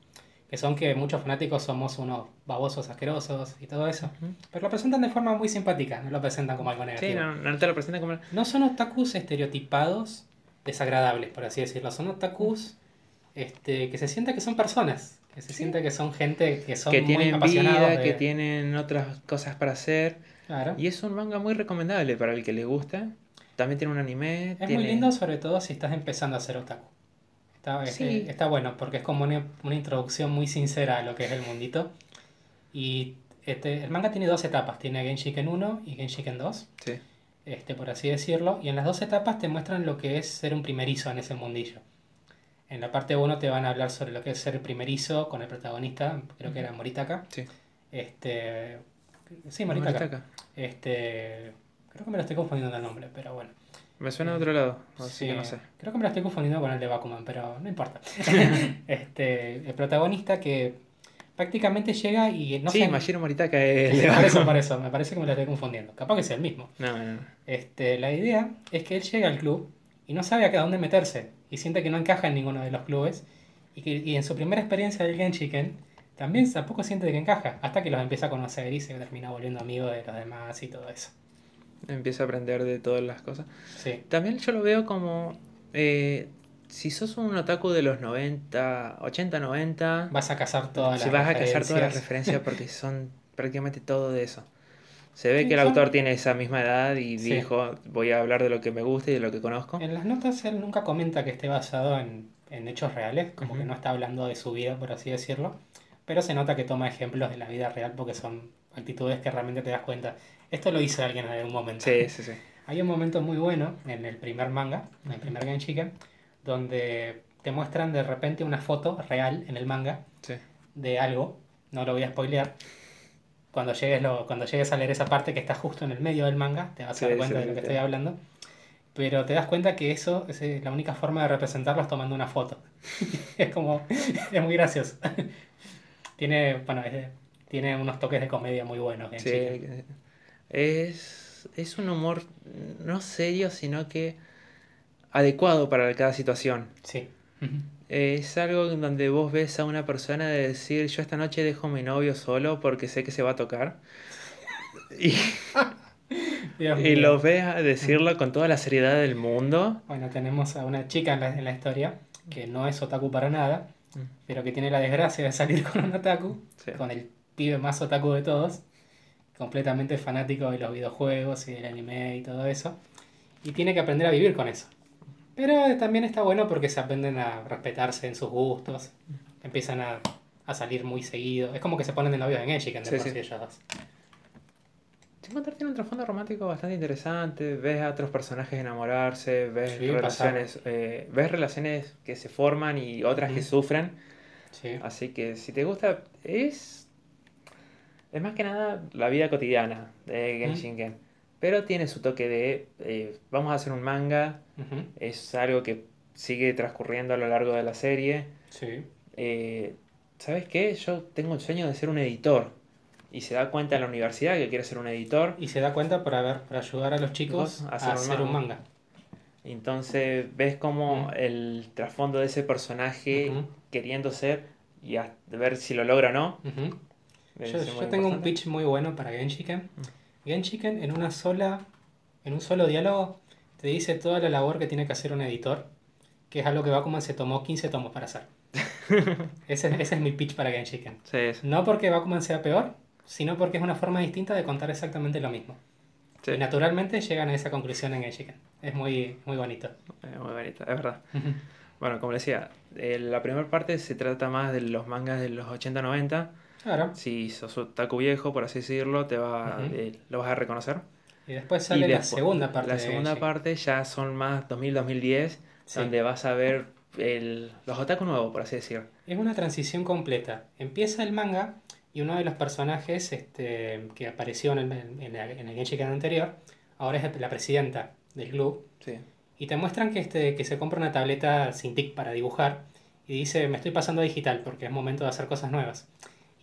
que son que muchos fanáticos somos unos babosos asquerosos y todo eso. Pero lo presentan de forma muy simpática, no lo presentan como algo Sí, negativo. no, no te lo presentan como... No son otakus estereotipados desagradables, por así decirlo. Son otakus este, que se siente que son personas, que se siente que son gente que son que muy tienen apasionados vida, de- que tienen otras cosas para hacer. Claro. Y es un manga muy recomendable para el que le gusta. También tiene un anime. Es muy tiene- lindo, sobre todo si estás empezando a ser otaku. Está, es- Sí. está bueno porque es como una, una introducción muy sincera a lo que es el mundito. Y este, el manga tiene dos etapas: tiene Genshiken 1 y Genshiken 2. Sí. este, por así decirlo, y en las dos etapas te muestran lo que es ser un primerizo en ese mundillo. En la parte 1 te van a hablar sobre lo que es ser primerizo con el protagonista, creo que era Moritaka. Sí. Este, sí, Moritaka. Moritaka. Este, Creo que me lo estoy confundiendo el nombre, pero bueno. Me suena de otro lado, así Sí, que no sé. Creo que me lo estoy confundiendo con el de Bakuman, pero no importa. este, el protagonista que prácticamente llega y no sí, sé. Moritaka es el por eso, por eso, me parece que me lo estoy confundiendo. Capaz que sea el mismo. No, no, no. Este, la idea es que él llega al club y no sabe a dónde meterse y siente que no encaja en ninguno de los clubes y, que, y en su primera experiencia del Genshiken también tampoco siente que encaja hasta que los empieza a conocer y se termina volviendo amigo de los demás y todo eso. Empieza a aprender de todas las cosas. Sí, También yo lo veo como. eh, si sos un otaku de los 90, 80, 90, vas a cazar todas si las vas a cazar todas las referencias. porque son prácticamente todo de eso. Se ve que el autor tiene esa misma edad y Sí. dijo, voy a hablar de lo que me gusta y de lo que conozco. En las notas él nunca comenta que esté basado en, en hechos reales, como que Ujú. no está hablando de su vida, por así decirlo, pero se nota que toma ejemplos de la vida real porque son actitudes que realmente te das cuenta. Esto lo hizo alguien en algún momento. Sí, sí, sí. Hay un momento muy bueno en el primer manga, en el primer Genshiken, donde te muestran de repente una foto real en el manga sí. de algo, no lo voy a spoilear. Cuando llegues, lo, cuando llegues a leer esa parte que está justo en el medio del manga, te vas a dar cuenta sí, de lo que estoy hablando. Pero te das cuenta que eso es eh, la única forma de representarlo es tomando una foto. es como, es muy gracioso. tiene, bueno, es- tiene unos toques de comedia muy buenos. Sí, Genshiken. Es, es un humor no serio, sino que adecuado para cada situación. Sí. Es algo en donde vos ves a una persona de decir, yo esta noche dejo a mi novio solo porque sé que se va a tocar. Y, y lo ves a decirlo con toda la seriedad del mundo. Bueno, tenemos a una chica en la, en la historia que no es otaku para nada, Mm. pero que tiene la desgracia de salir con un otaku, Sí. con el pibe más otaku de todos, completamente fanático de los videojuegos y del anime y todo eso, y tiene que aprender a vivir con eso. Pero también está bueno porque se aprenden a respetarse en sus gustos, empiezan a, a salir muy seguido, es como que se ponen de novios en Genshiken de Sí, por sí. ellos dos. Sin contar, tiene un trasfondo romántico bastante interesante. Ves a otros personajes enamorarse, ves Sí, relaciones, eh, ves relaciones que se forman y otras que sufren. Sí. Así que si te gusta, es. Es más que nada la vida cotidiana de Genshin Pero tiene su toque de. eh, vamos a hacer un manga. Es algo que sigue transcurriendo a lo largo de la serie. Sí. Eh, ¿Sabes qué? Yo tengo el sueño de ser un editor. Y se da cuenta en la universidad que quiere ser un editor. Y se da cuenta por haber, por ayudar a los chicos a hacer un manga. manga. Entonces ves como el trasfondo de ese personaje queriendo ser y a ver si lo logra o no. Debe Yo, yo tengo un pitch muy bueno para Genshiken. Mm. Genshiken en una sola, en un solo diálogo te dice toda la labor que tiene que hacer un editor, que es algo que Bakuman se tomó 15 tomos para hacer. ese, ese es mi pitch para Genshiken. Sí, No porque Bakuman sea peor, sino porque es una forma distinta de contar exactamente lo mismo. sí, Y naturalmente llegan a esa conclusión en Genshiken. Es muy, muy bonito. es muy bonito, es verdad. Bueno, como decía, eh, la primera parte se trata más de los mangas de los 80-90. Claro. Si sos otaku viejo, por así decirlo, te va, Ujú. eh, lo vas a reconocer. Y después sale Y la después- segunda parte. La de segunda Genshiken. parte ya son más 2000-2010, Sí. donde vas a ver el, los otaku nuevos, por así decir. Es una transición completa. Empieza el manga y uno de los personajes este, que apareció en el, en el, en el anterior, ahora es la presidenta del club. Sí. Y te muestran que, este, que se compra una tableta sin tic para dibujar y dice, me estoy pasando a digital porque es momento de hacer cosas nuevas.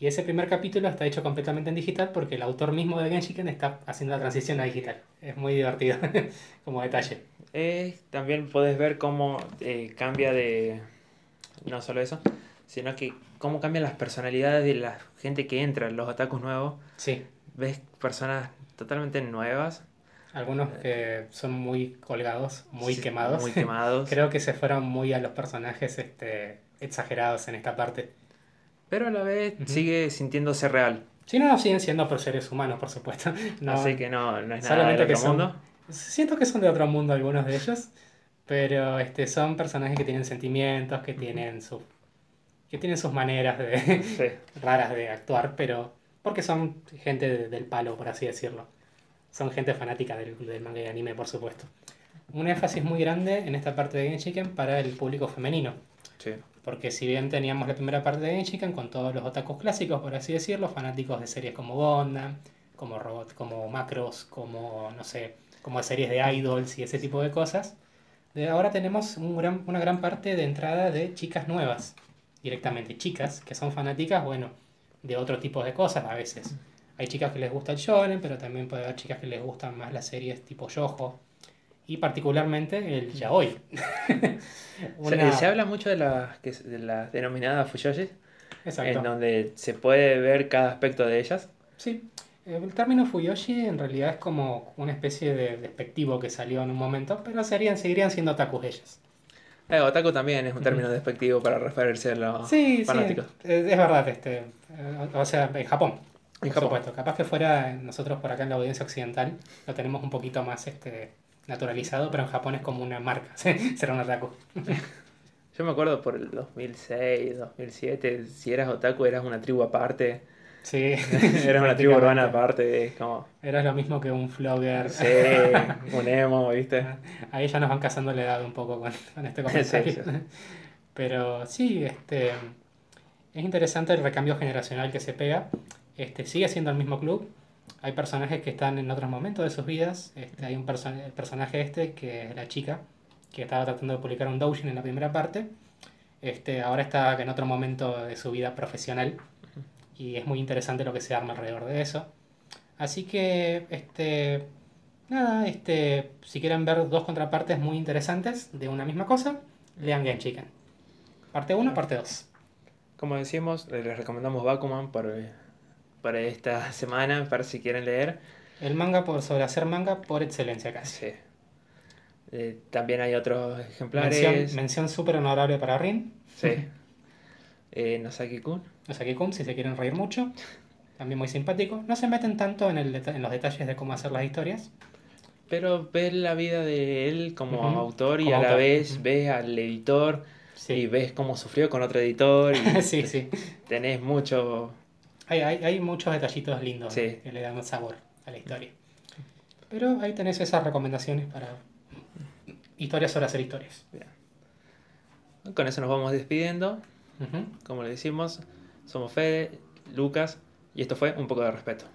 Y ese primer capítulo está hecho completamente en digital porque el autor mismo de Genshiken está haciendo la transición a digital. Es muy divertido como detalle. Eh, también puedes ver cómo eh, cambia de... No solo eso, sino que cómo cambian las personalidades de la gente que entra, los otakus nuevos. Sí, Ves personas totalmente nuevas. algunos que son muy colgados, muy sí, quemados. Muy quemados. Creo que se fueron muy a los personajes este, exagerados en esta parte. Pero a la vez sigue sintiéndose real. Si no, siguen siendo por seres humanos, por supuesto. No, Así que no, no es nada solamente que otro son- mundo. Siento que son de otro mundo algunos de ellos, pero este, son personajes que tienen sentimientos, que tienen, su, que tienen sus maneras de, Sí. raras de actuar, pero porque son gente de- del palo, por así decirlo. Son gente fanática del, del manga y anime, por supuesto. Un énfasis muy grande en esta parte de Genshiken para el público femenino. Porque si bien teníamos la primera parte de Genshiken con todos los otakus clásicos, por así decirlo, fanáticos de series como Gundam, como robots, como macros, como, no sé, como series de idols y ese tipo de cosas. Ahora tenemos gran, una gran parte de entrada de chicas nuevas, directamente chicas, que son fanáticas, bueno, de otro tipo de cosas a veces. Hay chicas que les gusta el shonen, pero también puede haber chicas que les gustan más las series tipo yojo y particularmente el yaoi. se, se, habla mucho de las, de las denominadas fuyoshi, Exacto. en donde se puede ver cada aspecto de ellas. Sí, el término Fuyoshi en realidad es como una especie de despectivo que salió en un momento, pero serían, seguirían siendo otakus ellas. Eh, otaku también es un término despectivo para referirse a los sí, fanáticos. Sí, es, es verdad, este, eh, o sea, en Japón. En por Japón. supuesto, capaz que fuera nosotros por acá en la audiencia occidental lo tenemos un poquito más este, naturalizado, pero en Japón es como una marca, ser un otaku. Yo me acuerdo por el 2006, 2007, si eras otaku eras una tribu aparte. Sí. eras una tribu urbana aparte, es como... Eras lo mismo que un flogger. Sí, un emo, ¿viste? Ahí ya nos van cazando la edad un poco con, con este comentario. Sí, sí. Pero sí, este, es interesante el recambio generacional que se pega. Este, sigue siendo el mismo club. Hay personajes que están en otros momentos de sus vidas. Este, hay un perso el personaje este, que es la chica, que estaba tratando de publicar un doujin en la primera parte. Este, ahora está en otro momento de su vida profesional. Y es muy interesante lo que se arma alrededor de eso. Así que, este, nada, este, si quieren ver dos contrapartes muy interesantes de una misma cosa, lean Game Chicken. Parte 1, parte 2. Como decimos, les recomendamos Bakuman para, para esta semana, para si quieren leer. El manga por sobre hacer manga por excelencia casi. Sí. Eh, también hay otros ejemplares. Mención, mención súper honorable para Rin. Sí. Eh, Nosaki-kun. Nosaki-kun, si se quieren reír mucho. También muy simpático. No se meten tanto en, el en los detalles de cómo hacer las historias. Pero ves la vida de él como autor y como a la autor, vez ujú. ves al editor y Sí, ves cómo sufrió con otro editor y sí, sí. tenés mucho... Hay, hay, hay muchos detallitos lindos Sí. que le dan sabor a la historia. Pero ahí tenés esas recomendaciones para historias sobre hacer historias. Con eso nos vamos despidiendo. Como le decimos, somos Fede, Lucas y esto fue Un poco de respeto.